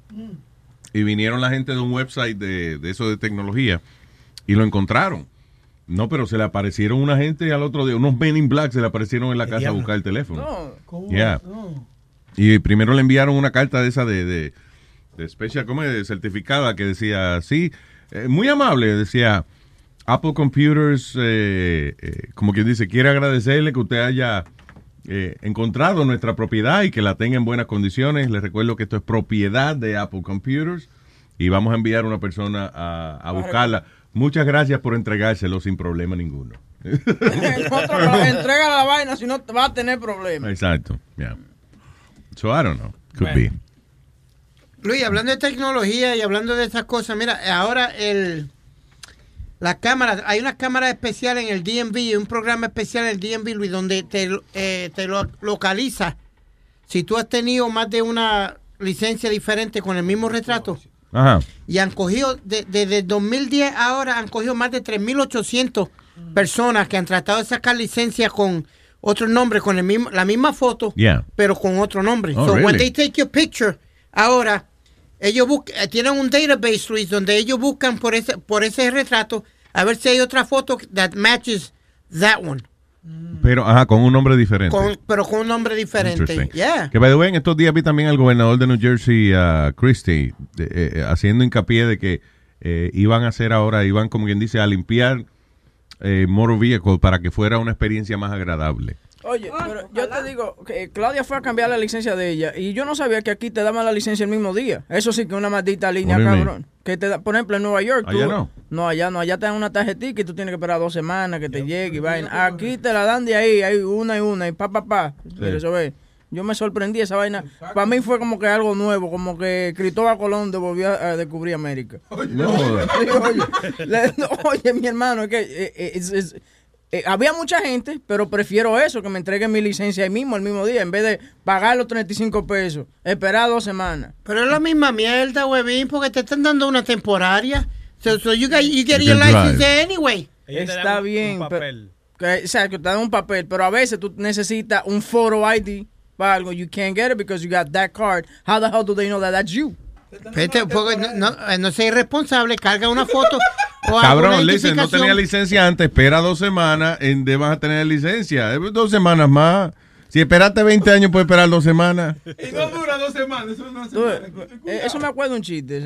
Y vinieron la gente de un website de, de eso de tecnología y lo encontraron. No, pero se le aparecieron una gente al otro día, unos Men in Black se le aparecieron en la casa a buscar el teléfono. Yeah. Y primero le enviaron una carta de esa de, de, de especial, ¿cómo es? Certificada que decía, sí, eh, muy amable, decía, Apple Computers, eh, eh, como quien dice, quiere agradecerle que usted haya eh, encontrado nuestra propiedad y que la tenga en buenas condiciones. Les recuerdo que esto es propiedad de Apple Computers y vamos a enviar una persona a, a buscarla. Muchas gracias por entregárselo sin problema ninguno. [LAUGHS] Entrega la vaina, si no va a tener problemas. Exacto. Yeah. So I don't know. Could be. Luis, hablando de tecnología y hablando de esas cosas, mira, ahora el la cámara, hay una cámara especial en el DMV, un programa especial en el DMV, Luis, donde te, eh, te lo localiza. Si tú has tenido más de una licencia diferente con el mismo retrato, Ajá. y han cogido, de- desde 2010 ahora, han cogido más de 3.800 personas que han tratado de sacar licencia con otro nombre, con el mismo, la misma foto, Yeah. pero con otro nombre. Oh, so when really? they take your picture, ahora ellos bus- eh, tienen un database, Luis, donde ellos buscan por ese, por ese retrato a ver si hay otra foto that matches that one, Pero, ajá, con un nombre diferente. con, pero con un nombre diferente. Yeah. Que, by the way, en estos días vi también al gobernador de New Jersey, uh, Christie, de- eh, eh, haciendo hincapié de que eh, iban a hacer ahora, iban, como quien dice, a limpiar eh, motor vehicle para que fuera una experiencia más agradable. Oye, pero yo te digo que Claudia fue a cambiar la licencia de ella y yo no sabía que aquí te daban la licencia el mismo día. Eso sí que es una maldita línea, cabrón. Que te da, por ejemplo, en Nueva York. Allá tú- no. No, allá no. Allá te dan una tarjetita y tú tienes que esperar dos semanas que te llegue y vaina. Aquí te la dan de ahí, hay una y una y pa, pa, pa. Eso ve. Yo me sorprendí esa vaina. Para mí fue como que algo nuevo, como que Cristóbal Colón de- volvió a, a descubrir América. No [LAUGHS] oye, le- no, oye, mi hermano, es que eh, eh, es- es- eh, había mucha gente, pero prefiero eso, que me entreguen mi licencia ahí mismo, el mismo día, en vez de pagar los 35 pesos, esperar dos semanas. Pero es la misma mierda, huevín, porque te están dando una temporaria. So, so you, got, you get You your license drive. anyway. Está bien. pero- que, o sea, que te dan un papel, pero a veces tú necesitas un photo ID para algo. You can't get it because you got that card. How the hell do they know that that's you? No, no, eh, no seas irresponsable, carga una foto [LAUGHS] Cabrón, listen, no tenía licencia antes, espera dos semanas, en de vas a tener licencia. Eh, Dos semanas más. Si esperaste 20 años, puedes esperar dos semanas. Y no dura dos semanas, eso no Tú, eh, eso me acuerdo un chiste.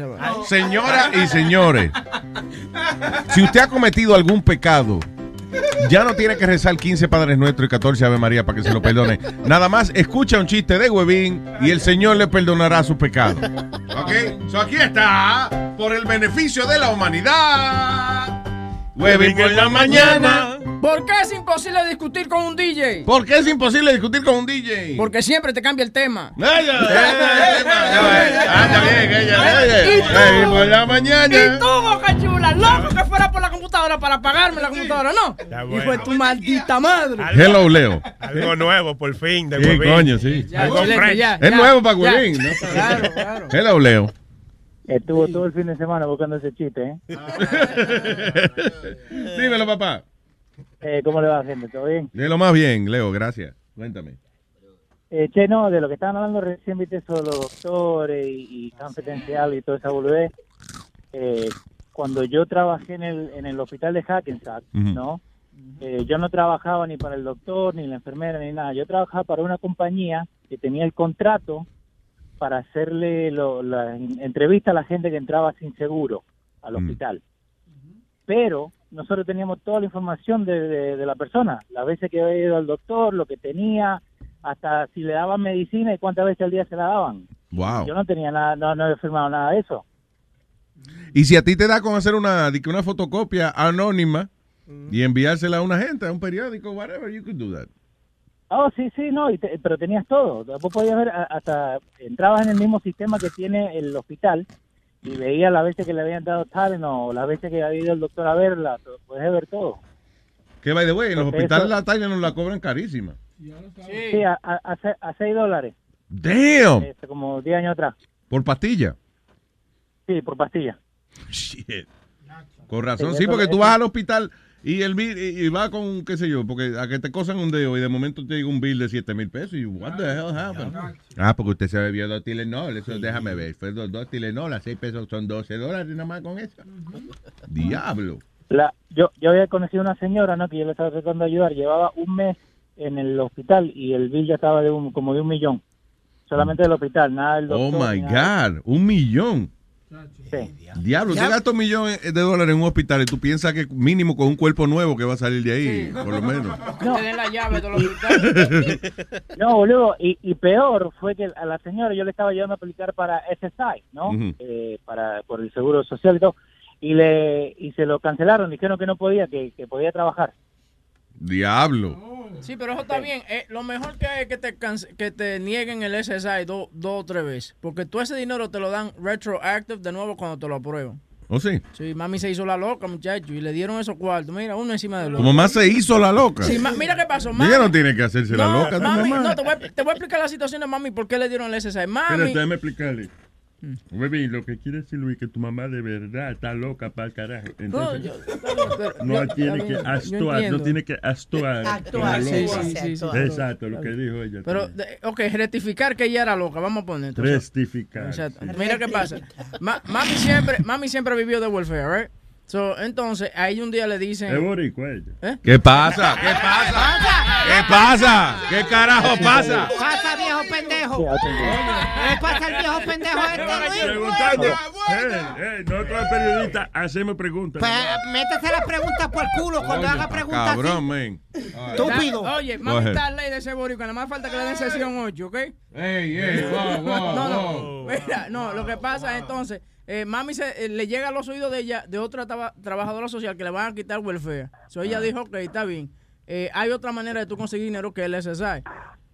Señoras y señores, si usted ha cometido algún pecado, ya no tiene que rezar 15 Padres Nuestros y 14 Ave María para que se lo perdone. Nada más escucha un chiste de Huevín y el Señor le perdonará su pecado. Ok, so aquí está, por el beneficio de la humanidad. Huevín por la mañana. ¿Por qué es imposible discutir con un DJ? ¿Por qué es imposible discutir con un DJ? Porque siempre te cambia el tema. Huevín por la mañana. Y tú, boca chula, loco que fuera por la computadora para pagarme la computadora, ¿no? Hijo de tu maldita madre. Hello, Leo. Algo nuevo, por fin, de Sí, coño, sí. Algo ya, Es nuevo para. Huevín, ¿no? Claro, claro. Hello, Leo. Estuvo todo el fin de semana buscando ese chiste, ¿eh? [LAUGHS] Dímelo, papá. Eh, ¿Cómo le va, gente? ¿Todo bien? De lo más bien, Leo, gracias. Cuéntame. Eh, che, no, de lo que estaban hablando recién, viste, de los doctores y, y confidencial y toda esa boludez. Eh, cuando yo trabajé en el, en el hospital de Hackensack. ¿no? Eh, yo no trabajaba ni para el doctor, ni la enfermera, ni nada. Yo trabajaba para una compañía que tenía el contrato para hacerle lo- la en- entrevista a la gente que entraba sin seguro al hospital. Pero nosotros teníamos toda la información de, de- de la persona, las veces que había ido al doctor, lo que tenía, hasta si le daban medicina y cuántas veces al día se la daban. Wow. Yo no tenía nada, no, no había firmado nada de eso. Y si a ti te da con hacer una, una fotocopia anónima y enviársela a una gente, a un periódico, whatever, you could do that. Oh, sí, sí, no, y te- pero tenías todo. Vos podías ver, hasta entrabas en el mismo sistema que tiene el hospital y veías las veces que le habían dado talent o las veces que había ido el doctor a verla, podías ver todo. Que, by the way, en los Entonces, hospitales eso- la talla nos la cobran carísima. Sí, a, a, a se- a 6 dólares, Damn. este, como 10 años atrás. Por pastilla. Sí, por pastilla. Shit. Con razón, Sí, porque tú vas al hospital Y el bill, y va con, qué sé yo, porque a que te cosan un dedo y de momento te llega un bill de 7 mil pesos y what the hell happened? Ah, porque usted se bebió dos Tylenol, eso déjame ver, fue dos, dos Tylenol, a 6 pesos son 12 dólares nada más con eso. Diablo. La, yo, yo había conocido una señora, ¿no? Que yo le estaba tratando de ayudar. Llevaba un mes en el hospital y el bill ya estaba de un, como de un millón. Solamente del hospital, nada del Oh doctor. my ni nada. God, un millón. Sí. Diablo, usted gasta un millón de dólares en un hospital y tú piensas que mínimo con un cuerpo nuevo que va a salir de ahí, por lo menos. [LAUGHS] No. La llave. [LAUGHS] No, boludo, y, y peor fue que a la señora yo le estaba llevando a aplicar para SSI, ¿no? Eh, para por el seguro social y todo, y le y se lo cancelaron, dijeron que no podía, que, que podía trabajar. Diablo. Sí, pero eso está bien. Eh, lo mejor que hay es que te, que te nieguen el SSI do- dos o tres veces. Porque tú ese dinero te lo dan retroactive de nuevo cuando te lo aprueban. ¿O sí? Sí, mami se hizo la loca, muchacho, y le dieron esos cuartos. Mira, uno encima del otro. Como más se hizo la loca. Sí, mira qué pasó. Ella Mami, no tiene que hacerse la loca, tu mami, mamá. no, te voy, a, te voy a explicar la situación de mami, por qué le dieron el SSI. Mami, Espérate, déjame explicarle. Baby, lo que quiere decir Luis que tu mamá de verdad está loca para el carajo. Entonces, [LAUGHS] yo- no yo- tiene que actuar, no tiene que actuar. Actuar, sí, sí, sí, sí. Exacto, lo que dijo ella. Pero, de- ok, rectificar que ella era loca, vamos a poner. entonces. Rectificar. Exacto. Mira qué pasa. Ma- mami siempre, mami siempre vivió de welfare, right? So, entonces, ahí un día le dicen. ¿Eh? ¿Qué pasa? ¿Qué pasa? ¿Qué pasa? ¿Qué carajo pasa? Pasa, viejo pendejo. ¿Qué pasa el viejo pendejo este? Eh, eh, nosotros periodistas hacemos preguntas. Pues, métese las preguntas por el culo cuando haga preguntas así. Cabrón, man. Estúpido. Oye, ahead. está ley de ese boricua, nada más falta que le den sesión 8, ¿ok? Ey, ey, wow, wow, no, no, wow. mira, no, lo que pasa es entonces, eh, mami se, eh, le llega a los oídos de ella, de otra traba- trabajadora social que le van a quitar welfare. So ella dijo, ok, está bien. Eh, hay otra manera de tú conseguir dinero que el SSI.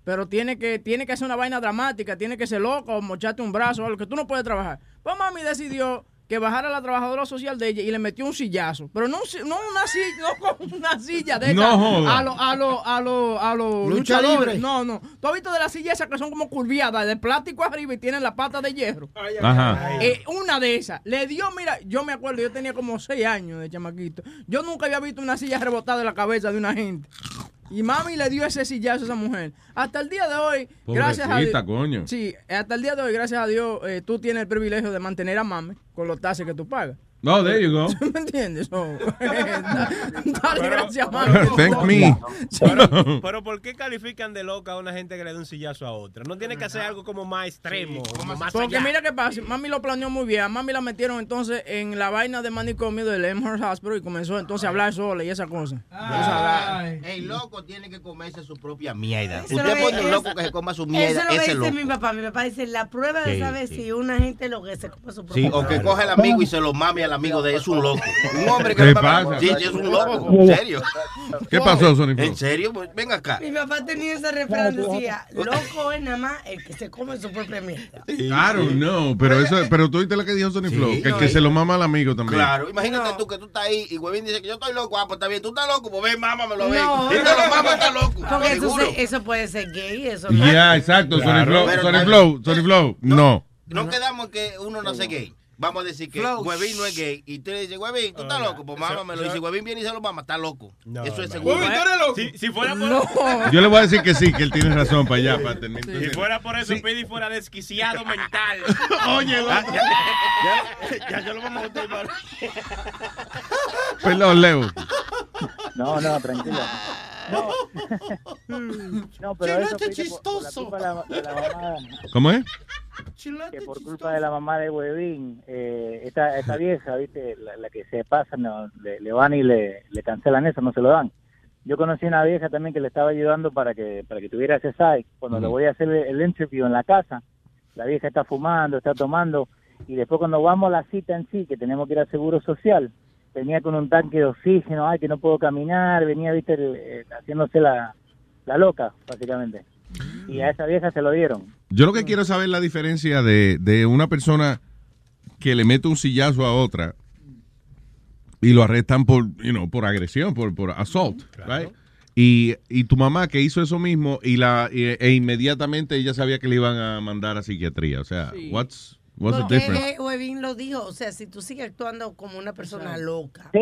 Pero tiene que, tiene que hacer una vaina dramática, tiene que ser loco, o mocharte un brazo, algo que tú no puedes trabajar. Pues mami decidió que bajara la trabajadora social de ella y le metió un sillazo. Pero no, un no una silla, no con una silla de No esas joda. a los a lo, a lo, a los Lucha luchadores. libre. No, no. ¿Tú has visto de las sillas esas que son como curviadas, de plástico arriba y tienen la pata de hierro? Ajá. Eh, una de esas. Le dio, mira, yo me acuerdo, yo tenía como seis años de chamaquito. Yo nunca había visto una silla rebotada en la cabeza de una gente. Y mami le dio ese sillazo a esa mujer. Hasta el día de hoy, gracias a Dios. coño. Sí, hasta el día de hoy, gracias a Dios, eh, tú tienes el privilegio de mantener a mami con los taxes que tú pagas. No, there you go. [LAUGHS] ¿Me entiendes? So, dale gracias, mami. Thank me. Pero, pero ¿por qué califican de loca a una gente que le da un sillazo a otra? No tiene que hacer algo como más extremo, como más Porque allá. mira qué pasa, mami lo planeó muy bien. A mami la metieron entonces en la vaina de manicomio del Amherst Hospital y comenzó entonces a hablar sola y esa cosa. El loco tiene que comerse su propia mierda. Eso Usted lo pone un loco eso- que se coma su Eso mierda, es lo que ese dice loco. mi papá. Mi papá dice, la prueba de Sí, saber sí. si una gente lo que se come su propio Sí, o que mierda. coge al amigo y [LAUGHS] se lo mame al amigo de él, es un loco. Un hombre que ¿Qué pasa? Sí, es un loco, en serio. ¿Qué pasó, Sony Flow? ¿En serio? Pues, Ven acá. Mi papá tenía ese refrán, decía, loco es nada más el que se come su propia mierda. Claro, no, pero eso, pero tú viste lo que dijo Sony Flow, que el que se lo mama al amigo también. Claro, imagínate tú que tú estás ahí y Huevín dice que yo estoy loco. Ah, pues está bien, tú estás loco, pues ven, mámamelo, ven. No, y te lo mama, está loco. Porque eso, se- puede ser gay, eso Ya, exacto, Sony. Flow, Sony Flow, Sony Flow, no. No quedamos en que uno no es gay. Vamos a decir que Flow. Huevín no es gay. Y tú le dices, Huevín, tú estás loco, pues mámamelo. Y si Huevín viene y se lo mama, está loco. Eso es seguro. Huevín, tú eres loco. Si, si fuera por [LAUGHS] Yo le voy a decir que sí, que él tiene razón para allá, para tener. Si fuera por eso, Pidi fuera desquiciado mental. [LAUGHS] Oye, ya, loco. ya, ya, ya, yo lo vamos a para- [LAUGHS] Perdón, Leo. No, no, tranquilo. No, no pero eso Chilete Pidi, por, por la mamá, ¿Cómo es? Que por culpa de la mamá de Huevín, eh, esta, esta vieja, viste, la, la que se pasa, no, le, le van y le, le cancelan eso, no se lo dan. Yo conocí una vieja también que le estaba ayudando para que para que tuviera ese site. Cuando le Ujú. voy a hacer el, interview en la casa, la vieja está fumando, está tomando, y después cuando vamos a la cita en sí, que tenemos que ir al Seguro Social, venía con un tanque de oxígeno, ay, que no puedo caminar, venía, viste, el- haciéndose la, la loca, básicamente. Y a esa vieja se lo dieron. Yo lo que quiero saber es la diferencia de, de una persona que le mete un sillazo a otra y lo arrestan por, you know, por agresión, por, por assault, right? Y, y tu mamá que hizo eso mismo y la y- e inmediatamente ella sabía que le iban a mandar a psiquiatría. O sea, Sí. what's What's the Porque difference? eh, Webin lo dijo, o sea, si tú sigues actuando como una persona loca, Sí.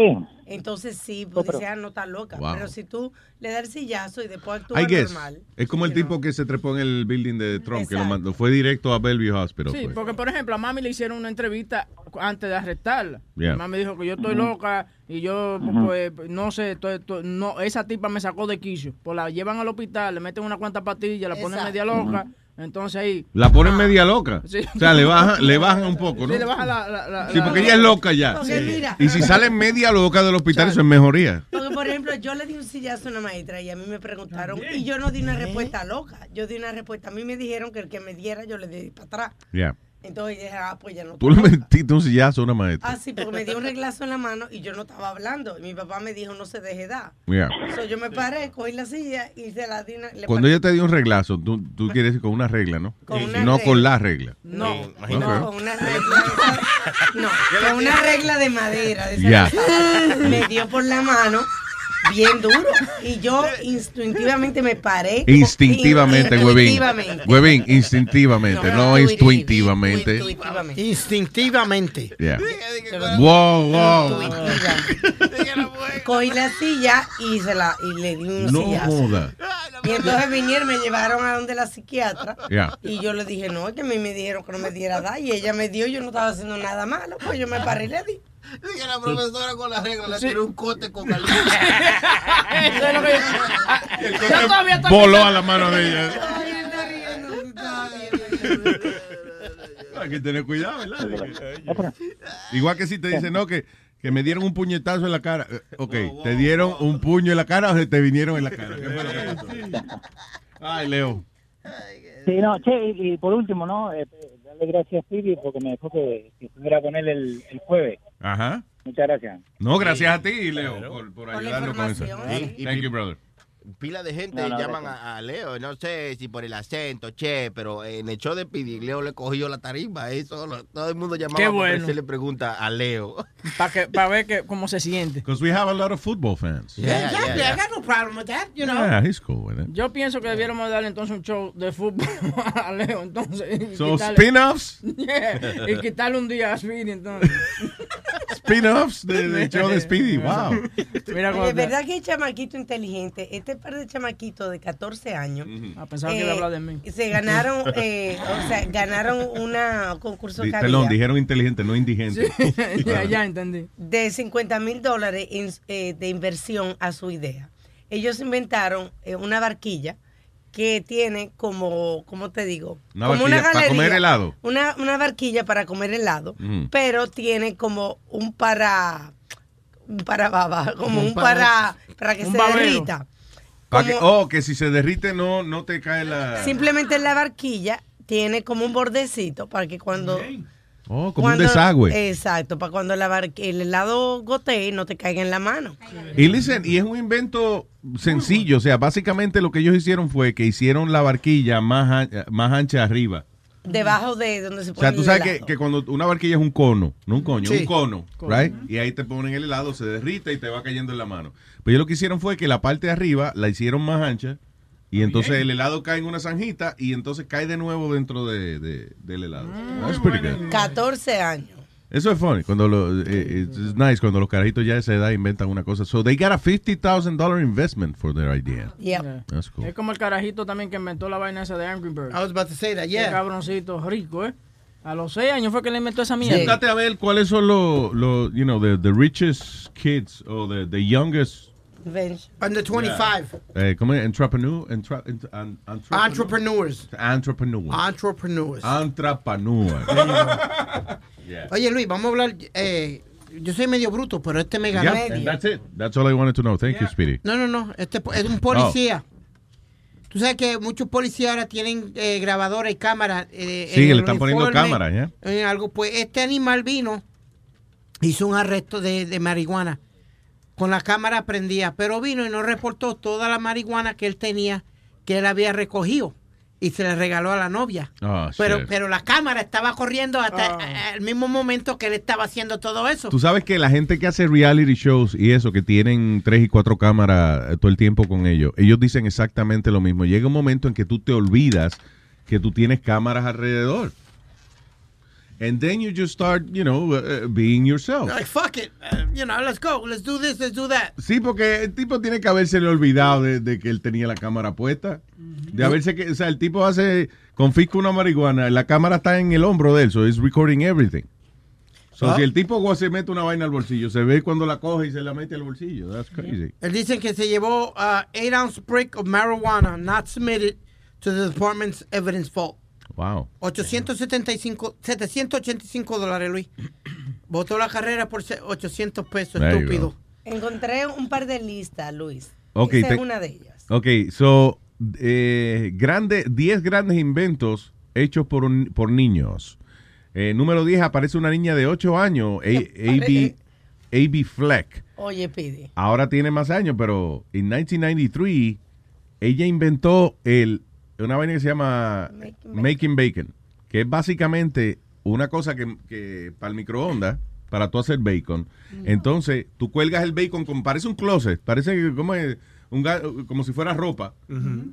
entonces sí, pues ah, no está loca. Wow. Pero si tú le das el sillazo y después actúas I guess. normal. Es como el tipo que se trepó en el building de Trump, que lo mandó. Fue directo a Bellevue Hospital. Sí, pues. porque por ejemplo a mami le hicieron una entrevista antes de arrestarla. Yeah. Mi Mami dijo que yo estoy loca y yo pues no sé, estoy- estoy- no esa tipa me sacó de quicio. Pues la llevan al hospital, le meten una cuanta pastillas, la ponen media loca. Entonces ahí La ponen media loca. Sí. O sea, le bajan, le bajan un poco, ¿no? Sí, le baja la, la- la- Sí, la- porque ella es loca ya. Porque mira. Y si sale media loca del hospital, eso es mejoría. Porque, por ejemplo, yo le di un sillazo a una maestra y a mí me preguntaron, y yo no di una respuesta loca, yo di una respuesta. A mí me dijeron que el que me diera, yo le di para atrás. Ya. Entonces dije, ah, pues ya no. Tú le metiste un sillazo a una maestra. Ah, sí, porque me dio un reglazo en la mano y yo no estaba hablando. Y mi papá me dijo, no se deje dar. Ya. So, yo me paré, cogí la silla y se la di una. le Cuando paré- ella te dio un reglazo, tú, tú quieres decir con una regla, ¿no? Con Sí. una no regla. con la regla. No, no, con una regla. No, con una regla de madera. De esa Me dio por la mano bien duro. Y yo instintivamente me paré. Instintivamente, huevín. Instintivamente. Huevín, instintivamente, no instintivamente. Instintivamente. Ya. Wow, wow. Cogí la silla y se la y le di un No sillazo. joda. Y entonces vinieron, me llevaron a donde la psiquiatra. Y yo le dije, no, que a mí me dijeron que no me diera dar. Y ella me dio, yo no estaba haciendo nada malo. Pues yo me paré y le di. Dije la profesora con la regla le Sí. tiró un cote con caliente. [LAUGHS] Eso es lo que yo- Yo todavía estoy Voló a la mano de ella. Hay que tener cuidado, ¿verdad? Igual que si te dicen, no, que, que me dieron un puñetazo en la cara. Eh, Ok, ¿te dieron un puño en la cara o se te vinieron en la cara? [LAUGHS] ¿Qué fue lo que pasó? Ay, Leo. Sí, no, che, y, y por último, ¿no? Eh, darle gracias a Phoebe porque me dejó que, que estuviera con él el, el jueves. Ajá. Muchas gracias. No, gracias a ti, Leo, por, por la ayudarnos con eso. sí. Thank you, brother. Pila de gente No, no, llaman gracias. a, a Leo, no sé si por el acento, che, pero en el show de Pidi, Leo le cogió la tarima, eso, lo- todo el mundo llamaba Qué para bueno. hacerle pregunta a Leo. Para que para ver que, cómo se siente. Because we have a lot of football fans. Yeah, yeah, Exactly, I got no problem with that, you know. Yeah, he's cool with it. Yo pienso que debiéramos darle entonces un show de fútbol [LAUGHS] a Leo, entonces. y So, spin-offs? [LAUGHS] Yeah, y quitarle un día a Speedy, entonces. Spin-offs de- del [LAUGHS] show de Speedy, wow. Mira cómo Oye, está. ¿verdad que hay chamaquito inteligente? Este par de chamaquitos de 14 años. Ah, pensaba que iba a hablar de mí. Se ganaron, [LAUGHS] eh, o sea, ganaron una concurso Di- que perdón, había dijeron inteligente, no indigente. [LAUGHS] ya, Ah. ya entendí. de 50 mil dólares en- eh, de inversión a su idea. Ellos inventaron eh, una barquilla que tiene como, ¿cómo te digo? Una como barquilla para comer helado. Una, una barquilla para comer helado, pero tiene como un para, un para baba, [LAUGHS] como Un un para, para que un se babero. derrita. Pa' que- Como- oh, que si se derrite no, no te cae la... Simplemente la barquilla tiene como un bordecito para que cuando... Oh, como cuando- un desagüe. Exacto, para cuando la bar- el helado gotee no te caiga en la mano. Y listen, y es un invento sencillo, o sea, básicamente lo que ellos hicieron fue que hicieron la barquilla más, más ancha arriba. Debajo de donde se O pone sea, tú sabes que, que cuando una barquilla es un cono, no un coño, Sí. un cono, Cono. right? Y ahí te ponen el helado, se derrite y te va cayendo en la mano. Pero ellos lo que hicieron fue que la parte de arriba la hicieron más ancha y entonces el helado cae en una zanjita y entonces cae de nuevo dentro de, de- del helado. That's pretty good. 14 años. Eso es funny, cuando lo, eh, it's nice cuando los carajitos ya de esa edad inventan una cosa. So they got a $50,000 investment for their idea. Yeah. That's cool. Es como el carajito también que inventó la vaina esa de Angry Birds. I was about to say that, yeah. Qué cabroncito rico, ¿eh? A los seis años fue que le inventó esa mierda. Búscate a ver cuáles son los, los, you know, the, the richest kids o the, the youngest Under 25. Eh, ¿Cómo es? Entrepreneur, entra- ent- an- entrepreneur- Entrepreneurs. Entrepreneur. Entrepreneurs. Entrepreneur. [LAUGHS] Yeah. Oye, Luis, vamos a hablar. eh, yo soy medio bruto, pero este me ganó. Yeah, and that's it. That's all I wanted to know. Thank you, Speedy. No, no, no. Este es un policía. Tú sabes que muchos policías ahora tienen eh, grabadora y cámara. eh, Sí, en le están poniendo uniforme, cámara, ¿ya? en algo. Pues este animal vino, hizo un arresto de, de marihuana con la cámara prendida, pero vino y no reportó toda la marihuana que él tenía, que él había recogido y se le regaló a la novia. Oh, Pero, shit. pero la cámara estaba corriendo hasta Ah. al mismo momento que él estaba haciendo todo eso. Tú sabes que la gente que hace reality shows y eso, que tienen tres y cuatro cámaras eh, todo el tiempo con ellos, ellos dicen exactamente lo mismo. Llega un momento en que tú te olvidas que tú tienes cámaras alrededor. And then you just start, you know, uh, being yourself. Like, fuck it. Uh, you know, let's go. Let's do this, let's do that. Sí, porque el tipo tiene que haberse olvidado de, de que él tenía la cámara puesta. De haberse que, o sea, el tipo hace, confisca una marihuana, la cámara está en el hombro de él, so it's recording everything. So, Ah. si el tipo se mete una vaina al bolsillo, se ve cuando la coge y se la mete al bolsillo. That's crazy. Él dice que se llevó uh, 8 ounce brick of marijuana not submitted to the department's evidence vault. Wow. 875, 785 dólares, Luis. [CLEARS THROAT] Votó la carrera por se- 800 pesos, There estúpido. Encontré un par de listas, Luis. Ok, Esa te- es una de ellas. Ok, so, eh, grande, 10 grandes inventos hechos por, un- por niños. Eh, número 10 aparece una niña de 8 años, A- A.B. A.B. Fleck. Oye, pide. Ahora tiene más años, pero en 1993 ella inventó el, una vaina que se llama Making Bacon, que es básicamente una cosa que, que para el microondas, para tú hacer bacon. Entonces, tú cuelgas el bacon como parece un closet, parece que como, es un como si fuera ropa,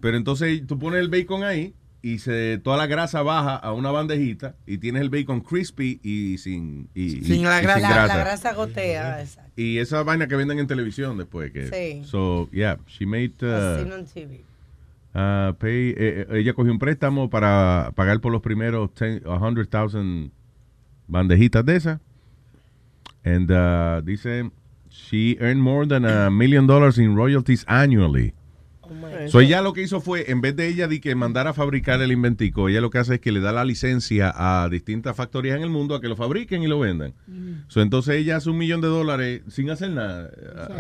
pero entonces tú pones el bacon ahí y se, toda la grasa baja a una bandejita y tienes el bacon crispy y sin, y- y- Sin la y grasa. sin La, grasa. la grasa gotea. Y esa vaina que venden en televisión después. Que, Sí. So, yeah, she made. Uh, TV. Uh, pay, eh, eh, ella cogió un préstamo para pagar por los primeros 10 100,000 bandejitas de esas. And uh, dice, she earned more than a million dollars in royalties annually. So ella lo que hizo fue, en vez de ella de que mandara a fabricar el inventico, ella lo que hace es que le da la licencia a distintas factorías en el mundo a que lo fabriquen y lo vendan. So, entonces ella hace un millón de dólares sin hacer nada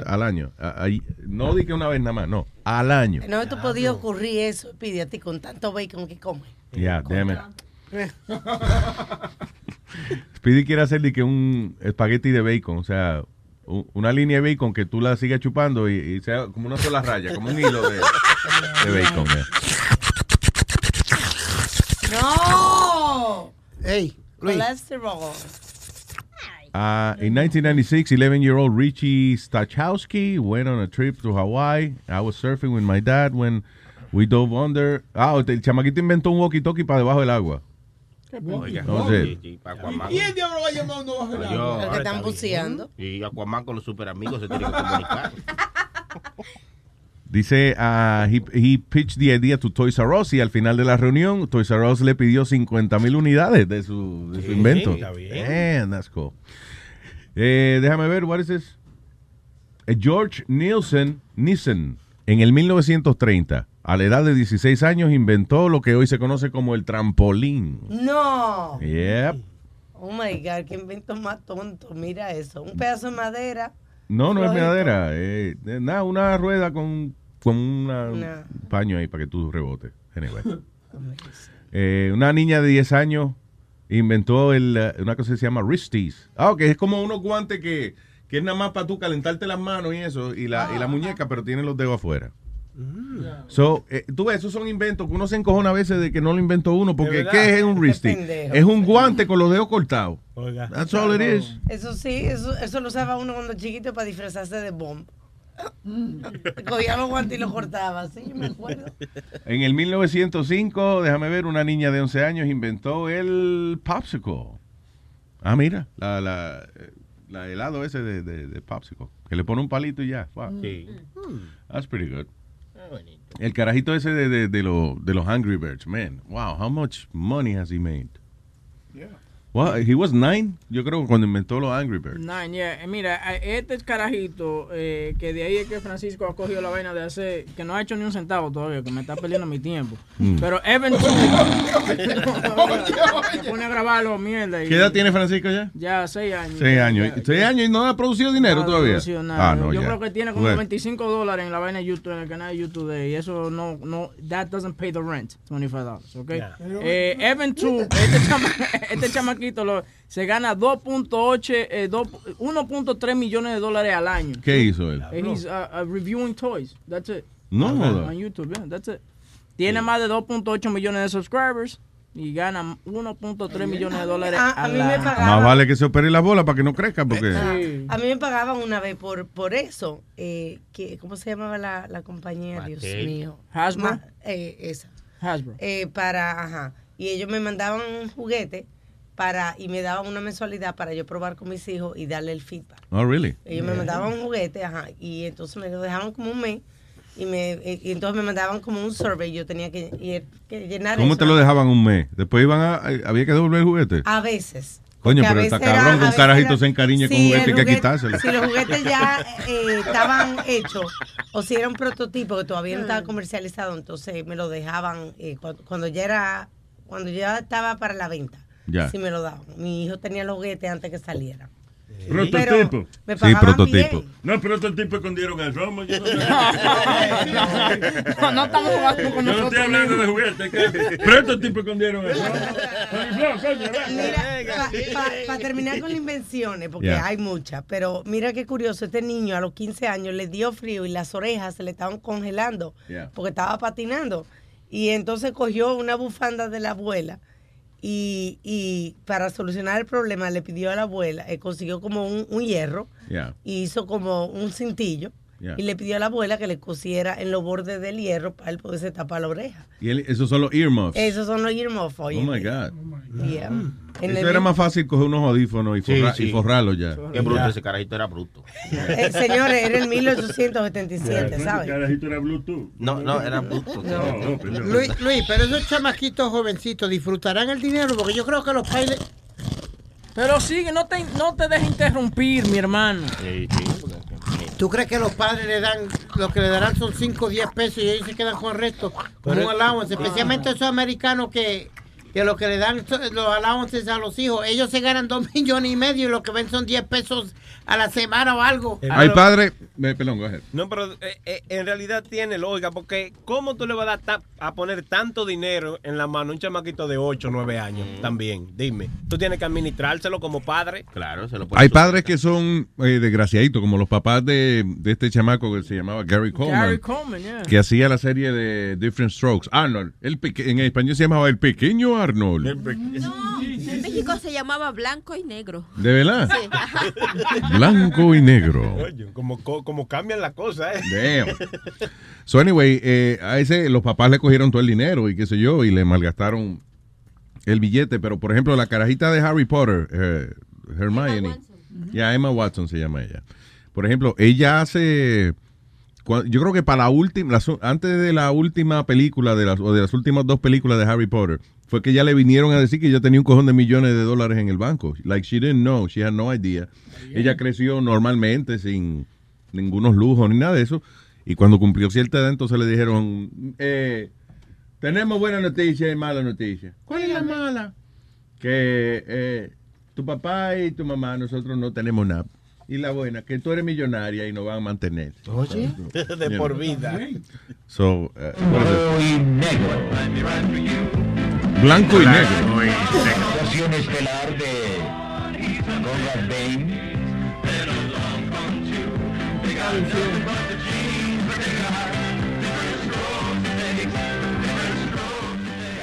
a- al año. A- no di que una vez nada más, no, al año. No te podía ocurrir eso, pide a ti con tanto bacon que come. Yeah, damn it. Speedy [LAUGHS] quiere hacer de que un espagueti de bacon, o sea, una línea de bacon que tú la sigas chupando y, y sea como una sola raya, como un hilo de, de [LAUGHS] bacon. yeah. ¡No! Hey, Luis. Colesterol. Uh, in 1996, 11-year-old Richie Stachowski went on a trip to Hawaii. I was surfing with my dad when we dove under. Ah, el chamaquito inventó un walkie-talkie para debajo del agua. Oiga, No sé. y- y Aquaman. ¿Y el diablo va a llamar uno bajo el Yo, El que están buceando. Y Aquaman con los super amigos se tiene que comunicar. [LAUGHS] Dice, uh, he, he pitched the idea to Toys R Us y al final de la reunión, Toys R Us le pidió 50 mil unidades de su, de su Sí, invento. está bien. Man, that's cool. Eh, déjame ver, what is this? Eh, George Nielsen, Nielsen, en el 1930, a la edad de 16 años, inventó lo que hoy se conoce como el trampolín. No. Yep. Oh my God, qué invento más tonto. Mira eso. Un pedazo de madera. No, no es madera. eh, nada, una rueda con, con una- Una- un paño ahí para que tú rebotes. Anyway. [LAUGHS] Eh, una niña de 10 años inventó el, eh, una cosa que se llama wristies. Ah, ok, es como unos guantes que, que es nada más para tú calentarte las manos y eso, y la, y la muñeca, pero tienen los dedos afuera. So, eh, tú ves, esos son inventos que uno se encojona a veces de que no lo inventó uno, porque. ¿qué es un wristy? Es un guante con los dedos cortados. Oiga. That's all it is. Eso sí, eso, eso lo usaba uno cuando chiquito para disfrazarse de bomb. [LAUGHS] Cogía los guantes y los cortaba. Sí, yo me acuerdo. En el 1905, déjame ver, una niña de 11 años inventó el popsicle. Ah, mira, la, la, la helado ese de, de, de popsicle, que le pone un palito y ya. Wow. Sí. That's pretty good. El carajito ese de, de, de, de los Angry Birds, man. Wow, how much money has he made? Well, he was nine, yo creo, cuando inventó los Angry Birds. Nine, yeah. Eh, Mira, este carajito, eh, que de ahí es que Francisco ha cogido la vaina de hacer, que no ha hecho ni un centavo todavía, que me está perdiendo mi tiempo. Mm. Pero Evan me pone a grabarlo, mierda. y- ¿Qué edad tiene Francisco ya? Ya, seis años. Seis años. ¿Seis años y no ha producido dinero No ha todavía? producido nada. Ah, no, Yo ya. creo que tiene como Bueno. 25 dólares en la vaina de YouTube, en el canal de YouTube de y eso no, no, that doesn't pay the rent, 25 dólares, ¿ok? Yeah. Eh, Evan 2, este, chama- [LAUGHS] este chamaquito lo- se gana 2.8, eh, dos- 1.3 millones de dólares al año. ¿Qué hizo él? Eh, He's uh, uh, reviewing toys, that's it. No, on, joda. on YouTube, yeah, that's it. Tiene más de 2.8 millones de subscribers y gana 1.3 millones de dólares a al mí me año. pagaban. Más vale que se opere la bola para que no crezca, porque... Ah, A mí me pagaban una vez por, por eso. Eh, que, ¿Cómo se llamaba la, la compañía? Dios Mattel. mío. Hasbro. Ma- eh, esa. Hasbro. Eh, para, ajá. Y ellos me mandaban un juguete para y me daban una mensualidad para yo probar con mis hijos y darle el feedback. Oh, really? Ellos me mandaban un juguete, ajá, y entonces me lo dejaban como un mes y me y entonces me mandaban como un survey, yo tenía que, ir- que llenar ¿Cómo eso. te lo dejaban un mes? Después iban a, había que devolver el juguete. A veces. Coño, pero está cabrón que un carajito se encariñe con Sí, juguete el y que juguete- quitárselo. Si los juguetes ya [LAUGHS] eh, estaban hechos o si era un prototipo que todavía no estaba comercializado, entonces me lo dejaban eh, cu- cuando, ya era cuando ya estaba para la venta. Ya. Sí me lo daban. Mi hijo tenía los juguetes antes que saliera. Prototipo. me pagaban bien. No, prototipo escondieron el romo. Yo [LAUGHS] no, No, no estamos jugando con Yo no nosotros. estoy hablando de juguetes. ¿qué? Prototipo escondieron el romo. Para terminar con las invenciones, porque hay muchas, pero mira qué curioso, este niño a los 15 años le dio frío y las orejas se le estaban congelando Yeah. porque estaba patinando. Y entonces cogió una bufanda de la abuela y, y para solucionar el problema le pidió a la abuela, eh, consiguió como un, un hierro Yeah. y hizo como un cintillo Yeah. y le pidió a la abuela que le cosiera en los bordes del hierro para él poderse tapar la oreja. Y él- esos son los earmuffs. Esos son los earmuffs. Oh oye. my God. Yeah. En Eso el- era más fácil coger unos audífonos y, Sí, forra- sí. y forrarlos ya. Qué bruto, ese carajito era bruto. [LAUGHS] Eh, señores, era en 1877, ¿sabes? carajito era Bluetooth. No, no, era bruto. No, perdón. Luis, Luis, pero esos chamaquitos jovencitos disfrutarán el dinero porque yo creo que los pailes. Pero sigue, no te, no te dejes interrumpir, mi hermano. ¿Tú crees que los padres le dan, lo que le darán son 5 o 10 pesos y ellos se quedan con el resto? Pero- un allowance, especialmente esos americanos que, que lo que le dan los allowances a los hijos, ellos se ganan 2 [LAUGHS] millones y medio y lo que ven son 10 pesos a la semana o algo. Hay padres. eh, Perdón, go ahead. No, pero eh, eh, en realidad tiene lógica, porque ¿cómo tú le vas a, dar ta- a poner tanto dinero en la mano a un chamaquito de 8 o 9 años también? Dime, tú tienes que administrárselo como padre. Claro, se lo Hay padres que son eh, desgraciaditos, como los papás de, de este chamaco que se llamaba Gary Coleman. Gary Coleman, yeah. Que hacía la serie de Different Strokes. Arnold. El en español se llamaba El Pequeño Arnold. En México se llamaba blanco y negro. ¿De verdad? Sí. [LAUGHS] Blanco y negro. Oye, como, co- como cambian las cosas, ¿eh? Damn. So anyway, eh, a ese los papás le cogieron todo el dinero y qué sé yo y le malgastaron el billete. Pero por ejemplo la carajita de Harry Potter, eh, Hermione, ya Emma Watson se llama ella. Por ejemplo, ella hace, yo creo que para la última, las- antes de la última película de las o de las últimas dos películas de Harry Potter, fue que ya le vinieron a decir que ella tenía un cojón de millones de dólares en el banco. Like she didn't know, she had no idea. Ella creció normalmente sin ningunos lujos ni nada de eso. Y cuando cumplió cierta edad, entonces le dijeron, eh, tenemos buena noticia y mala noticia. ¿Cuál es la mala? Que eh, tu papá y tu mamá, nosotros no tenemos nada. Y la buena, que tú eres millonaria y nos van a mantener. Oye, [LAUGHS] de por vida. So, uh? Blanco y negro. Actuación estelar de Conrad Bain.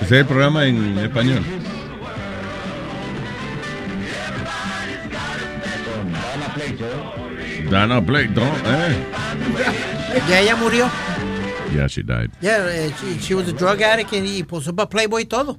Ese es el programa en español. Dana Plato. Dana Plato, eh. Ya ella murió. Yeah, she died. Yeah, eh, she, she was a drug addict and y puso para Playboy y todo.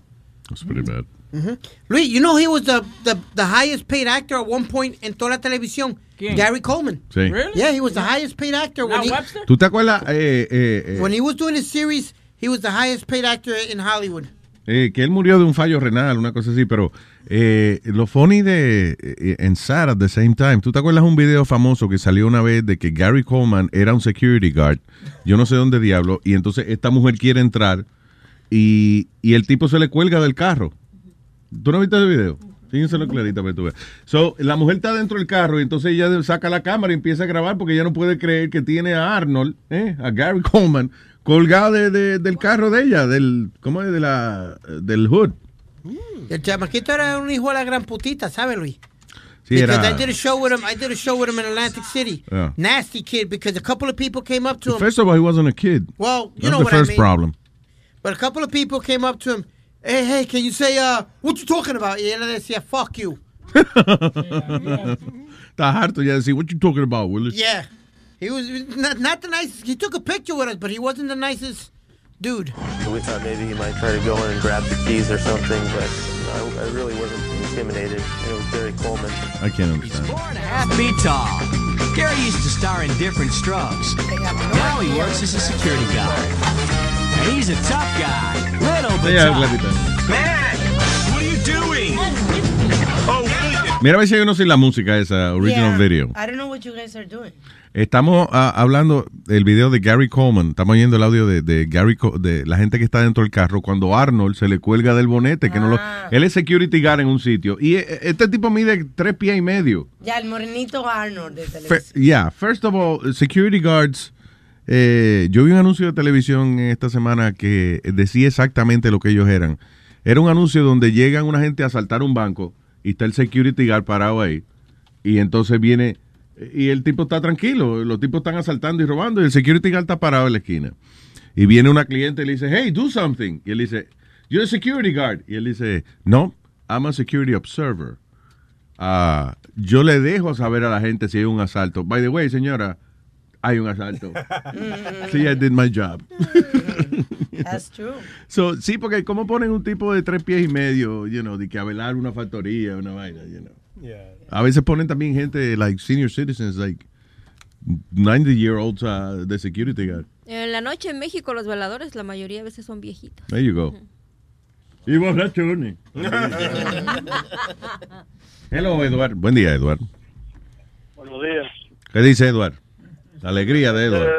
That's pretty bad. Ujú. Luis, you know he was the, the, the highest paid actor at one point en toda la televisión. ¿Quién? Gary Coleman. Sí. Really? Yeah, he was the highest paid actor. When Now he, Webster? ¿Tú te acuerdas eh, eh, eh, when he was doing his series, he was the highest paid actor in Hollywood. eh, que él murió de un fallo renal, una cosa así, pero eh, lo funny de eh, en Sad at the same time, ¿tú te acuerdas un video famoso que salió una vez de que Gary Coleman era un security guard, yo no sé dónde diablo, y entonces esta mujer quiere entrar y, y el tipo se le cuelga del carro. ¿Tú no viste ese video? Fíjenselo clarito para que tú veas. So, la mujer está dentro del carro y entonces ella saca la cámara y empieza a grabar porque ella no puede creer que tiene a Arnold, eh, a Gary [LAUGHS] Coleman, colgado de- de- del carro de ella, del, ¿cómo es? De la, del hood. El chamaquito era un hijo de la gran putita, ¿sabes, Luis? Sí, because era- I did a show with him. I did a show with him in Atlantic City. Yeah. Nasty kid, because a couple of people came up to him. First of all, he wasn't a kid. Well, you That's know the what I first mean. problem. But a couple of people came up to him. Hey, hey, can you say, uh, what you talking about? Y él le decía, fuck you. Está harto ya de decir, what you talking about, Willis? Yeah. He was not, not the nicest. He took a picture with us, but he wasn't the nicest dude. So we thought maybe he might try to go in and grab the keys or something, but I, I really wasn't intimidated. It was Gary Coleman. I can't understand. half feet tall. Gary used to star in different strokes. Now he works as a security guard. He's a tough guy. Little but Yeah, tough. Clarita. Man, what are you doing? Oh, Mira a ver si hay uno sin la música esa, original Yeah, video. I don't know what you guys are doing. Estamos ah, hablando del video de Gary Coleman. Estamos oyendo el audio de, de Gary Co- de la gente que está dentro del carro cuando Arnold se le cuelga del bonete. que no lo, él es security guard en un sitio. Y eh, este tipo mide tres pies y medio. Ya, el morenito Arnold de Fe- televisión. yeah, first of all, security guards. Eh, yo vi un anuncio de televisión esta semana que decía exactamente lo que ellos eran. Era un anuncio donde llegan una gente a asaltar un banco y está el security guard parado ahí. Y entonces viene, y el tipo está tranquilo, los tipos están asaltando y robando y el security guard está parado en la esquina. Y viene una cliente y le dice, hey, do something. Y él dice, you're a security guard. Y él dice, no, I'm a security observer. Ah, yo le dejo saber a la gente si hay un asalto. By the way, señora, hay un asalto. [LAUGHS] sí, I did my job. That's true. So, sí, porque ¿cómo ponen un tipo de tres pies y medio, you know, de que a velar una factoría, una vaina, you know? A veces ponen también gente, like, senior citizens, like, 90 year olds uh, de security guard. En la noche en México los veladores la mayoría de veces son viejitos. There you go. Y borrachones. [LAUGHS] Hello, Eduard. Buen día, Eduard. Buenos días. ¿Qué dice Eduard? La alegría de Eduard.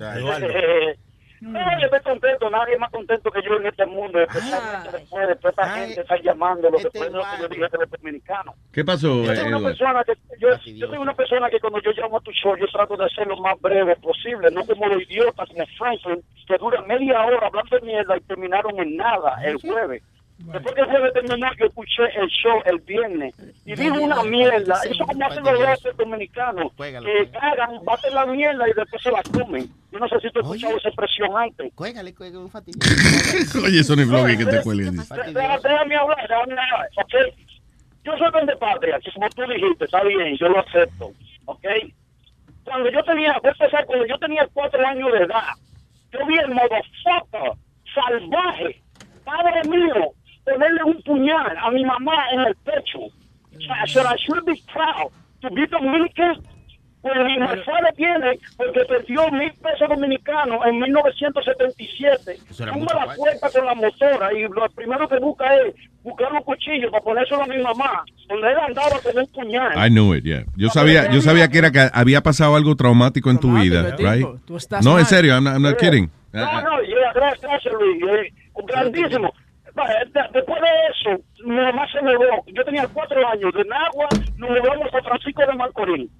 Eh, no, yo estoy contento, nadie más contento que yo en este mundo, especialmente después de toda esta gente está llamando lo que fue lo que yo del dominicano. ¿Qué pasó, Yo soy una persona que yo, yo soy una persona que cuando yo llamo a tu show yo trato de hacer lo más breve posible, no como los idiotas como Franklin que duran media hora hablando de mierda y terminaron en nada el jueves. Después que jueves terminó, yo escuché el show el viernes y dijo una mierda. Eso como hacen los locos dominicanos, que cagan, baten la mierda y después se la comen. Yo no sé si tú has escuchado esa expresión antes. Cuégale, cuégale un fastidio. [LAUGHS] Oye, Sony Vloggy que te cuelguen. Déjame hablar, déjame hablar, ¿ok? Yo soy de patria, que como tú dijiste, está bien, yo lo acepto, ¿ok? Cuando yo tenía, voy a empezar, cuando yo tenía cuatro años de edad, yo vi el motherfucker salvaje, padre mío, ponerle un puñal a mi mamá en el pecho. I said, I should be proud to be Dominican. Pues mi madre viene porque perdió mil pesos dominicanos en 1977. Eso era Tumba la puerta con la motora y lo primero que busca es buscar un cuchillo para ponérselo a mi mamá. Donde él andaba con un puñal. I knew it, yeah. Yo sabía, yo sabía que era que había pasado algo traumático en tu vida, tipo. right? Tú estás No, en serio, I'm not, I'm not kidding. No, no, yeah, gracias, gracias, Luis. Eh, grandísimo. De- Después de eso, mi mamá se mudó. Yo tenía cuatro años. De Nagua nos mudamos a Francisco de Macorís.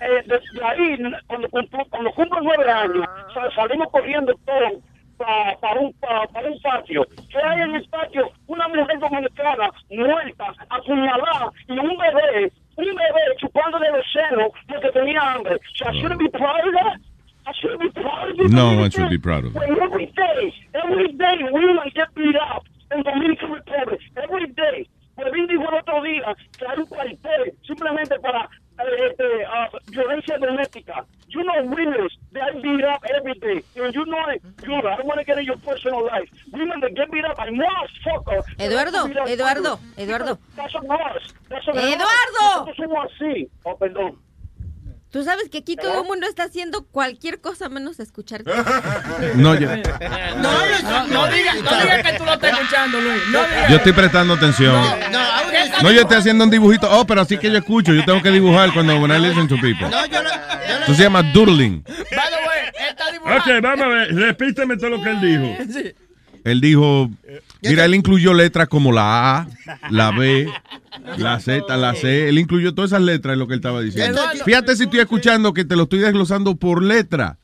Eh, desde ahí, cuando, cuando cumplo nueve años, sa- salimos corriendo todos pa- para un, pa- para un patio. ¿Qué hay en el patio? Una mujer dominicana muerta, apuñalada, y un bebé, un bebé chupándole los senos porque tenía hambre. So I shouldn't be proud of that. I shouldn't be proud of. No one should be proud of. When every day, every day, women get beat up in Dominican Republic. Every day. Huevín dijo el otro día que hay un cuartel simplemente para eh, este, ah, violencia doméstica. You know women, are beat up every day. And you know it, you know, I don't want to get in your personal life. Women that get beat up, I know motherfucker. Eduardo, Eduardo, Eduardo. That's. Eduardo. Nosotros somos así. Oh, perdón. Tú sabes que aquí todo el mundo está haciendo cualquier cosa menos escucharte. [LAUGHS] No, yo, No, no, no digas no diga que tú lo estás escuchando, Luis. No yo estoy prestando atención. No, yo estoy haciendo un dibujito. Oh, pero así que yo escucho. Yo tengo que dibujar cuando when I listen to people. Eso se llama doodling. Ok, vamos a ver. Repíteme todo lo que él dijo. Él dijo, mira, él incluyó letras como la A, la B, [LAUGHS] la Z, la C. Él incluyó todas esas letras en lo que él estaba diciendo. Fíjate si estoy escuchando que te lo estoy desglosando por letra.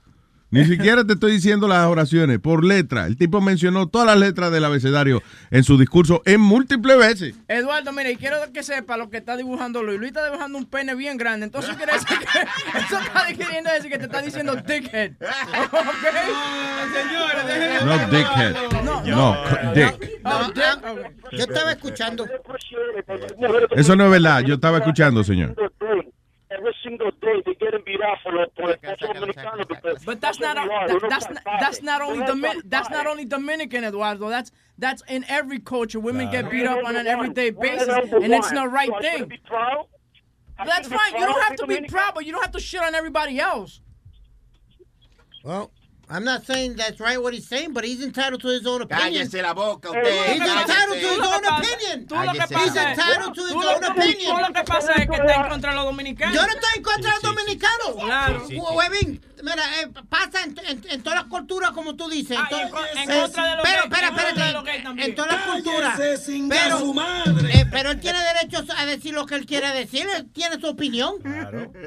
Ni siquiera te estoy diciendo las oraciones, por letra. El tipo mencionó todas las letras del abecedario en su discurso en múltiples veces. Eduardo, mira, y quiero que sepa lo que está dibujando Luis. Luis está dibujando un pene bien grande. Entonces quiere decir que [LAUGHS] eso está queriendo decir que te está diciendo dickhead. [LAUGHS] ¿Ok? Señores, déjenme No dickhead. No, co- dick. Yo estaba escuchando. Eso no es verdad. Yo estaba escuchando, señor. Every single day they getting beat up for por los por el esposo dominicano. que But that's not uno that, that's salvaje. that's not only Domin- that's not only Dominican, Eduardo. That's that's in every culture. Women get beat up on an everyday basis, and it's one. not right thing. shouldn't be proud? I But that's shouldn't fine. You don't have to be Dominican? proud, but you don't have to shit on everybody else. Well, I'm not saying that's right what he's saying, but he's entitled to his own opinion. Cállese la boca, He's usted. entitled to his Tú lo own que pasa- opinion. Tú lo que. He's pasa es, entitled to his own opinion. tú lo que pasa es que está en contra de los dominicanos. Yo no estoy en contra de los dominicanos. Claro. Sí, sí, sí. Huevín, mira, eh, pasa en, en- en todas las culturas como tú dices. Ah, En to- y en con- en contra de los pero, espera, en contra espérate. En todas las culturas. Pero, su madre. eh, pero él tiene derecho a decir lo que él quiere decir. Él tiene su opinión.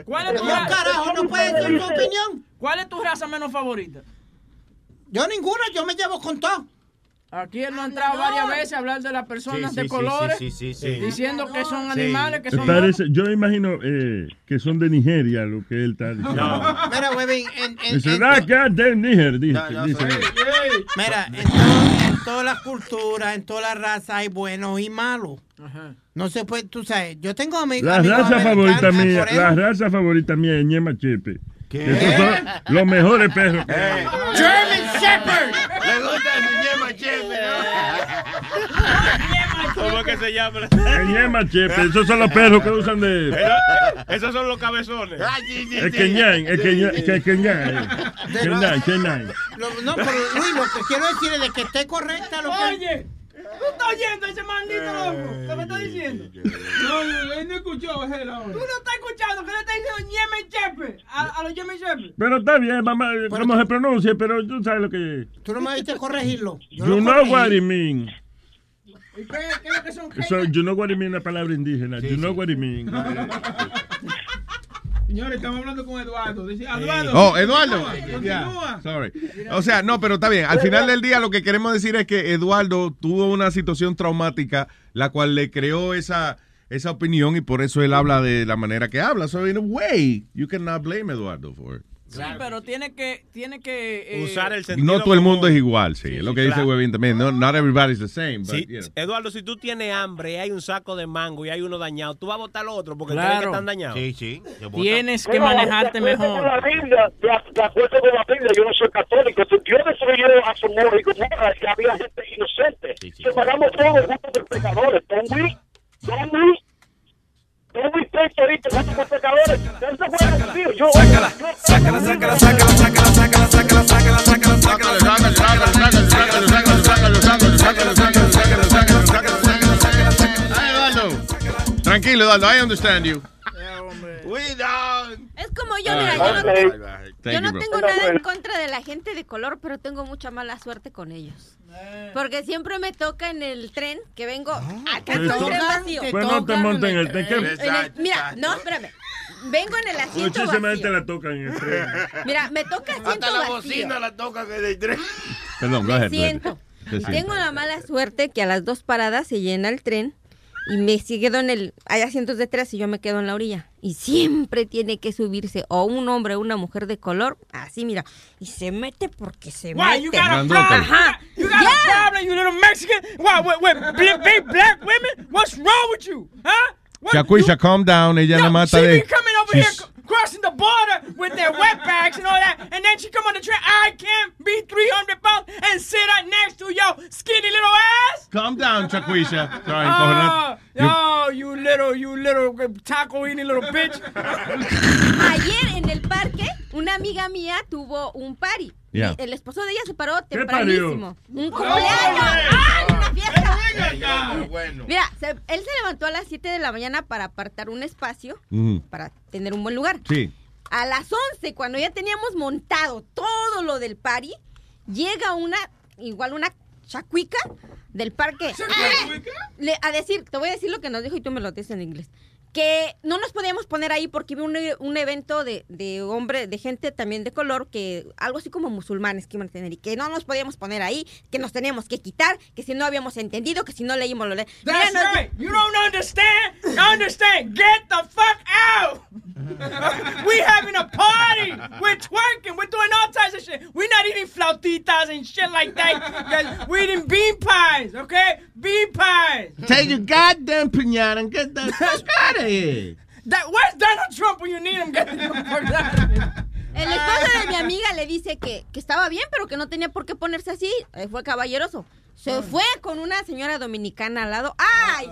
¿Cuál es tu raza? carajo, no puede decir su opinión. ¿Cuál es tu raza menos favorita? Yo ninguna, yo me llevo con todo. Aquí él no ha entrado varias veces a hablar de las personas Sí, de sí, colores, sí, sí, sí, sí. diciendo que son Sí. animales, que son Parece, yo imagino eh, que son de Nigeria lo que él está diciendo. Mira, Huevín, en, en- Dice, en- ah, Niger, dice. dice. Mira, en, en todas las culturas, en todas las razas hay buenos y malos. No se puede, tú sabes, yo tengo amigos. La raza favorita mía, la raza favorita mía es Ñema Chepe. Esos son los mejores perros. hay. German Shepherd. Le gusta el ñema chepe. ¿Cómo es que se llama? El Ñema Chepe, esos son los perros que usan de... Esos son los cabezones. El Kenyán, el Kenyán, el. Kenyán, Kenyán. Lo- no, pero Luis, lo que quiero decir es de que esté correcta lo que. Oye, ¿tú estás oyendo ese maldito loco? ¿Qué me está diciendo? No, no, él no escuchó, él ahora. ¿Tú no estás escuchando que le está diciendo Yemen Chepe a, a los Yemen Chepe? Pero está bien, mamá, cómo se pronuncia, pero tú sabes lo que es. Tú no me viste corregirlo. Yo You know corregí. what I mean. ¿Y qué, qué es lo que son? So, you know what I mean, una palabra indígena. You know what I mean. [LAUGHS] Señores, estamos hablando con Eduardo. Dice, Eduardo. Oh, Eduardo. Continúa. Yeah, sorry. O sea, no, pero está bien. Al final del día lo que queremos decir es que Eduardo tuvo una situación traumática, la cual le creó esa, esa opinión y por eso él habla de la manera que habla. So in a way, you cannot blame Eduardo for it. Sí, pero tiene que, tiene que eh, Usar el sentido No todo el mundo es igual, sí. es lo que dice claro. Webin también. No, not everybody's the same. But, Sí, you know. Eduardo, si tú tienes hambre y hay un saco de mango y hay uno dañado, tú vas a botar lo otro porque Claro. crees que están dañados. Sí, sí. tienes que manejarte Con la mejor. Biblia, de, acuerdo con la Biblia, yo no soy católico. Dios destruyó a Somora y Gomorra y había gente inocente. Sí, sí. Separamos todos juntos de pecadores. Don't we? Don't we? Don't we pray for it, juntos con pecadores? That's the way I feel. Yo, sácala, sácala, sácala, sácala, sácala, sácala, sácala, sácala, sácala, sácala, Ay, Eduardo. Tranquilo, Eduardo. I understand you. Es como yo, mira, yo no, yo tengo nada en contra de la gente de color, pero tengo mucha mala suerte con ellos. Porque siempre me toca en el tren que vengo acá todo tú- el tren vacío. Pues no te monten en el tren. ¿qué? En el- mira, no, espérame. Vengo en el asiento Muchísima gente vacío. la tocan en el tren. Mira, me toca asiento Hasta la vacío. bocina la toca que de tres. Perdón, go ahead. siento. Tengo la mala suerte que a las dos paradas se llena el tren y me quedo en el hay asientos detrás y yo me quedo en la orilla y siempre tiene que subirse o un hombre o una mujer de color así mira y se mete porque se Why, you mete got a problem? Ajá. You got a problem, you little Mexican? Why, wait, wait, big black women? What's wrong with you? Huh? What, Chacuisha, calm down. Ella la Yo, mata she de. be coming over here She's- c- crossing the border with their wet bags and all that, and then she come on the train. I can't be 300 pounds and sit right next to your skinny little ass. Calm down, Chacuisha. Sorry, ah, Oh, encojonate. You- oh, you little, you little uh, taco eating little bitch. ayer en el parque una amiga mía tuvo un party Yeah. el esposo de ella se paró ¿Qué tempranísimo un cumpleaños ¡Ay, una fiesta! Bueno. Mira, se- él se levantó a las 7 de la mañana para apartar un espacio Ujú. para tener un buen lugar. Sí. A las 11, cuando ya teníamos montado todo lo del party, llega una, igual una chacuica del parque. ¡Ah! Le- a decir, te voy a decir lo que nos dijo y tú me lo dices en inglés. Que no nos podíamos poner ahí porque iba un, un evento de, de hombre, de gente también de color, que algo así como musulmanes que iban a tener y que no nos podíamos poner ahí, que nos teníamos que quitar, que si no habíamos entendido, que si no leímos lo le Mira, That's nos- right. You don't understand? Understand? Get the fuck out. [LAUGHS] we having a party. We're twerking. We're doing all types of shit. We're not eating flautitas and shit like that. We're eating bean pies, okay? Bean pies. Take your goddamn piñata and get the [LAUGHS] fuck out of [LAUGHS] where's Donald Trump when you need him? [LAUGHS] Get. El esposo de mi [LAUGHS] amiga le dice que, que estaba bien, pero que no tenía por qué ponerse así. Eh, fue caballeroso. Se fue con una señora dominicana al lado. ¡Ay!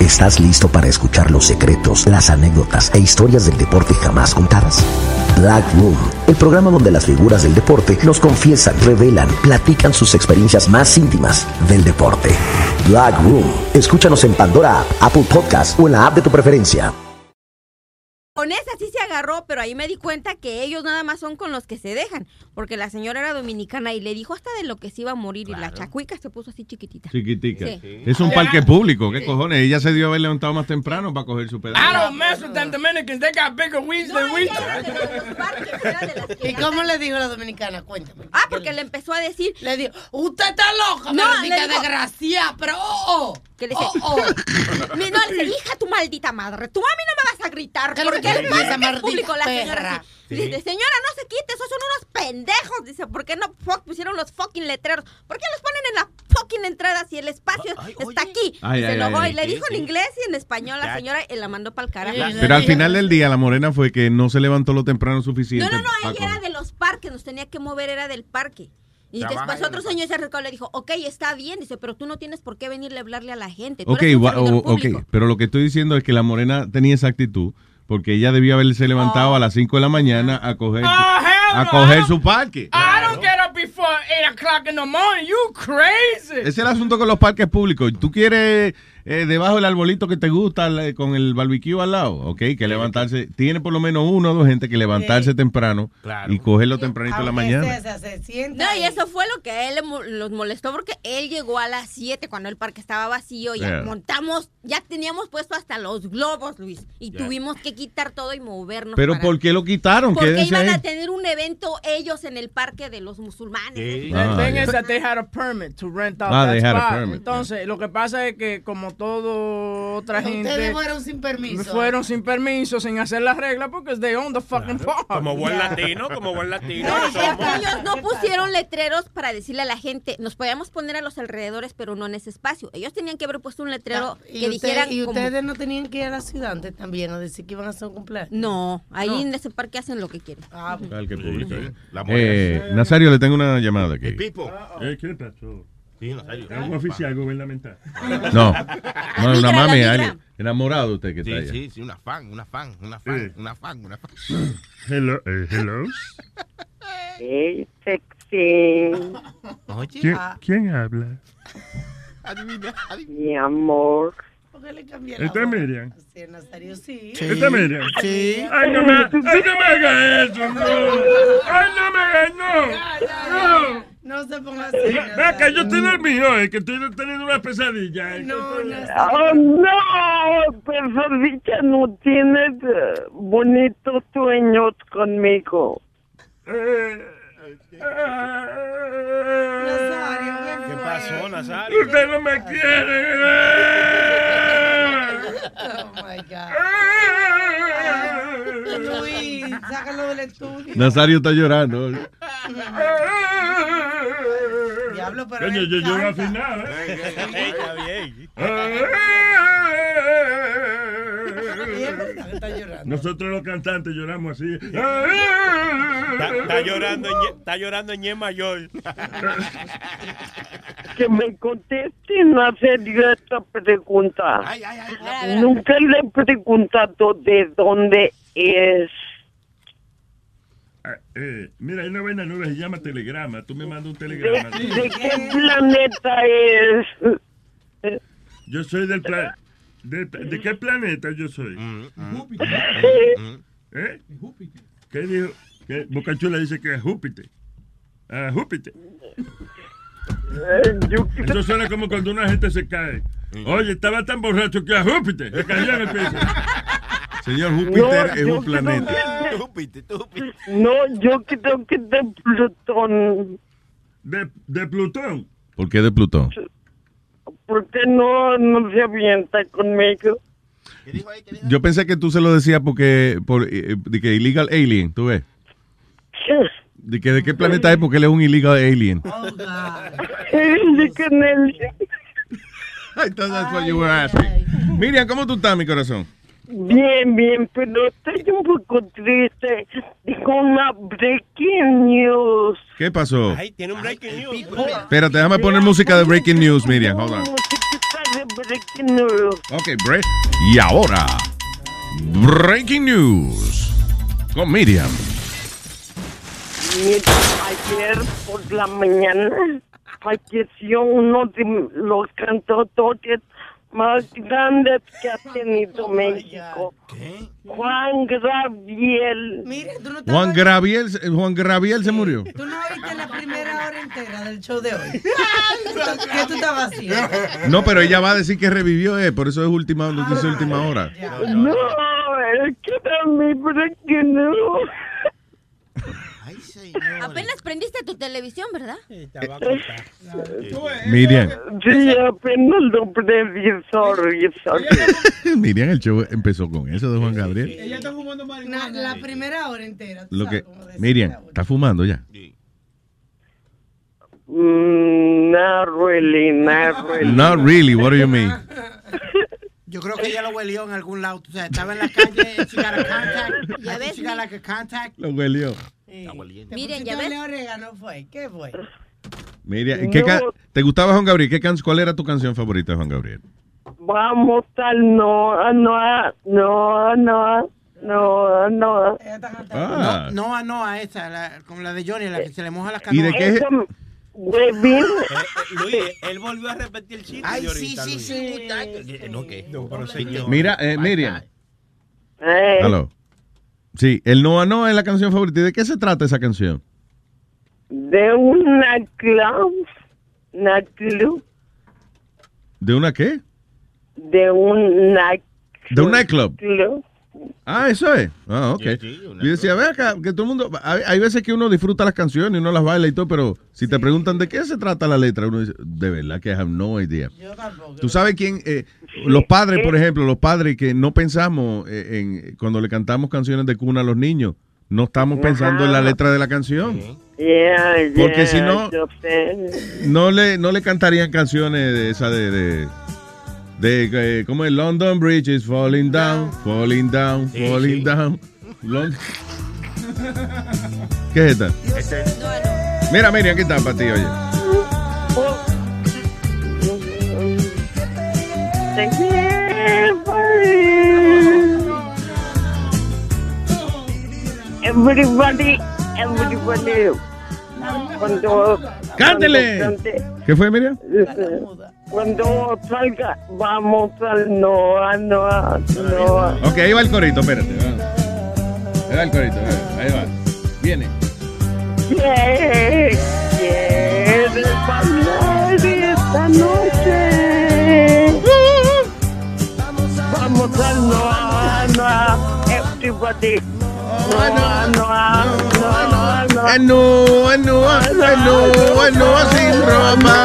¿Estás listo para escuchar los secretos, las anécdotas e historias del deporte jamás contadas? Black Room, el programa donde las figuras del deporte nos confiesan, revelan, platican sus experiencias más íntimas del deporte. Black Room, escúchanos en Pandora App, Apple Podcast o en la app de tu preferencia. Con esa sí se agarró, pero ahí me di cuenta que ellos nada más son con los que se dejan. Porque la señora era dominicana y le dijo hasta de lo que se iba a morir. Y la chacuica se puso así chiquitita. Chiquitica. Sí. Es un parque público, ¿qué cojones? Ella se dio haber levantado más temprano para coger su pedazo. I don't mess with them Dominicans. They got bigger weeds than we ¿Y cómo le dijo la dominicana? Cuéntame. Ah, porque le empezó a decir. Le dijo, usted está loca, No, maldita desgraciada, pero oh, oh. Que le dice, Oh, [LAUGHS] Mi- no, le dice, hija, tu maldita madre, tú a mí no me vas a gritar, ¿Qué es lo porque que el parque es público, la señora así. Dice, señora, no se quite, esos son unos pendejos. Dice, ¿por qué no fuck pusieron los fucking letreros? ¿Por qué los ponen en la fucking entrada si el espacio está aquí? Ay, y se ay, enojó ay, y le dijo en inglés y en español a la señora y la mandó para el carajo. Pero al final del día, la morena fue que no se levantó lo temprano suficiente. No, no, no, ella era de los parques, nos tenía que mover, era del parque. Y Trabaja después otro señor se acercó y le dijo, ok, está bien, dice, pero tú no tienes por qué venirle a hablarle a la gente. Tú Ok, eres un gua- servidor o- ok, público". pero lo que estoy diciendo es que la morena tenía esa actitud porque ella debía haberse levantado a las 5 de la mañana a coger, Oh, a coger su parque. I don't get up before 8 o'clock in the morning. You crazy. Ese es el asunto con los parques públicos. Tú quieres eh, debajo del arbolito que te gusta con el barbecue al lado, ok, que levantarse. Tiene por lo menos uno o dos gente que levantarse temprano Claro. y cogerlo tempranito en la mañana. sea, se sienta No, y eso fue lo que a él los molestó porque él llegó a las 7 cuando el parque estaba vacío. Ya Yeah. montamos, ya teníamos puesto hasta los globos, Luis. Y Yeah. tuvimos que quitar todo y movernos. Pero para- ¿por qué lo quitaron? Porque Quédense iban ahí. a tener un evento ellos en el parque de los musulmanes. The Ah, they had a permit to rent out Ah, that they had a spot. permit, Entonces, lo que pasa es que como todo otra gente Ustedes fueron sin permiso. fueron sin permiso, sin hacer las reglas porque they own the fucking park. Como buen latino, como buen latino. No, que que somos. ellos no pusieron letreros para decirle a la gente, nos podíamos poner a los alrededores, pero no en ese espacio. Ellos tenían que haber puesto un letrero ¿Y, que usted- dijeran y como- ustedes no tenían que ir a la ciudad antes también a decir que iban a hacer un cumpleaños? No, ahí No. en ese parque hacen lo que quieren. Ah, Parque público. La Eh, Nazario, le tengo una llamada aquí. Pipo. Eh, ¿Qué pasó? Sí, Nazario. Es un oficial gubernamental. No, [LAUGHS] no, es una mami, alguien. Enamorado usted que Sí, está allá. sí, sí, una fan, una fan, una fan, Sí. una fan, una fan. [LAUGHS] Hello, eh, hello. Hey, sexy. Oye. ¿Quién, ¿quién habla? Adivina, Mi amor. ¿Por qué le cambié la ¿Esta es voz? Miriam? Sí, Nazario, sí. ¿Esta es Miriam? Sí. Ay, no me, ay, no me haga eso, no. Ay, no me haga, no. No. No se ponga así. Ve acá, yo estoy dormido, es que estoy teniendo una pesadilla. No, Oh, no, pesadilla, no tienes eh, bonitos sueños conmigo. ¿Qué pasó, Nazario? Usted no me quiere. Oh my God. Luis, sácalo del estudio. Nazario está llorando. Diablo, pero. Coño, yo lloro canta. afinado. Está bien. Está llorando. Nosotros los cantantes lloramos así. Está, está llorando, en está llorando en Ñe mayor. Que me conteste en serio esta pregunta. Nunca le he preguntado de dónde es. Ah, eh, mira, hay una vaina nueva que se llama telegrama. Tú me mandas un telegrama. ¿De, de qué planeta es? Yo soy del planeta. De, de qué planeta yo soy? ¿Eh? ¿Qué dijo? ¿Qué? Bocachula dice que es Júpiter. Ah, Júpiter. Eh, Eso suena como cuando una gente se cae. Oye, estaba tan borracho que a Júpiter le cayó en el piso. [LAUGHS] Señor [LAUGHS] Júpiter No, es un planeta. creo que- No, yo creo que de Plutón. ¿De, de Plutón? ¿Por qué de Plutón? Porque no, no se avienta conmigo? Yo pensé que tú se lo decías porque por eh, de que illegal alien, tú ves. De que de qué planeta es porque él es un illegal alien. Canel. I thought that's what you were asking. Miriam, ¿cómo tú estás, mi corazón? Bien, bien, pero estoy un poco triste con la breaking news. ¿Qué pasó? Ay, tiene un breaking news. Espérate, déjame poner música de breaking news, Miriam. Hold on. Breaking news. Ok, break. Y ahora, breaking news con Miriam. Ayer por la mañana falleció uno de los cantautores más grandes que ha tenido México. Juan Gabriel. Mire, tú no Juan Graviel, Juan Graviel se murió. Tú no oíste la primera hora entera del show de hoy. [LAUGHS] ¿Qué tú estabas haciendo? No, pero ella va a decir que revivió, eh, por eso es última noticia última hora. No, es que era mi breaking news. Apenas prendiste tu televisión, ¿verdad? Miriam, Sí, apenas lo prendí, sorry, sorry. [LAUGHS] Miriam, el show empezó con eso de Juan Gabriel. Ella está fumando marihuana. La primera hora entera. Lo que. Miriam, está fumando ya. Mm, not really, not [LAUGHS] really. Not really, what do you mean? [LAUGHS] Yo creo que ella lo huelió en algún lado. O sea, estaba en la calle, she got a contact. Ya ves, she got like a contact. Lo huelió. Miren, ya ves. orégano fue. ¿Qué fue? Miriam, ¿qué ca- ¿te gustaba Juan Gabriel? ¿Qué can- ¿Cuál era tu canción favorita de Juan Gabriel? Vamos al no, no, no, no, no, no. Ah. No, no, no, a esa, la, como la de Johnny, la que se le moja la ¿Y canoa. de qué es- Huevín. Luis, él volvió a repetir el chiste. Ay, sí, ahorita, sí, Luis. sí, muchacho. No, ¿qué? No, pero señor. Mira, eh, Miriam. Eh, Aló. Sí, el Noa No es la canción favorita. ¿Y de qué se trata esa canción? de una club, una club, ¿De una qué? de un night De un nightclub. club. Ah, eso es. Ah, ok. y decía, ve acá, que todo el mundo. Hay, hay veces que uno disfruta las canciones y uno las baila y todo, pero si te preguntan de qué se trata la letra, uno dice, de verdad que I have no idea. Tú sabes quién. eh, los padres, por ejemplo, los padres que no pensamos eh, en. Cuando le cantamos canciones de cuna a los niños, no estamos pensando en la letra de la canción. Yeah, Porque yeah, si no- yo. No le, no le cantarían canciones de esa de. de de, eh, ¿cómo es? London Bridge is falling down, falling down, falling down. Lon- ¿Qué es esta? Mira, mira, aquí está para ti, oye. Everybody, everybody. Cuando, ¡Cántele! cuando ¿Qué fue, Miriam? Cuando salga, vamos al Noa, Noa, Noa. Ok, ahí va el corito, espérate. va. Ahí va el corito, ahí va. Viene. ¿Quieres bailar esta noche? Vamos al Noa, Noa, everybody. Noa, Noa, Noa, Noa. Anu, anu, anu, anu, sin ropa.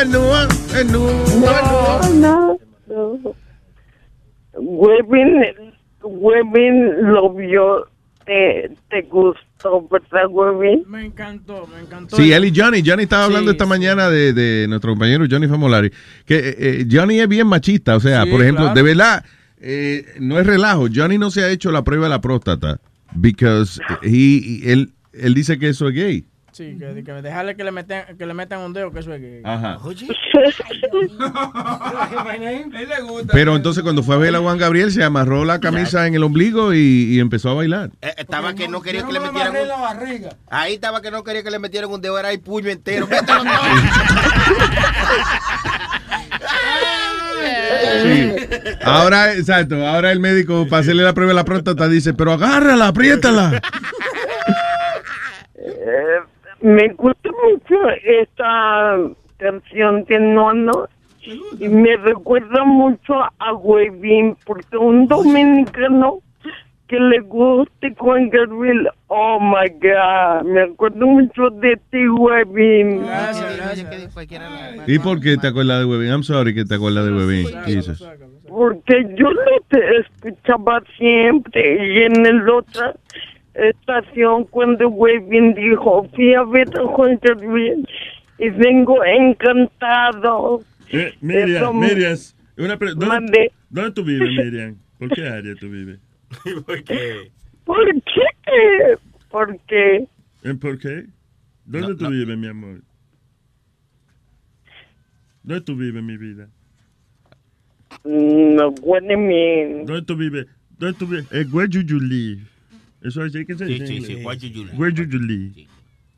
Anu, anu, anu, No, no, no. Webin, Webin lo vio, te, te gustó, ¿verdad, Webin? Me encantó, me encantó. Sí, él y Johnny. Johnny estaba hablando Sí, esta mañana de, de nuestro compañero Johnny Famolari. Que eh, eh, Johnny es bien machista. O sea, Sí, por ejemplo, claro. de verdad, eh, no es relajo. Johnny no se ha hecho la prueba de la próstata. Because he, él, él dice que eso es gay. Sí, que, que dejarle que le, metan, que le metan un dedo, que eso es que... Ajá. Él le gusta. Pero entonces cuando fue a ver a Juan Gabriel se amarró la camisa en el ombligo y, y empezó a bailar. Eh, estaba que no quería que no le me metieran amarré un... la barriga. Ahí estaba que no quería que le metieran un dedo, era el puño entero. [LAUGHS] Sí. Ahora, exacto, ahora el médico para hacerle la prueba de la próstata dice, pero agárrala, apriétala. Eh, me gusta mucho esta canción de Nono y me recuerda mucho a Webin porque un dominicano que le guste Juan Gabriel, oh my God, me acuerdo mucho de ti, Webin. ¿Y por qué te acuerdas de Webin? I'm sorry que te acuerdas de Webin. Jesus. Porque yo lo te escuchaba siempre y en el otra estación cuando Webin dijo, fui a ver a Juan Gabriel y vengo encantado. Eh, Miriam, Eso- Miriam, una ¿dónde. ¿dónde tú vives, Miriam? ¿Por qué área tú vives? [LAUGHS] ¿Por qué? ¿Por qué? Porque ¿En por qué? ¿Dónde tú vives, mi amor? ¿Dónde tú vives, mi vida? no, what do you mean? ¿Dónde tú vives? ¿Dónde tú vives? Eh, where do you live? Eso es que se Sí, dice sí, inglés. sí, where do you live? Where do you live?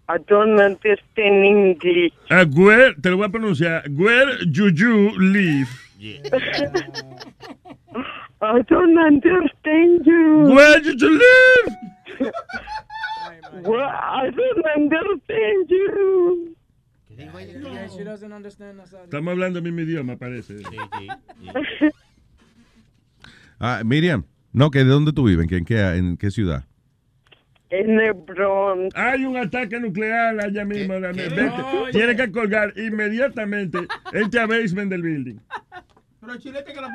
I don't understand English. Ah, where, te lo voy a pronunciar. Where do you live? [LAUGHS] I don't understand you. Where do you live? Well, I don't understand you. Estamos hablando el mismo idioma, parece. [LAUGHS] Ah, Miriam, no, que ¿de dónde tú vives? ¿En qué, en qué, ciudad? En el Bronx. Hay un ataque nuclear allá mismo. la- Vete, Tiene que colgar inmediatamente este basement del building. Pero chilete que la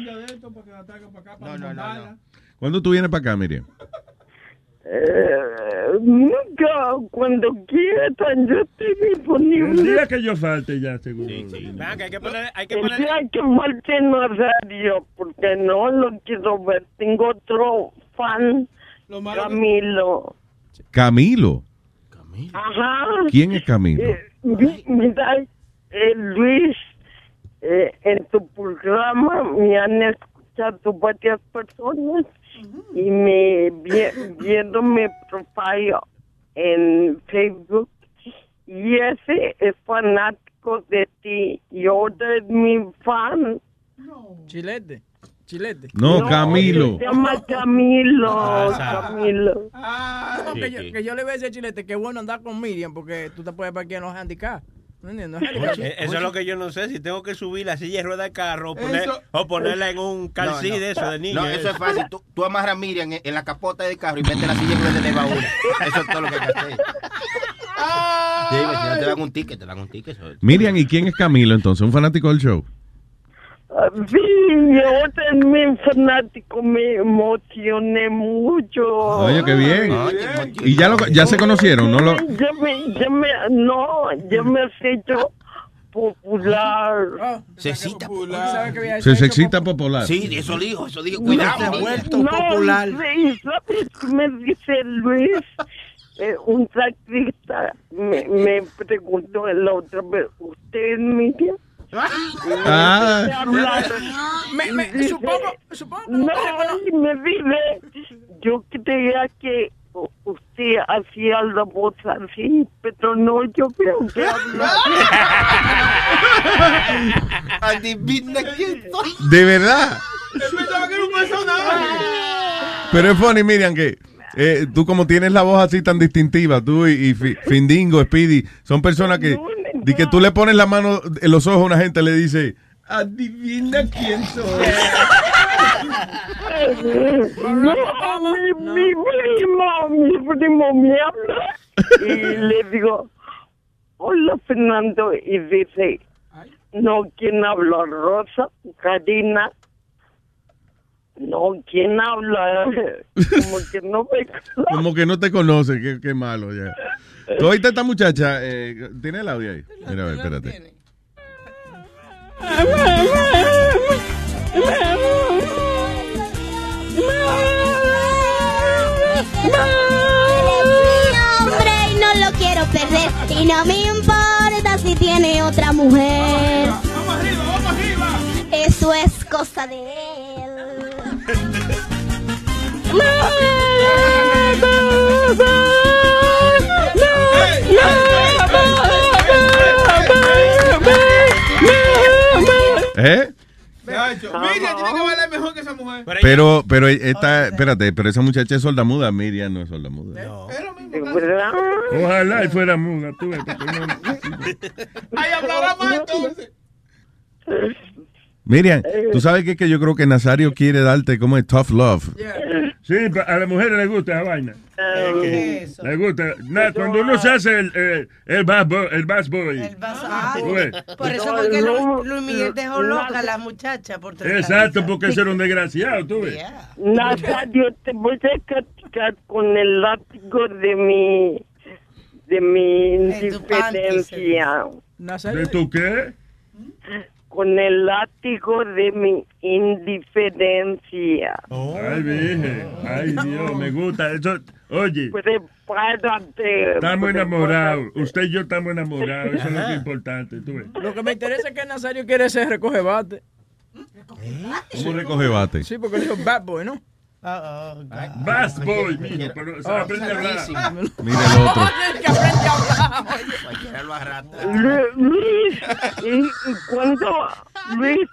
día de esto para que la traiga para acá, para no, no, ¿Cuándo tú vienes para acá, Miriam? Eh, nunca, cuando quieran, yo estoy El disponible. día que yo falte ya, seguro. Vean que hay que poner, hay que El poner. día que falte no radio, porque no lo quiero ver. Tengo otro fan, Camilo. Camilo. Ajá. ¿Quién es Camilo? Eh, mi- mira, eh, Luis, eh, en tu programa me han escuchado varias personas y me vi- vieron mi profile en Facebook y ese es fanático de ti y ahora es mi fan. Chilete. Chilete. No, Camilo. Se llama Camilo, Ah, Camilo. No, que, yo, que yo le voy a decir a Chilete que es bueno andar con Miriam porque tú te puedes parquear en los handicap. Eso es lo que yo no sé, si tengo que subir la silla de rueda de carro o, poner- Eso- o ponerla en un calcí No, no. de eso de niño. No, eso es fácil. Tú, tú amarras a Miriam en, en la capota del carro y metes la silla en vez de baúl. Eso es todo lo que hay que hacer. Sí, si no te dan un ticket, te dan un ticket. Miriam, ¿y quién es Camilo entonces? ¿Un fanático del show? Ah, Sí, es mi fanático, me emocioné mucho. Oye, qué bien. ¿Y ya, lo, ya se conocieron? ¿No lo, Ya me, ya me, no, ya me has hecho popular. Se cita se, se excita popular? Sí, eso dijo, eso dijo. No, Cuidado. no, niña. sí, ¿sabes qué me dice Luis? Eh, un taxista me, me preguntó la otra vez, ¿usted es Miriam? Ah. Me- me- supongo- supongo que No, me dice, yo creía que usted hacía la voz así, pero no, yo creo que habla. [LAUGHS] Adivina quién soy. ¿De verdad? pensaba que era un personaje. Pero es funny, Miriam, que eh, tú como tienes la voz así tan distintiva, tú y, y Fi- Findingo, Speedy, son personas que, de que tú le pones la mano en los ojos a una gente, le dice, adivina quién soy. No, mi, mi primo, mi primo me habla y le digo, hola Fernando, y dice, no, ¿quién habla? Rosa, Karina. No, ¿quién habla? [LAUGHS] Como que no me Como que no te conoce, qué, qué malo ya. ¿Tú oíste a esta muchacha? Eh, ¿Tiene el audio ahí? Mira, a ver, espérate. hombre y no lo quiero perder. Y no me importa si tiene otra mujer. Eso es cosa de él. ¿Eh? Miriam tiene que bailar mejor que esa mujer. Pero, pero esta, espérate, pero esa muchacha es sordamuda, Miriam no es. De verdad. Ojalá y fuera muda, tú no- Ahí hablará más entonces. [LAUGHS] Miriam, tú sabes que, que yo creo que Nazario quiere darte como es tough love. Sí, a las mujeres les gusta esa vaina. ¿Qué es eso? Les gusta. Na- cuando uno se hace el, el, el bass boy. El bass boy. Ah, por eso fue que Lu- Luis Miguel dejó loca a la muchacha por tres Exacto, porque ese era un desgraciado, tú ves. Nazario, te voy a castigar con el látigo de mi de mi indiferencia. ¿De tu qué? Con el látigo de mi indiferencia. Ay, virgen. Ay, Dios, me gusta. Eso, oye, Prepárate. estamos enamorados. Usted y yo estamos enamorados. Eso es lo que es importante, tú ves. Lo que me interesa es que Nazario quiere ser recoge bate. ¿Cómo recoge bate? Sí, porque dijo bad boy, ¿no? Bass boy, mijo, pero se Oh, aprende a hablar. [LAUGHS] Mira el otro. [LAUGHS] que aprende a hablar. Cualquiera lo arrastra. Lu- Luis, ¿y, y cuándo, Luis,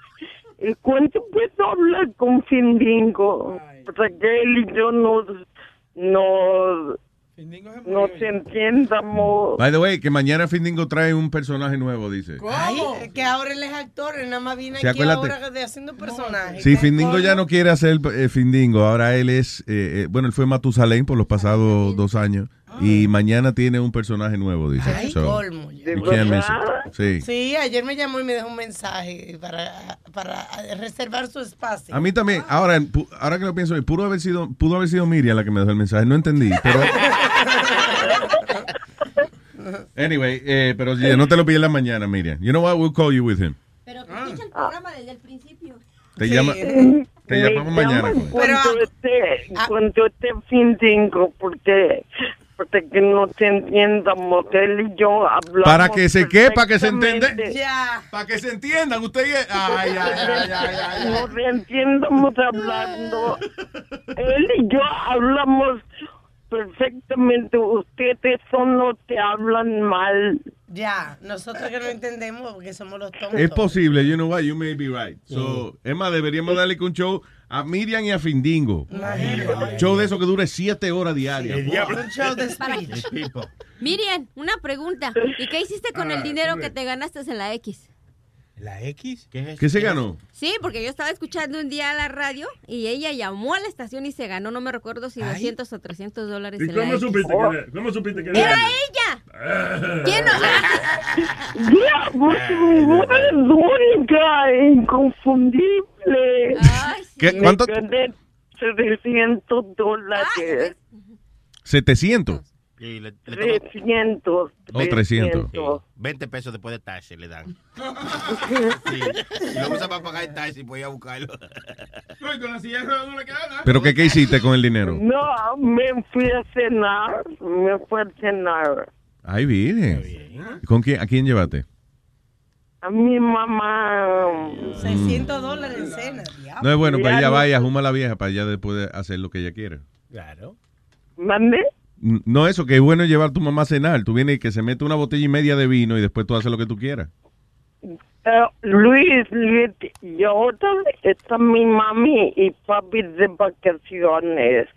¿y cuándo puedo hablar con Findingo? Porque él y yo nos, nos, nos entiendamos. By the way, que mañana Findingo trae un personaje nuevo, dice. Ay, que ahora él es actor, él nada más viene Sí, aquí acuérdate. ahora de haciendo personajes. Sí, ¿Qué Findingo ya no quiere hacer eh, Findingo, ahora él es, eh, eh, bueno, él fue Matusalén por los pasados dos años y mañana tiene un personaje nuevo, dice. Ay, So, colmo. Sí. Sí, ayer me llamó y me dejó un mensaje para, para reservar su espacio. A mí también, ahora, ahora que lo pienso, pudo haber sido, pudo haber sido Miriam la que me dejó el mensaje, no entendí, pero... [LAUGHS] Anyway, eh, pero yeah, no te lo pierdas mañana, Miriam. You know what, we'll call you with him. Pero que escucha el programa desde el principio. Te, Sí. llama, te llamamos mañana. pues. Cuando esté, cuando esté Findingo, porque, porque que entiendamos, él y yo hablamos. Para que se qué, para que se entienda. perfectamente. Para que se entiendan, usted y ay, ay, ay, ay, ay. Nos entiendamos hablando. Él y yo hablamos perfectamente. Ustedes son los que hablan mal. Ya, nosotros que no entendemos porque somos los tontos. Es posible, you know what, you may be right. So, más, deberíamos darle que un show a Miriam y a Findingo. Show de eso que dure siete horas diarias. Un show de [LAUGHS] speech. Miriam, una pregunta. ¿Y qué hiciste con Ah, el dinero que te ganaste en la X? ¿La X? ¿Qué, ¿Qué se ganó? Sí, porque yo estaba escuchando un día la radio y ella llamó a la estación y se ganó, no me recuerdo si 200 o 300 dólares ¿Y en la cómo X. supiste que era? ¿Cómo supiste que ¡Era era? ella! [LAUGHS] ¿Quién no? Voz es única e inconfundible. ¿Qué? Me ¿Cuánto? gané 300 dólares. 700. Sí, le, le toca- 300. Oh, 300. Sí, 20 pesos después de taxi le dan. [LAUGHS] Sí. Y lo usa para pagar el taxi, voy a buscarlo. No, y con la silla no le queda nada. ¿Pero qué, qué hiciste con el dinero? No, me fui a cenar. Me fui a cenar. Ay, virgen. ¿Con quién, ¿A quién llevaste? A mi mamá. 600 dólares en cena. No es bueno, pues ella Ya, vaya, juma a la vieja para ella después de hacer lo que ella quiere. Claro. ¿Mande? No eso, que es bueno llevar a tu mamá a cenar. Tú vienes y que se mete una botella y media de vino y después tú haces lo que tú quieras. Eh, Luis, Luis, y ahora está mi mami y papi de vacaciones.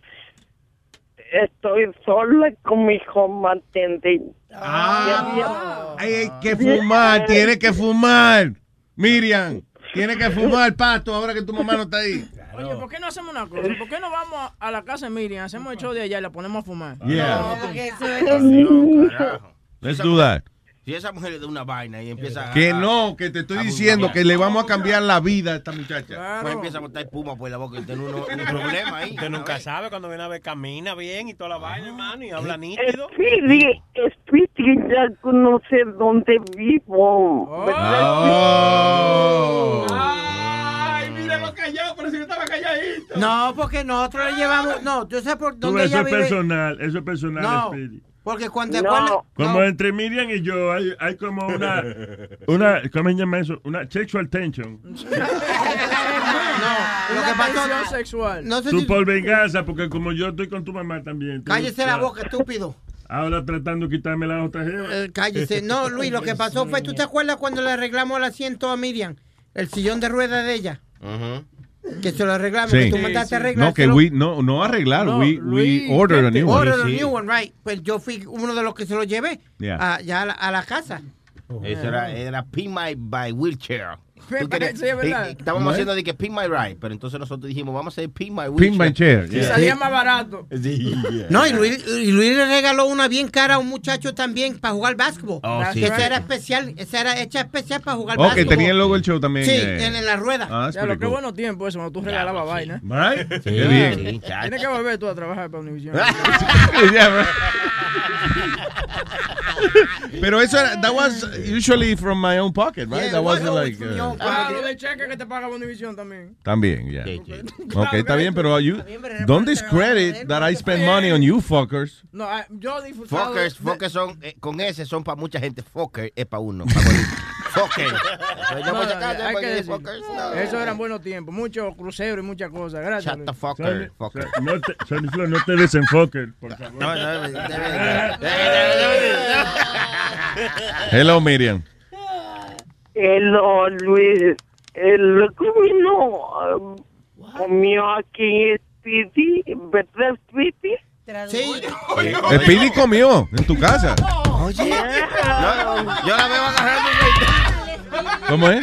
Estoy sola con mi home attendant. Ah, hay que fumar, tiene que fumar. Miriam, tiene que fumar, pato, ahora que tu mamá no está ahí. Oye, ¿por qué no hacemos una cosa? ¿Por qué no vamos a la casa de Miriam, hacemos el show de allá y la ponemos a fumar? Yeah. No, porque eso Adiós, carajo. Let's do that. Si esa mujer le da una vaina y empieza Que a- no, que te estoy diciendo que le vamos a cambiar la vida a esta muchacha. Pues empieza a botar espuma por la boca y tiene uno- un problema ahí. Usted nunca sabe cuando viene a ver camina bien y toda la vaina, hermano, y habla nítido. Speedy, Speedy ya conoce dónde vivo. Oh. Ay, mira lo callado, pero si yo estaba calladito. No, porque nosotros le llevamos. No, yo sé por Tú, dónde eso ella es vive. personal, eso es personal, No, Speedy. Porque cuando No. acuerdas. Como entre Miriam y yo hay, hay como una, una, ¿cómo se llama eso? Una sexual tension. Lo que pasó. sexual. No sé Tú si. por venganza, porque como yo estoy con tu mamá también. tú- Cállese la boca, estúpido. Ahora tratando de quitarme la otra jeva. Eh, cállese. No, Luis, lo que pasó fue. ¿Tú te [LAUGHS] acuerdas cuando le arreglamos el asiento a Miriam? El sillón de ruedas de ella. Que se lo arreglamos, Sí. que tú mandaste a arreglar. No, que we, no, no arreglar, No, we, we ordered a new one. Ordered a new one, right. Pues yo fui uno de los que se lo llevé Yeah. a, ya a la, a la casa. Eso era, era Pin My by Wheelchair. Tú querías- Sí, es verdad. y- y estábamos ¿Cómo es? haciendo de que Pin My Ride, pero entonces nosotros dijimos, vamos a hacer Pin My Wheelchair. Pin my chair, Y salía más barato. [LAUGHS] Sí, yeah. No, y Luis, y Luis le regaló una bien cara a un muchacho también para jugar básquetbol. Oh, sí. Esa era especial, esa era hecha especial para jugar Oh, que básquetbol. tenía el logo del show también. Sí, eh. en, en la rueda. Ah, Ya, lo que cool. bueno tiempo eso, cuando tú regalabas vaina. Right? Sí, bien. sí, Tienes que volver tú a trabajar para Univision. [LAUGHS] Yeah. Pero eso era, that was usually from my own pocket, right? that wasn't like. uh, Ah, lo cheque que te paga Univision también. también, yeah. Ok, está bien, pero you don't discredit that I spend money on you fuckers. No, ah, yo disfrutado. Fuckers, fuckers son, eh, con ese son para mucha gente. Fucker es para uno. pa'. Yo No, hay que fuckers, no. Eso eran buenos tiempos, muchos cruceros y muchas cosas. Gracias. Shut the fucker. fucker. No te, no te desenfoques, por favor. No, no, no, Hello, Miriam. Hello, Luis. El comino comió aquí en Speedy, ¿verdad, Speedy? Sí. Speedy comió en tu casa. Oye, yo, la veo agarrando el ¿Cómo es?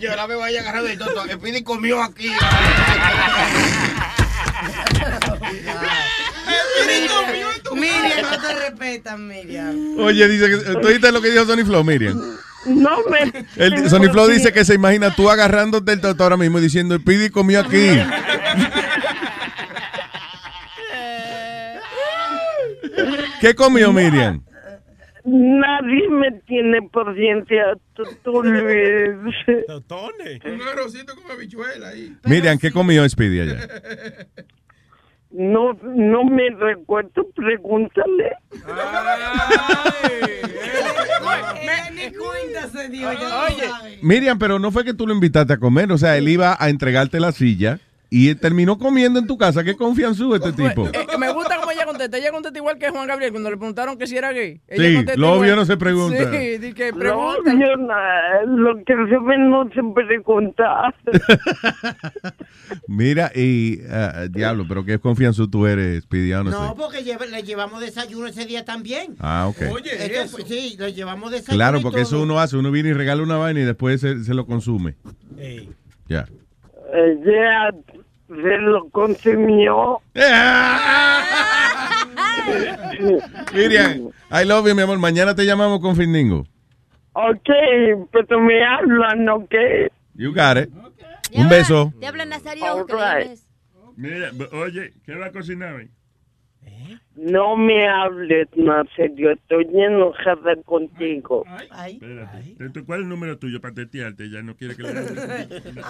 yo, la veo ahí agarrando el toto. El Pidi comió aquí. [LAUGHS] Miriam, no te respetan, Miriam. Oye, dice que. ¿Tú oíste lo que dijo Sonny Flow, Miriam? No me... El, Sonny Flow dice que se imagina tú agarrándote el toto ahora mismo y diciendo: el Speedy comió aquí. [LAUGHS] ¿Qué comió Miriam? Nadie me tiene paciencia, tú, tú, Luis. Un arrocito con habichuela ahí. Miriam, ¿qué comió Speedy allá? [LAUGHS] No, no me recuerdo, pregúntale. Miriam, pero no fue que tú lo invitaste a comer, o sea, él iba a entregarte la silla y terminó comiendo en tu casa. ¿Qué confianzú este tipo? Eh, me gusta cómo ella contesta. Ella contesta igual que Juan Gabriel cuando le preguntaron que si era gay. Ella Sí, contesta lo obvio igual. no se pregunta. Sí, di que No, pregunta. yo na- lo que se ve no se pregunta. [LAUGHS] Mira, y ah, diablo, pero qué confianzú tú eres, honestly. No, porque le llevamos desayuno ese día también. Ah, ok. Esto fue- sí, le llevamos desayuno. Claro, y porque todo. eso uno hace, uno viene y regala una vaina y después se, se lo consume. Ya. Ella se lo consumió. [LAUGHS] Miriam, I love you, mi amor. Mañana te llamamos con Findingo. Ok, pero me hablan, ¿ok? You got it. Un beso. Te habla Nazario. Right. Mira, oye, ¿qué va a cocinar hoy? No me hables, Nazario, estoy enojada contigo. Espérate. Entonces, ¿Cuál es el número tuyo para tetearte? Ya no quiere que le [LAUGHS] hable.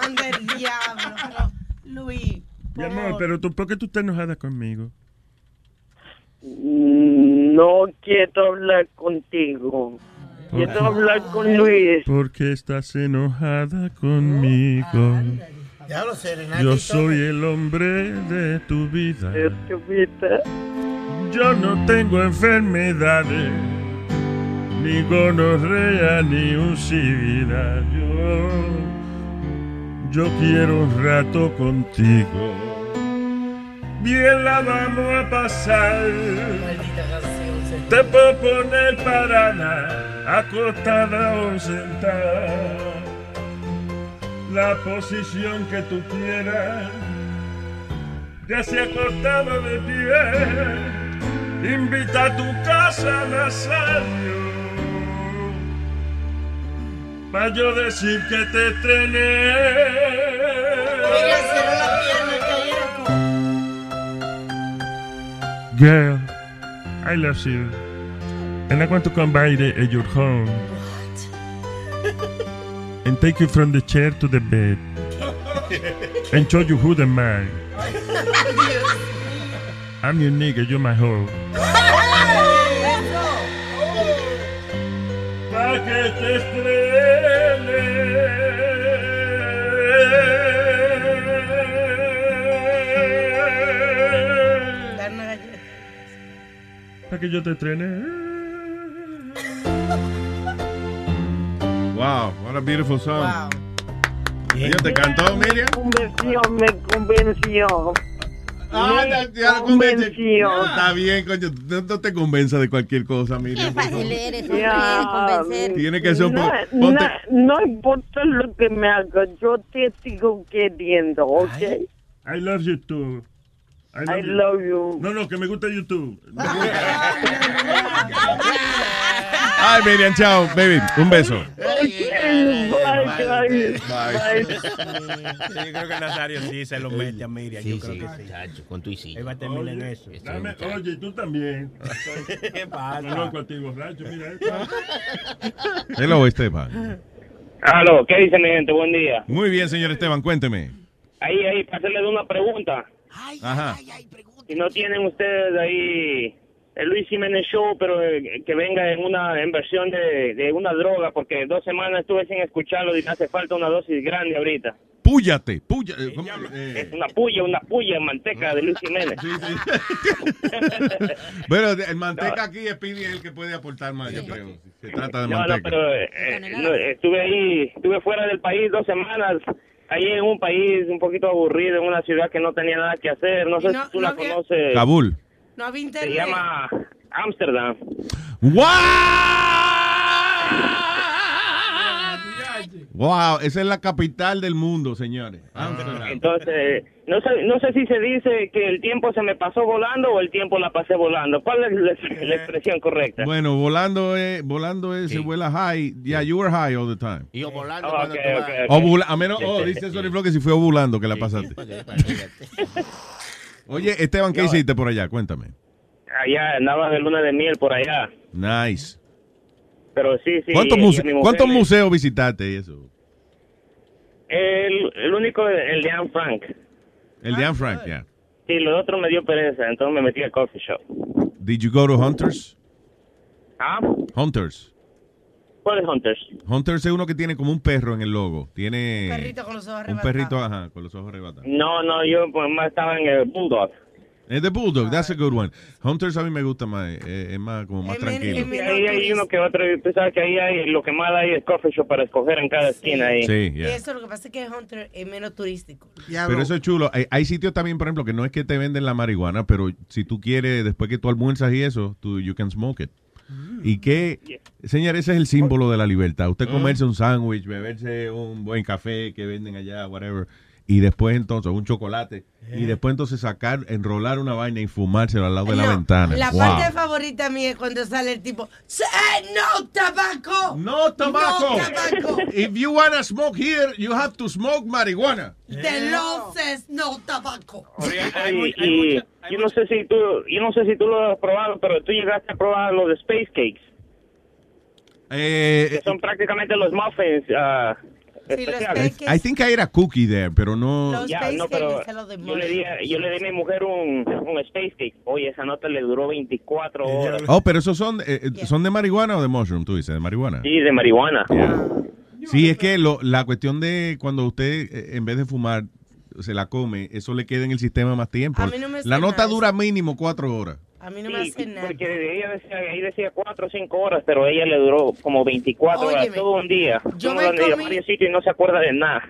Anda el diablo. Luis. Mi amor, pero tú, ¿por qué tú estás enojada conmigo? Mm, No quiero hablar contigo. Quiero hablar con Luis. ¿Por qué estás enojada conmigo? Ya lo sé, Renato. Yo soy el hombre de tu vida. De tu vida. Yo no tengo enfermedades, ni gonorrea, ni un SIDA. Yo, yo quiero un rato contigo. Bien la vamos a pasar. Te puedo poner parada, acostada o sentada. La posición que tú quieras. Ya se acostado de pie. Invita a tu casa, Nazario. Pa' yo decir que te estrené. Girl, I love you. And I want to come by the, at your home. And take you from the chair to the bed. [LAUGHS] And show you who the man. I'm your nigga, you're my hoe. [LAUGHS] Pa' que te estrene. Que yo te estrene. Wow, what a beautiful song. Oye, ¿te cantó, Miriam? convenció, me convenció. Ah, Me ya, ya lo convenció. No, está bien, coño. No, no te convenza de cualquier cosa, Miriam. por favor. eres, Ya, Tiene que ser un no, poco. no, ponte- no importa lo que me haga, yo te sigo queriendo, ¿ok? I love you too. I love you. No, no, que me gusta YouTube. [LAUGHS] Ay, Miriam, chao, baby. Un beso. Bye, Bye. Yo creo que Nazario sí se lo mete a Miriam. yo creo que sí. con tu y sí. Él va a terminar en eso. Dame- oye, tú también. ¿Qué pasa? No, loco a ti, borracho, mira esto. Hello, Esteban. Aló, ¿qué dice mi gente? Buen día. Muy bien, señor Esteban, cuénteme. Ahí, ahí, para hacerles una pregunta. Ajá. Si no tienen ustedes ahí el Luis Jiménez Show, pero eh, que venga en una en versión de, de una droga, porque dos semanas estuve sin escucharlo y me hace falta una dosis grande ahorita. Púyate, púyate. ¿cómo? Eh, Una puya, una puya en manteca de Luis Jiménez. [LAUGHS] Bueno, el manteca aquí es Pidi el que puede aportar más, yo creo. Se trata de No, no, manteca. pero eh, eh, no, estuve ahí, estuve fuera del país dos semanas, ahí en un país un poquito aburrido, en una ciudad que no tenía nada que hacer. No sé no- si tú no la había- conoces. Kabul. No había Se internet. llama Ámsterdam. Wow, esa es la capital del mundo, señores. Amsterdam. Entonces, no sé, no sé si se dice que el tiempo se me pasó volando o el tiempo la pasé volando. ¿Cuál es la, la expresión correcta? Bueno, volando es, volando es, se vuela high. Yeah, you were high all the time. Y volando Oh, cuando a menos, oh, dice Sony Flow que si fue ovulando que la pasaste. [LAUGHS] Oye, Esteban, ¿qué No. hiciste por allá? Cuéntame. Allá andaba de luna de miel por allá. Nice. Pero sí, sí. ¿Cuántos, y a muse- mi mujer ¿cuántos le- museos visitaste y eso? El, el único, el de Anne Frank. El de Anne Frank, yeah. Sí, lo otro me dio pereza, entonces me metí al coffee shop. Did you go to Hunters? ¿Ah? Hunters. ¿Cuál es Hunters? Hunters es uno que tiene como un perro en el logo. Tiene Un perrito con los ojos un arrebatados. perrito, ajá, con los ojos arrebatados. No, no, yo pues, más estaba en el Bulldog. Es de Bulldog, that's a good one. Hunters a mí me gusta más, eh, es más como más tranquilo. Sí, ahí hay uno que otro, tú sabes que ahí hay, lo que más hay es coffee shop para escoger en cada esquina ahí. Sí, Y yeah. eso lo que pasa es que Hunter es menos turístico. Pero eso es chulo. Hay, hay sitios también, por ejemplo, que no es que te venden la marihuana, pero si tú quieres, después que tú almuerzas y eso, tú, you can smoke it. Y que, señor, ese es el símbolo de la libertad. Usted comerse un sándwich, beberse un buen café que venden allá, whatever. Y después entonces un chocolate. Y después entonces sacar, enrolar una vaina y fumárselo al lado de la ventana. La Wow. parte favorita mía es cuando sale el tipo, "Say no tabaco. No tobacco. No tabaco. [LAUGHS] If you wanna smoke here, you have to smoke marijuana. The law says no tabaco. Oye, y yo no sé si tú, yo no sé si tú lo has probado, pero tú llegaste a probar los de Space Cakes, Eh, que son prácticamente los muffins [LAUGHS] ah. I think I era cookie there, pero no. Ya, no, pero yo le, di, a- yo le di a mi mujer un, un Space Cake. Oye, esa nota le duró 24 horas. Oh, pero esos son, eh, eh, son de marihuana o de mushroom, tú dices, de marihuana. Sí, de marihuana. Sí, es que lo, la cuestión de cuando usted, eh, en vez de fumar, se la come, eso le queda en el sistema más tiempo. A mí no me la nota nada dura mínimo cuatro horas. A mí no me hace nada. Porque ella decía, ahí decía 4 o 5 horas, pero ella le duró como 24 horas, Óyeme, todo un día. yo me comí- varios sitios y no se acuerda de nada.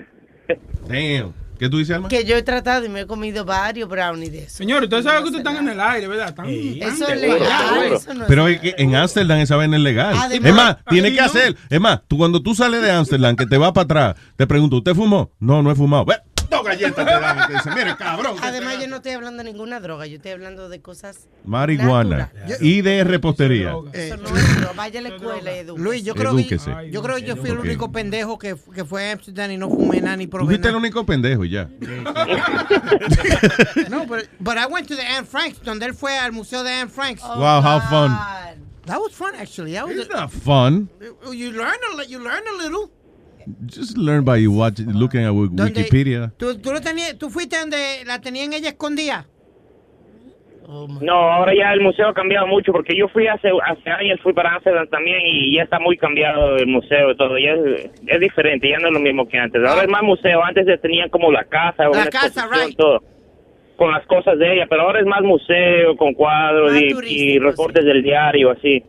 [LAUGHS] Damn. ¿Qué tú dices, Alma? Que yo he tratado y me he comido varios brownies de eso. Señor, ustedes saben que ustedes están en el aire, ¿verdad? Están, Eso es legal, eso no es Pero es que en Amsterdam esa vaina es legal. Además- es más, tiene que no. hacer. Es más, tú cuando tú sales de Amsterdam, que te vas para atrás, te pregunto, ¿usted fumó? No, no he fumado. Ve, dos galletas te dan y te dicen, mire, cabrón. Además, yo no estoy hablando de ninguna droga, yo estoy hablando de cosas. Marihuana. Y de repostería. Eso no es droga. Vaya a la escuela y. Luis, yo creo, que, Edúquese. yo creo que yo fui el Ok. único pendejo que, que fue a Amsterdam y no fumé nada ni Tú probé fuiste el nada. único pendejo y ya. [LAUGHS] No, but, but I went to the Anne Franks, donde él fue al museo de Anne Franks. Wow, how fun. That was fun, actually. That was It's not fun. You learn a, li- you learn a little. Just learn by watch, looking at Wikipedia. ¿Tú, tú, lo tenías, tú fuiste donde la tenían ella escondida. No, ahora ya el museo ha cambiado mucho porque yo fui hace, hace años, fui para Amsterdam también y ya está muy cambiado el museo y todo. Ya es, es diferente, ya no es lo mismo que antes. Ahora es más museo. Antes se tenían como la casa, una casa, right. todo, con las cosas de ella, pero ahora es más museo, con cuadros y, y reportes del diario, así.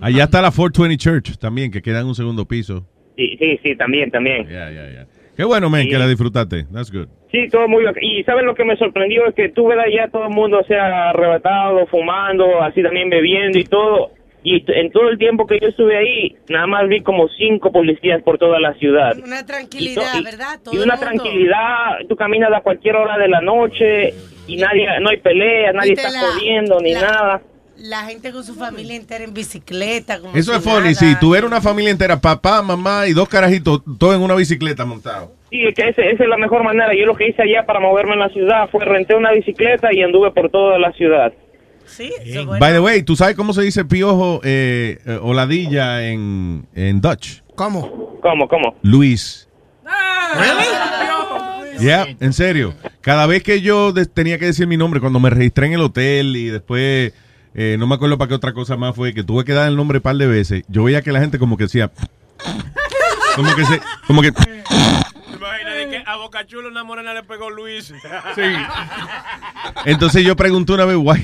Allá está la 420 Church también, que queda en un segundo piso. Sí, sí, sí, también, también. Ya, ya, ya. Qué bueno, men, que la disfrutaste. That's good. Sí, todo muy bien. Y ¿sabes lo que me sorprendió? Es que tuve allá todo el mundo, o sea, arrebatado, fumando, así también bebiendo y todo. Y en todo el tiempo que yo estuve ahí, nada más vi como cinco policías por toda la ciudad. Una tranquilidad, y- ¿verdad? Todo Y una mundo. tranquilidad, tú caminas a cualquier hora de la noche y nadie, no hay peleas, nadie está la- jodiendo ni la- nada. La gente con su familia entera en bicicleta. Como Eso es funny. nada. Si tuviera una familia entera, papá, mamá y dos carajitos, todo en una bicicleta montado. Sí, es que ese- esa es la mejor manera. Yo lo que hice allá para moverme en la ciudad fue renté una bicicleta y anduve por toda la ciudad. Sí, By the way, ¿tú sabes cómo se dice piojo eh, eh, o ladilla en, en Dutch? ¿Cómo? ¿Cómo, cómo? Luis. Yeah, en serio. Cada vez que yo tenía que decir mi nombre, cuando me registré en el hotel y después, eh, no me acuerdo para qué otra cosa más fue, que tuve que dar el nombre un par de veces, yo veía que la gente como que decía... Como que se... Como que... A Boca Chula una morena le pegó Luis. Sí. Entonces yo pregunté una vez, why,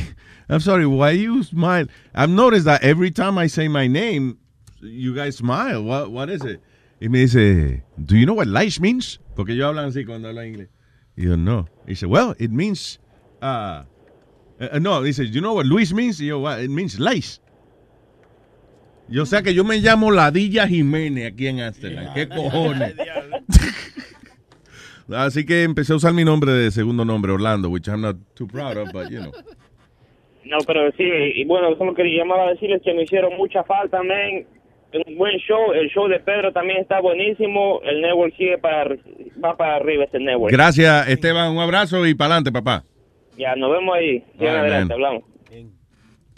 I'm sorry, why you smile? I've noticed that every time I say my name, you guys smile. What, what is it? Y me dice, do you know what lice means? Porque ellos hablan así cuando hablan inglés. Y yo, no. Y dice, well, it means, uh, uh, no, dice, you know what Luis means? Y yo, what? It means lice. Yo sé que yo me llamo Ladilla Jiménez aquí en Amsterdam. ¿Qué cojones? [LAUGHS] Así que empecé a usar mi nombre de segundo nombre, Orlando, which I'm not too proud of, but you know. No, pero sí, y bueno, eso es lo que llamaba a decirles que me hicieron mucha falta, men. Un buen show, el show de Pedro también está buenísimo, el network sigue para, va para arriba ese network. Gracias, Esteban. Un abrazo y para adelante, papá. Ya, nos vemos ahí, All right, adelante, man. hablamos.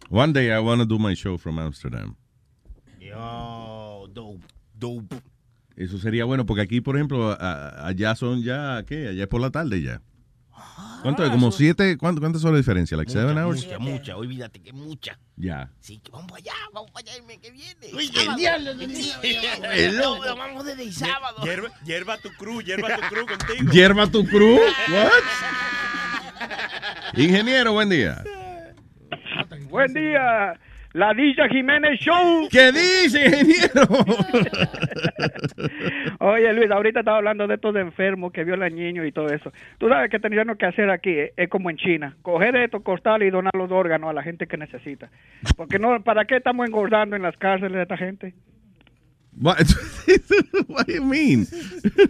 One day I want to do my show from Amsterdam. Yo, dope, dope. Eso sería bueno porque aquí, por ejemplo, a- allá son ya, ¿qué? Allá es por la tarde ya. ¿Cuánto es? ¿Como siete? ¿Cuánto, ¿Cuántas son la diferencia? ¿Like seven hours? Mucha, mucha, olvídate que mucha. Ya. Sí, que vamos allá, vamos allá el mes que viene. Uy, el diablo, [LAUGHS] El loco. Vamos desde el sábado. Hierba, hierba tu cruz, hierba tu cruz [LAUGHS] contigo. ¿Hierba tu cruz? [LAUGHS] Ingeniero, buen día. Buen día, la Dilla Jiménez Show. ¿Qué dice, ingeniero? [LAUGHS] Oye, Luis, ahorita estaba hablando de estos enfermos que violan niños y todo eso. Tú sabes que teníamos que hacer aquí, eh, es como en China, coger estos costales y donar los órganos a la gente que necesita. Porque no, ¿para qué estamos engordando en las cárceles de esta gente? What, [LAUGHS] What do you mean?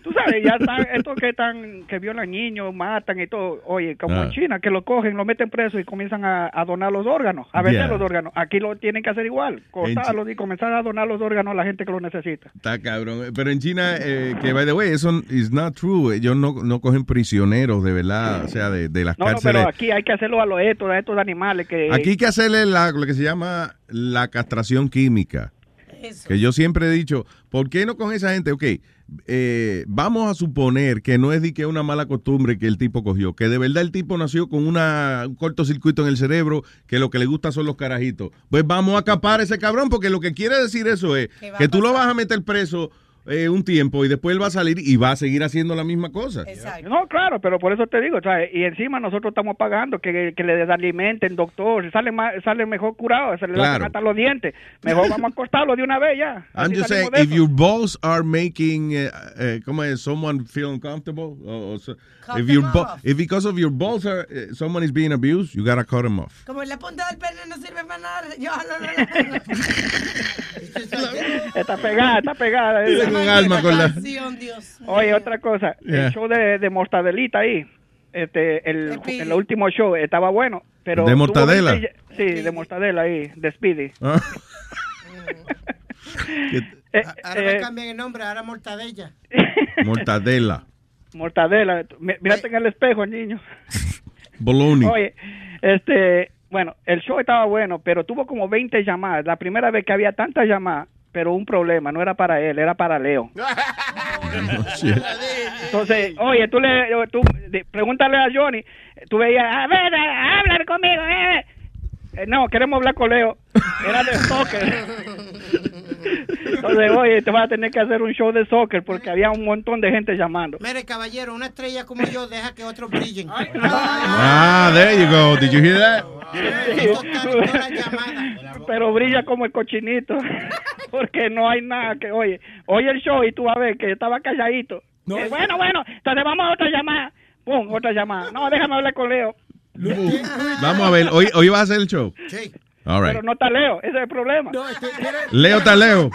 Tú sabes, ya están, estos que están, que violan niños, matan y todo. Oye, como Ah. en China, que lo cogen, lo meten preso y comienzan a, a donar los órganos, a vender Yeah. los órganos. Aquí lo tienen que hacer igual, cortarlos y comenzar a donar los órganos a la gente que lo necesita. Está cabrón. Pero en China, eh, que by the way, eso is not true. Ellos no, no cogen prisioneros de verdad, o sea, de, de las No, no, cárceles. pero aquí hay que hacerlo a los estos, a estos animales que... Aquí hay que hacerle la- lo que se llama la castración química. Que yo siempre he dicho, ¿por qué no con esa gente? Ok, eh, vamos a suponer que no es de que una mala costumbre que el tipo cogió, que de verdad el tipo nació con una, un cortocircuito en el cerebro, que lo que le gusta son los carajitos. Pues vamos a capar a ese cabrón, porque lo que quiere decir eso es ¿Qué va que tú lo vas a meter preso eh, un tiempo y después él va a salir y va a seguir haciendo la misma cosa. No, claro, pero por eso te digo, ¿sabes? Y encima nosotros estamos pagando que, que le alimenten, doctor, sale más, sale mejor curado, se le Claro. hasta los dientes. Mejor vamos a acostarlo de una vez ya. I'm just saying, if your balls are making, uh, uh, ¿cómo es? Someone feel uncomfortable? O- o so- Cut if, your if because of your balls are, uh, someone is being abused, you gotta cut them off. Como la punta del pene no sirve para nada. Yo, no, no, no. [LAUGHS] Está pegada, está pegada. Dice con alma, con la- Dios. Oye, otra cosa, Yeah. el show de, de Mortadelita ahí, este, el, el último show estaba bueno, pero... ¿De Mortadela? 20 ya- Sí, de Mortadela ahí, de Speedy. Ah. [LAUGHS] Eh, Ahora eh, me cambian el nombre, ahora Mortadella. [LAUGHS] Mortadela. Mortadela, mírate en el espejo, niño. Bologna. Oye, este, bueno, el show estaba bueno, pero tuvo como 20 llamadas. La primera vez que había tantas llamadas, pero un problema, no era para él, era para Leo. [LAUGHS] Entonces, oye, tú le, tú, pregúntale a Johnny, tú veías, a ver, a- hablar conmigo, eh. Eh, no, queremos hablar con Leo. Era de soccer. [LAUGHS] Entonces, oye, te vas a tener que hacer un show de soccer porque había un montón de gente llamando. Mire, caballero, una estrella como yo deja que otros brillen. Ah, there you go. Did you hear that? Pero brilla como el cochinito. [LAUGHS] Porque no hay nada que, oye, oye el show y tú vas a ver que estaba calladito. Eh, bueno, bueno, entonces vamos a otra llamada. Pum, otra llamada. No, déjame hablar con Leo. Vamos a ver, hoy, hoy vas a hacer el show. Sí. All right. Pero no está Leo, ese es el problema. [LAUGHS] Leo está Leo.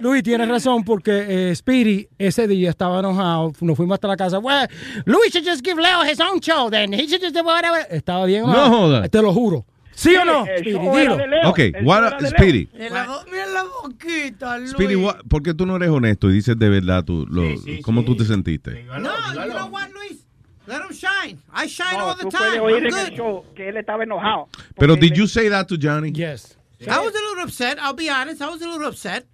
Luis tiene razón porque eh, Speedy ese día estaba enojado. Nos fuimos hasta la casa. Well, Luis should just give Leo his own show then. He should just do whatever. Estaba bien. No jodas. Te lo juro. ¿Sí o no? Speedy, dilo. Ok, what, Leo. Speedy. Mira la, bo- mira la boquita, Luis. Speedy, what- ¿por qué tú no eres honesto y dices de verdad tú, lo, cómo tú te sentiste? No, you know what, Luis? Let him shine. I shine No, all the tú time. puedes oír I'm en el good. show que él estaba enojado. Pero did you say that to Johnny? Yes. I was a little upset. I'll be honest. I was a little upset.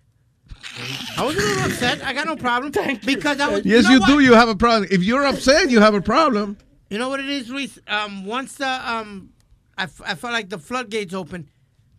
I was a little upset. I got no problem [LAUGHS] because I was. Yes, know you do. You have a problem. If you're upset, you have a problem. You know what it is, Luis? Um, once the um, I, f- I felt like the floodgates open,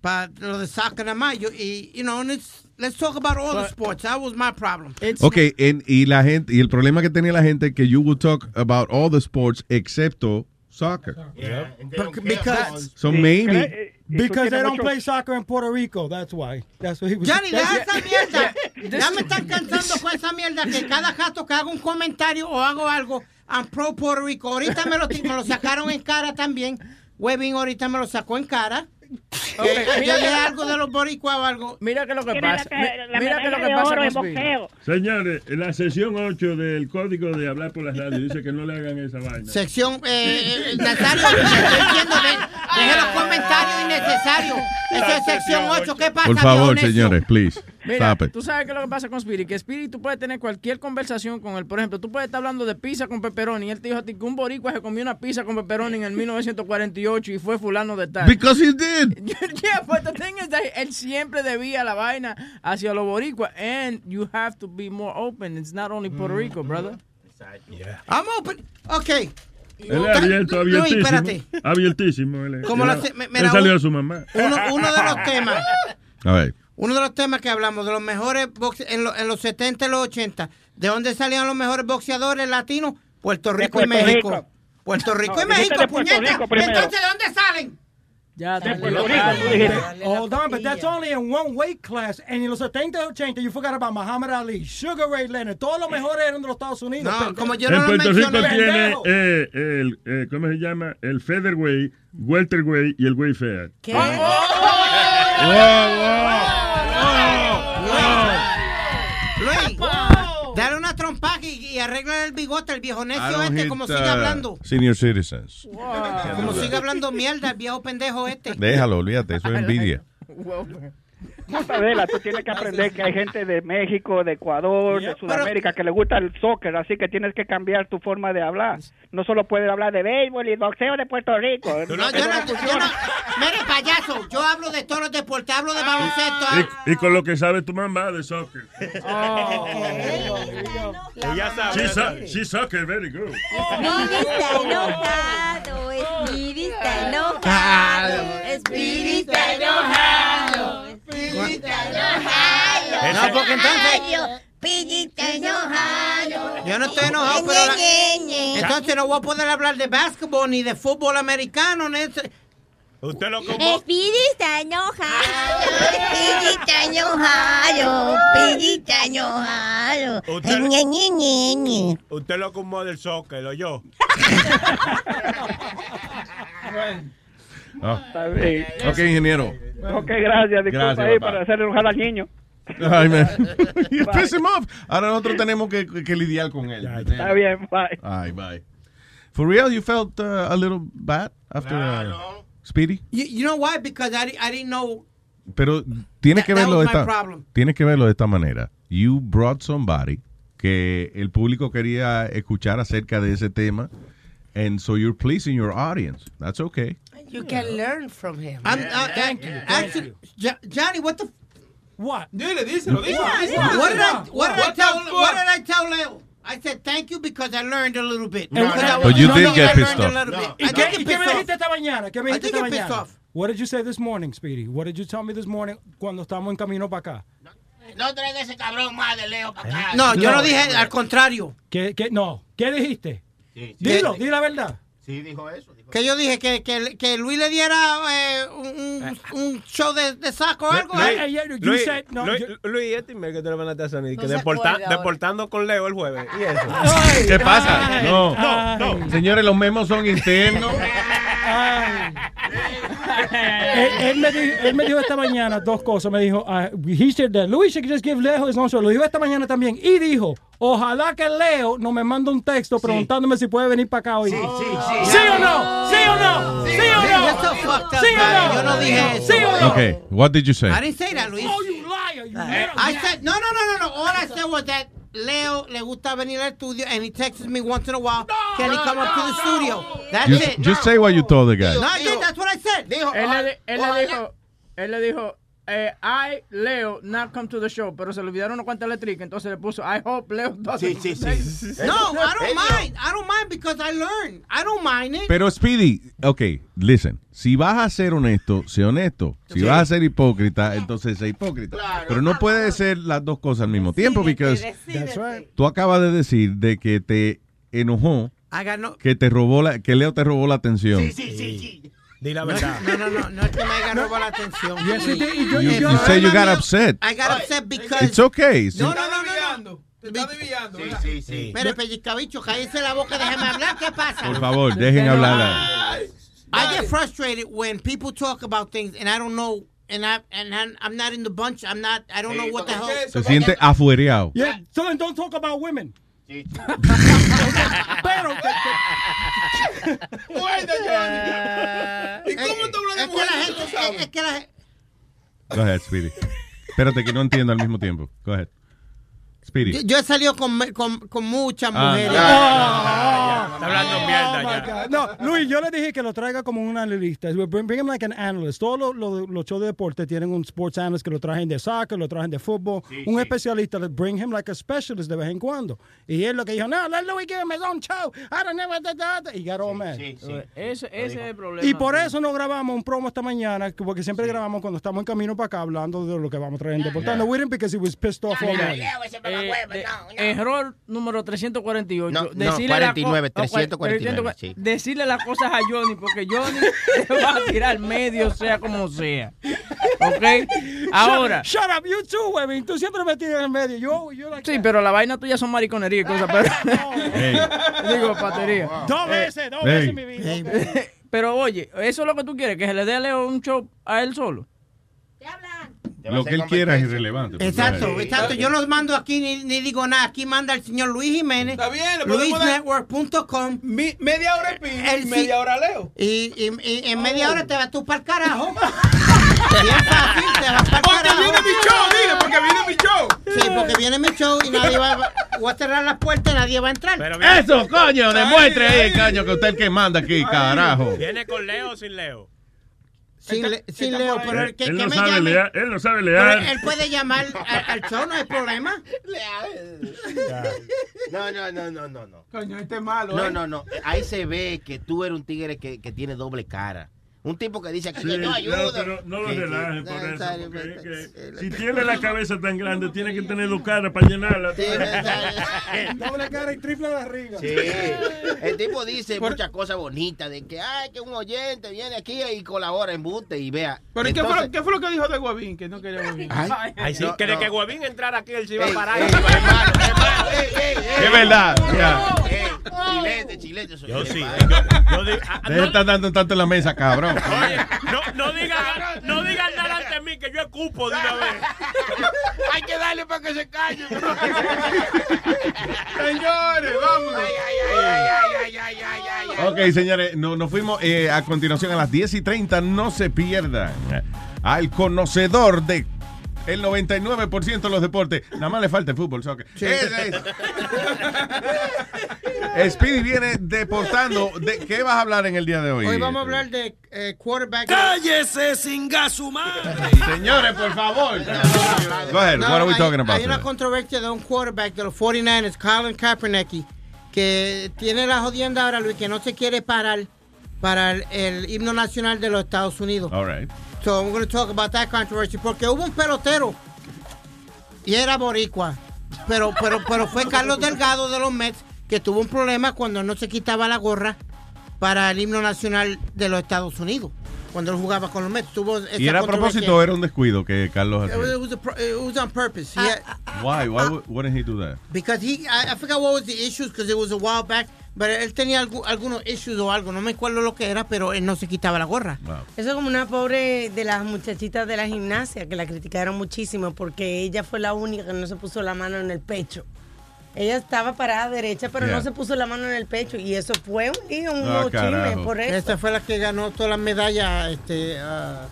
but lo de soccer nada más. Yo, you know, and it's let's talk about all the sports. That was my problem. Okay, en- y la gente y el problema que tenía la gente es que you would talk about all the sports excepto soccer. Bec- because So maybe Because they don't play soccer in Puerto Rico. That's why. That's what he was. Johnny, that's- deja esa mierda. [LAUGHS] Ya me están cansando con esa mierda que cada rato que hago un comentario o hago algo, I'm pro Puerto Rico. Ahorita me lo, me lo sacaron en cara también. Webin ahorita me lo sacó en cara. Ok, Eh, mira- algo de los boricuas o algo. Mira que lo que pasa. la- mi- la Mira que lo que pasa oro. Señores, la sesión 8 del código de hablar por las radios dice que no le hagan esa vaina. Sección, eh, eh, estoy diciendo, de- deje los comentarios innecesarios. Esa es sección 8. ¿Qué pasa, por favor, señores, please. Mira, tú sabes qué es lo que pasa con Spirit, que Spirit tú puedes tener cualquier conversación con él. Por ejemplo, tú puedes estar hablando de pizza con pepperoni y él te dijo a ti que un boricua se comió una pizza con pepperoni en el 1948 y fue fulano de tal. Because he did. [LAUGHS] [LAUGHS] yeah, but the thing is that él siempre debía la vaina hacia los boricuas and you have to be more open. It's not only Puerto Rico, brother. I'm open. Ok. Él es abierto, abiertísimo. espérate. Abiertísimo. Él. Como él, la se- me- él mira, salió un- a su mamá. Uno, uno de los [LAUGHS] temas. A ver. Uno de los temas que hablamos, de los mejores boxe en, lo- en los 70 y los 80, ¿de dónde salían los mejores boxeadores latinos? Puerto Rico y México. Rico. Puerto Rico No, y México, puñeta. Rico. Entonces, ¿de dónde salen? Ya, de Puerto Rico, tú dijiste. Hold on, but that's only in one weight class. And en los 70 y 80, you forgot about Muhammad Ali, Sugar Ray Leonard. Todos los mejores eran de los Estados Unidos. No, como yo en Puerto Rico tiene eh, el, eh, ¿cómo se llama? El featherweight, welterweight y el wayfair. ¿Qué? Luis, bigote, el viejo necio este, hit, como uh, sigue hablando. Senior citizens. Como sigue hablando mierda, el viejo pendejo este. Déjalo, olvídate, eso es [LAUGHS] envidia. Mortadela, tú tienes que aprender que hay gente de México, de Ecuador, de Sudamérica que le gusta el soccer, así que tienes que cambiar tu forma de hablar. No solo puedes hablar de béisbol y boxeo de Puerto Rico. No, yo no, yo no, mire, payaso, yo hablo de todos los deportes, hablo de baloncesto. Y, y con lo que sabe tu mamá de soccer. Ella sabe. She, so- she soccer very good. Speedy está enojado, Speedy está enojado, Speedy está enojado, Está enojado. No, porque entonces- está enojado. Yo no estoy enojado, pero la- entonces no voy a poder hablar de básquetbol ni de fútbol americano. Ni ese- Usted lo Speedy está enojado, Speedy está enojado, Speedy está enojado. Usted- Ñe, Ñe, Ñe, Ñe. Usted lo como del soccer, lo yo. [LAUGHS] Ah. Está bien. Ok, ingeniero. Ok, gracias. Disculpa Gracias, ahí papá. para hacer enojar al niño. Ay, man. [LAUGHS] You piss him off. Ahora nosotros tenemos que, que lidiar con él. Está bien, bye. Ay, bye. For real, you felt uh, a little bad after uh, Speedy? You, you know why? Because I, I didn't know. Pero tienes que That- verlo de esta problem. tienes que verlo de esta manera. You brought somebody que el público quería escuchar acerca de ese tema and so you're pleasing your audience. That's okay. You can learn from him. I'm, uh, thank you. Actually, Jo- Johnny, what the? f- What? Dile, díselo, díselo. What, díselo. what did I? What did I What tell? the What fuck? did I tell Leo? I said thank you because I learned a little bit. No, Because no, I no. was- But you no, did no, get I pissed learned off. little bit. ¿Y I qué, did y get qué pissed me off. dijiste esta mañana? ¿Qué me I dijiste esta get pissed mañana? off. What did you say this morning, Speedy? What did you tell me this morning cuando estamos en camino para acá? No traiga ese cabrón más de Leo para acá. No, yo no dije al contrario. ¿Qué, qué, no, ¿qué dijiste? Dilo, di la verdad. Sí, dijo eso. Que yo dije que, que, que Luis le diera eh, un, un- un show de, de saco o algo. Luis, ¿eh? Luis, Luis, Luis, este email que tú le mandaste a Sony, que se deporta- deportando con Leo el jueves. ¿Y eso? [LAUGHS] ¿Qué pasa? No, no, Señores, los memos son internos. [LAUGHS] él, él me dijo, él me dijo esta mañana dos cosas. Me dijo, uh, he said that Luis should just give Leo his own show. Lo dijo esta mañana también. Y dijo, ojalá que Leo no me mande un texto preguntándome si puede venir para acá hoy. Sí, sí, ¿Sí o no? ¿Sí o no? ¿Sí o no? So fucked up, ¿Sí o no? Yo no dije eso. ¿Sí o no? Okay, what did you say? I didn't say that, Luis. Oh, you liar. You I said, no, no, no, no, no. All I said was that Leo le gusta venir al estudio and he texts me once in a while. Can he come up to the studio? That's Just, it. just say what you told the guy. No, I did. That's what I said. Él le, él le dijo, él le dijo, eh, I, Leo, not come to the show, pero se le olvidaron unas cuantas letricas, entonces le puso, I hope Leo doesn't. Sí, sí, sí. [LAUGHS] No, I don't mind. I don't mind because I learned. I don't mind it. Pero Speedy, ok, listen, si vas a ser honesto, sé honesto. Si vas a ser hipócrita, entonces sé hipócrita. Pero no puede ser las dos cosas al mismo tiempo, porque right. tú acabas de decir de que te enojó I got no. que te robó la, que Leo te robó la atención. Sí, sí, sí. Di la No, verdad. no, no, no, no es que me haya robado la atención. Yes, it did. You, y yo- you say you got upset. I got upset because. It's okay. No, no, no, no, no. Te está desviando. ¿verdad? Sí, sí. Mire, pellizcabicho, cállese la boca, déjeme hablar. ¿Qué pasa? Por favor, dejen hablar. I get frustrated when people talk about things and I don't know, and I and I'm, I'm not in the bunch. I'm not. I don't know what the hell. Se siente afuereado. Yeah, so then don't talk about women. [LAUGHS] Pero, Guarda, Johnny. ¿Y cómo tú hablas de Es que la mujeres? gente, es, es que la gente. Go ahead, Speedy. Espérate que no entiendo al mismo tiempo. Go ahead. Speedy. Yo, yo he salido con, con, con muchas Ah, mujeres. Está hablando mierda Oh, ya. No, Luis, yo le dije que lo traiga como un analista. Bring, bring him like an analyst. Todos los los- los shows de deporte tienen un sports analyst que lo trajen de soccer, lo trajen de fútbol. un especialista, bring him like a specialist de vez en cuando. Y él lo que dijo, no, let Louis give him his own show. I don't know what that, that. Y got all mad. Ese, ese es el problema. Y por eso no grabamos un promo esta mañana, porque siempre grabamos cuando estamos en camino para acá hablando de lo que vamos a traer en Deportando. We didn't because he was pissed off all morning. Eh, Error número 348. No, no, decirle 49, la co- 349, sí. Decirle las cosas a Johnny, porque Johnny te va a tirar medio, sea como sea. ¿Ok? Ahora. Shut, shut up, you too, Webin. Tú siempre metido en el medio. Yo, yo like Sí, pero la vaina tuya son mariconería y cosas, pero. [LAUGHS] Digo, patería. Dos Eh, veces, dos Hey. veces en mi vida. Pero oye, ¿eso es lo que tú quieres? ¿Que se le dé a Leo un show a él solo? Lo que él quiera es irrelevante. pues, Exacto, ahead. exacto. Yo los mando aquí ni, ni digo nada. Aquí manda el señor Luis Jiménez. Está bien, LuisNetwork.com. Mi- media hora el sí- media hora Leo. Y, y- y en media hora te vas tú para el carajo. [LAUGHS] Bien fácil, te vas para el Porque carajo. viene mi show, dile, porque viene mi show. Sí, porque viene mi show y nadie va voy a cerrar las puertas y nadie va a entrar. Eso, coño, demuestre ahí, coño, que usted es el que manda aquí, carajo. ¿Viene con Leo o sin Leo? Sin, le- sin Leo, pero el que, él, que no me sabe llame. leer, él no sabe Pero leer. él puede llamar al, al show, no hay problema. No, no, no, no, no, no. Coño, este es malo, No, ¿eh? no, no. Ahí se ve que tú eres un tigre que, que tiene doble cara. Un tipo que dice que Sí, yo no, ayudo. pero no lo Sí, sí. relajes por No, eso. Porque pero- es que si tiene la cabeza tan [LAUGHS] grande, tiene que tener dos caras para llenarla. Doble [LAUGHS] cara y triple barriga. Sí. El tipo dice muchas cosas bonitas de que, ay, que un oyente viene aquí y colabora en Buste y vea. Pero ¿y ¿qué, fue, Entonces- lo- qué fue lo que dijo de Guavín? Que no quería Guavín. Ay, Ay, sí, no, que de no. que Guavín entrara aquí, él se iba a parar. [LAUGHS] Es verdad. Ey, Chilete, chilete. soy Yo sí. Yo, yo ah, Deja estar dando tanto en la mesa, cabrón. Oye, no, no digan no digan nada ante mí que yo escupo de una vez. Hay que darle para que se calle. Señores, vámonos. Ok, señores, no- nos fuimos eh, a continuación a las 10 y 30. No se pierdan al conocedor de el 99% de los deportes. Nada más le falta el fútbol, soccer. Ese es. [LAUGHS] Speedy viene deportando. ¿De qué vas a hablar en el día de hoy? Hoy vamos a hablar de eh, quarterback. ¡Cállese sin gasumar! Señores, por favor. Go ahead. No, What are we hay, talking about? hay una controversia de un quarterback de los 49ers, Colin Kaepernick, que tiene la jodienda ahora, Luis, que no se quiere parar para el, el himno nacional de los Estados Unidos. All right. So I'm going to talk about that controversy porque hubo un pelotero y era boricua, pero pero pero fue Carlos Delgado de los Mets que tuvo un problema cuando no se quitaba la gorra para el himno nacional de los Estados Unidos. Cuando él jugaba con los Mets. Tuvo esa ¿Y era a propósito o era un descuido que Carlos It was, hacía? it was a pro- it was on purpose. He had- Why? Why would, wouldn't he do that? because he, I, I forgot what was the issues because it was a while back. Pero él tenía algu- algunos issues o algo, no me acuerdo lo que era, pero él no se quitaba la gorra. Eso es como una pobre de las muchachitas de la gimnasia que la criticaron muchísimo porque ella fue la única que no se puso la mano en el pecho. Ella estaba parada derecha, pero Yeah. no se puso la mano en el pecho y eso fue un lío, un chisme carajo. por eso. Esta fue la que ganó todas las medallas. Este, uh,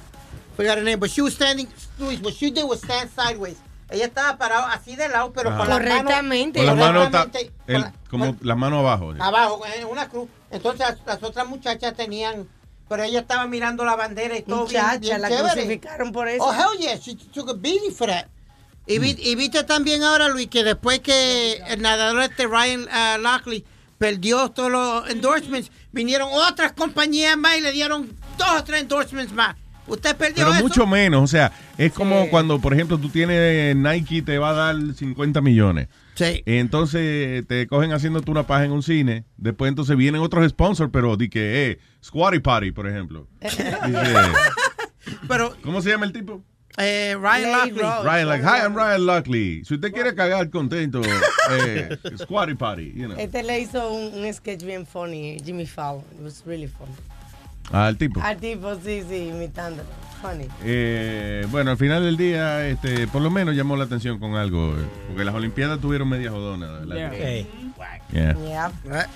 forgot her name, but she was standing. Luis, what she did was stand sideways. Ella estaba parada así de lado, pero Ah. con las manos Correctamente. Con las manos ta- correctamente el- como las manos abajo. abajo, en una cruz. Entonces las, las otras muchachas tenían, pero ella estaba mirando la bandera y todo bien, Muchacha, bien la chévere. crucificaron por eso. Oh, hell yeah, she took a beating for that. Y, vi- y viste también ahora, Luis, que después que el nadador este Ryan uh, Lockley perdió todos los endorsements, vinieron otras compañías más y le dieron dos o tres endorsements más. ¿Usted perdió Pero eso? mucho menos. O sea, es como cuando, por ejemplo, tú tienes Nike te va a dar 50 millones. Sí. Entonces te cogen haciéndote una paja en un cine. Después entonces vienen otros sponsors, pero di que, eh, Squatty Party, por ejemplo. Dice, [LAUGHS] Pero, ¿Cómo se llama el tipo? Eh, Ryan Lockley. Rose. Ryan, like, hi, I'm Ryan Lockley. Si usted quiere cagar contento, [LAUGHS] eh, Squatty Party, you know. Este le hizo un, un sketch bien funny, Jimmy Fallon. It was really funny. Ah, el tipo. Al tipo, sí, sí, imitándolo. Funny. Eh, bueno, al final del día, este, por lo menos llamó la atención con algo, eh, porque las Olimpiadas tuvieron media jodona. ¿verdad? Yeah. Yeah.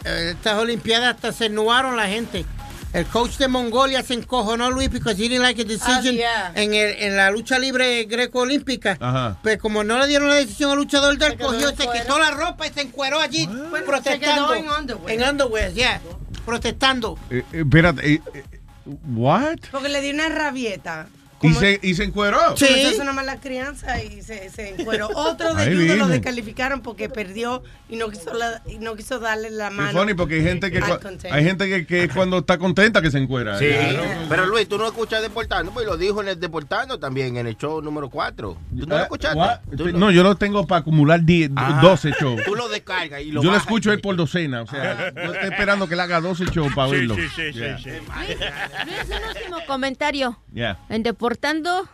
Eh, Estas Olimpiadas hasta se nuaron la gente. El coach de Mongolia se encojonó, Luis, because he didn't like a decision Ah, yeah. en, el- en la lucha libre greco-olímpica. Ajá. Pues como no le dieron la decisión al luchador del cogió, se quitó la ropa y se encueró allí protestando. se quedó en underwear. En underwear, yeah. Protestando. Eh, eh, espérate, eh, eh, ¿what? Porque le dio una rabieta. ¿Y se, ¿Y se encueró? Sí. Eso es una mala crianza y se, se encueró. [LAUGHS] Otro de Ahí judo lo descalificaron porque perdió y no quiso, la- y no quiso darle la mano. funny, porque hay gente que, hay gente que, que cuando está contenta que se encuera. Sí, Claro. pero Luis, tú no escuchas Deportando, pues lo dijo en el Deportando también, en el show número 4. ¿Tú no lo Ah, escuchaste? what? Tú lo- No, yo lo tengo para acumular 10, Ah, 12 shows. Tú lo descargas y lo Yo lo escucho él por docena, o sea, yo estoy esperando que él haga 12 shows para Sí, oírlo. sí, sí, Yeah. sí, sí. Luis, un último comentario. Yeah. En Deportando,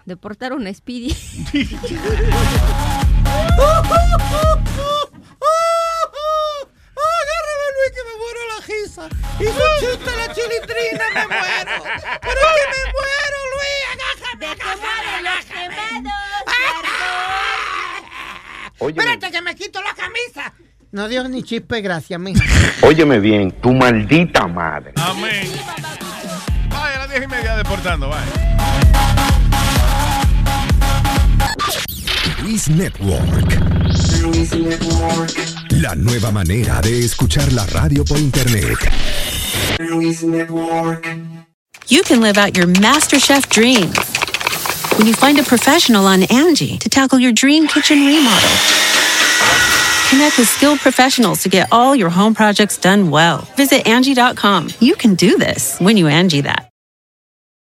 deportaron a Speedy. [LAUGHS] Agárrame, Luis, que me muero la risa. Hizo un chiste la chilindrina, me muero. Pero que me muero, Luis. ¡De quemar los quemados! Espérate que me quito la camisa. No dio ni chispe, gracias, mija. Óyeme bien, tu maldita madre. Amén. Vaya, a las 10 y media deportando, vaya. Luis Network. La nueva manera de escuchar la radio por internet. you can live out your MasterChef dream when you find a professional on Angie to tackle your dream kitchen remodel. Connect with skilled professionals to get all your home projects done well. Visit Angie.com. You can do this when you Angie that.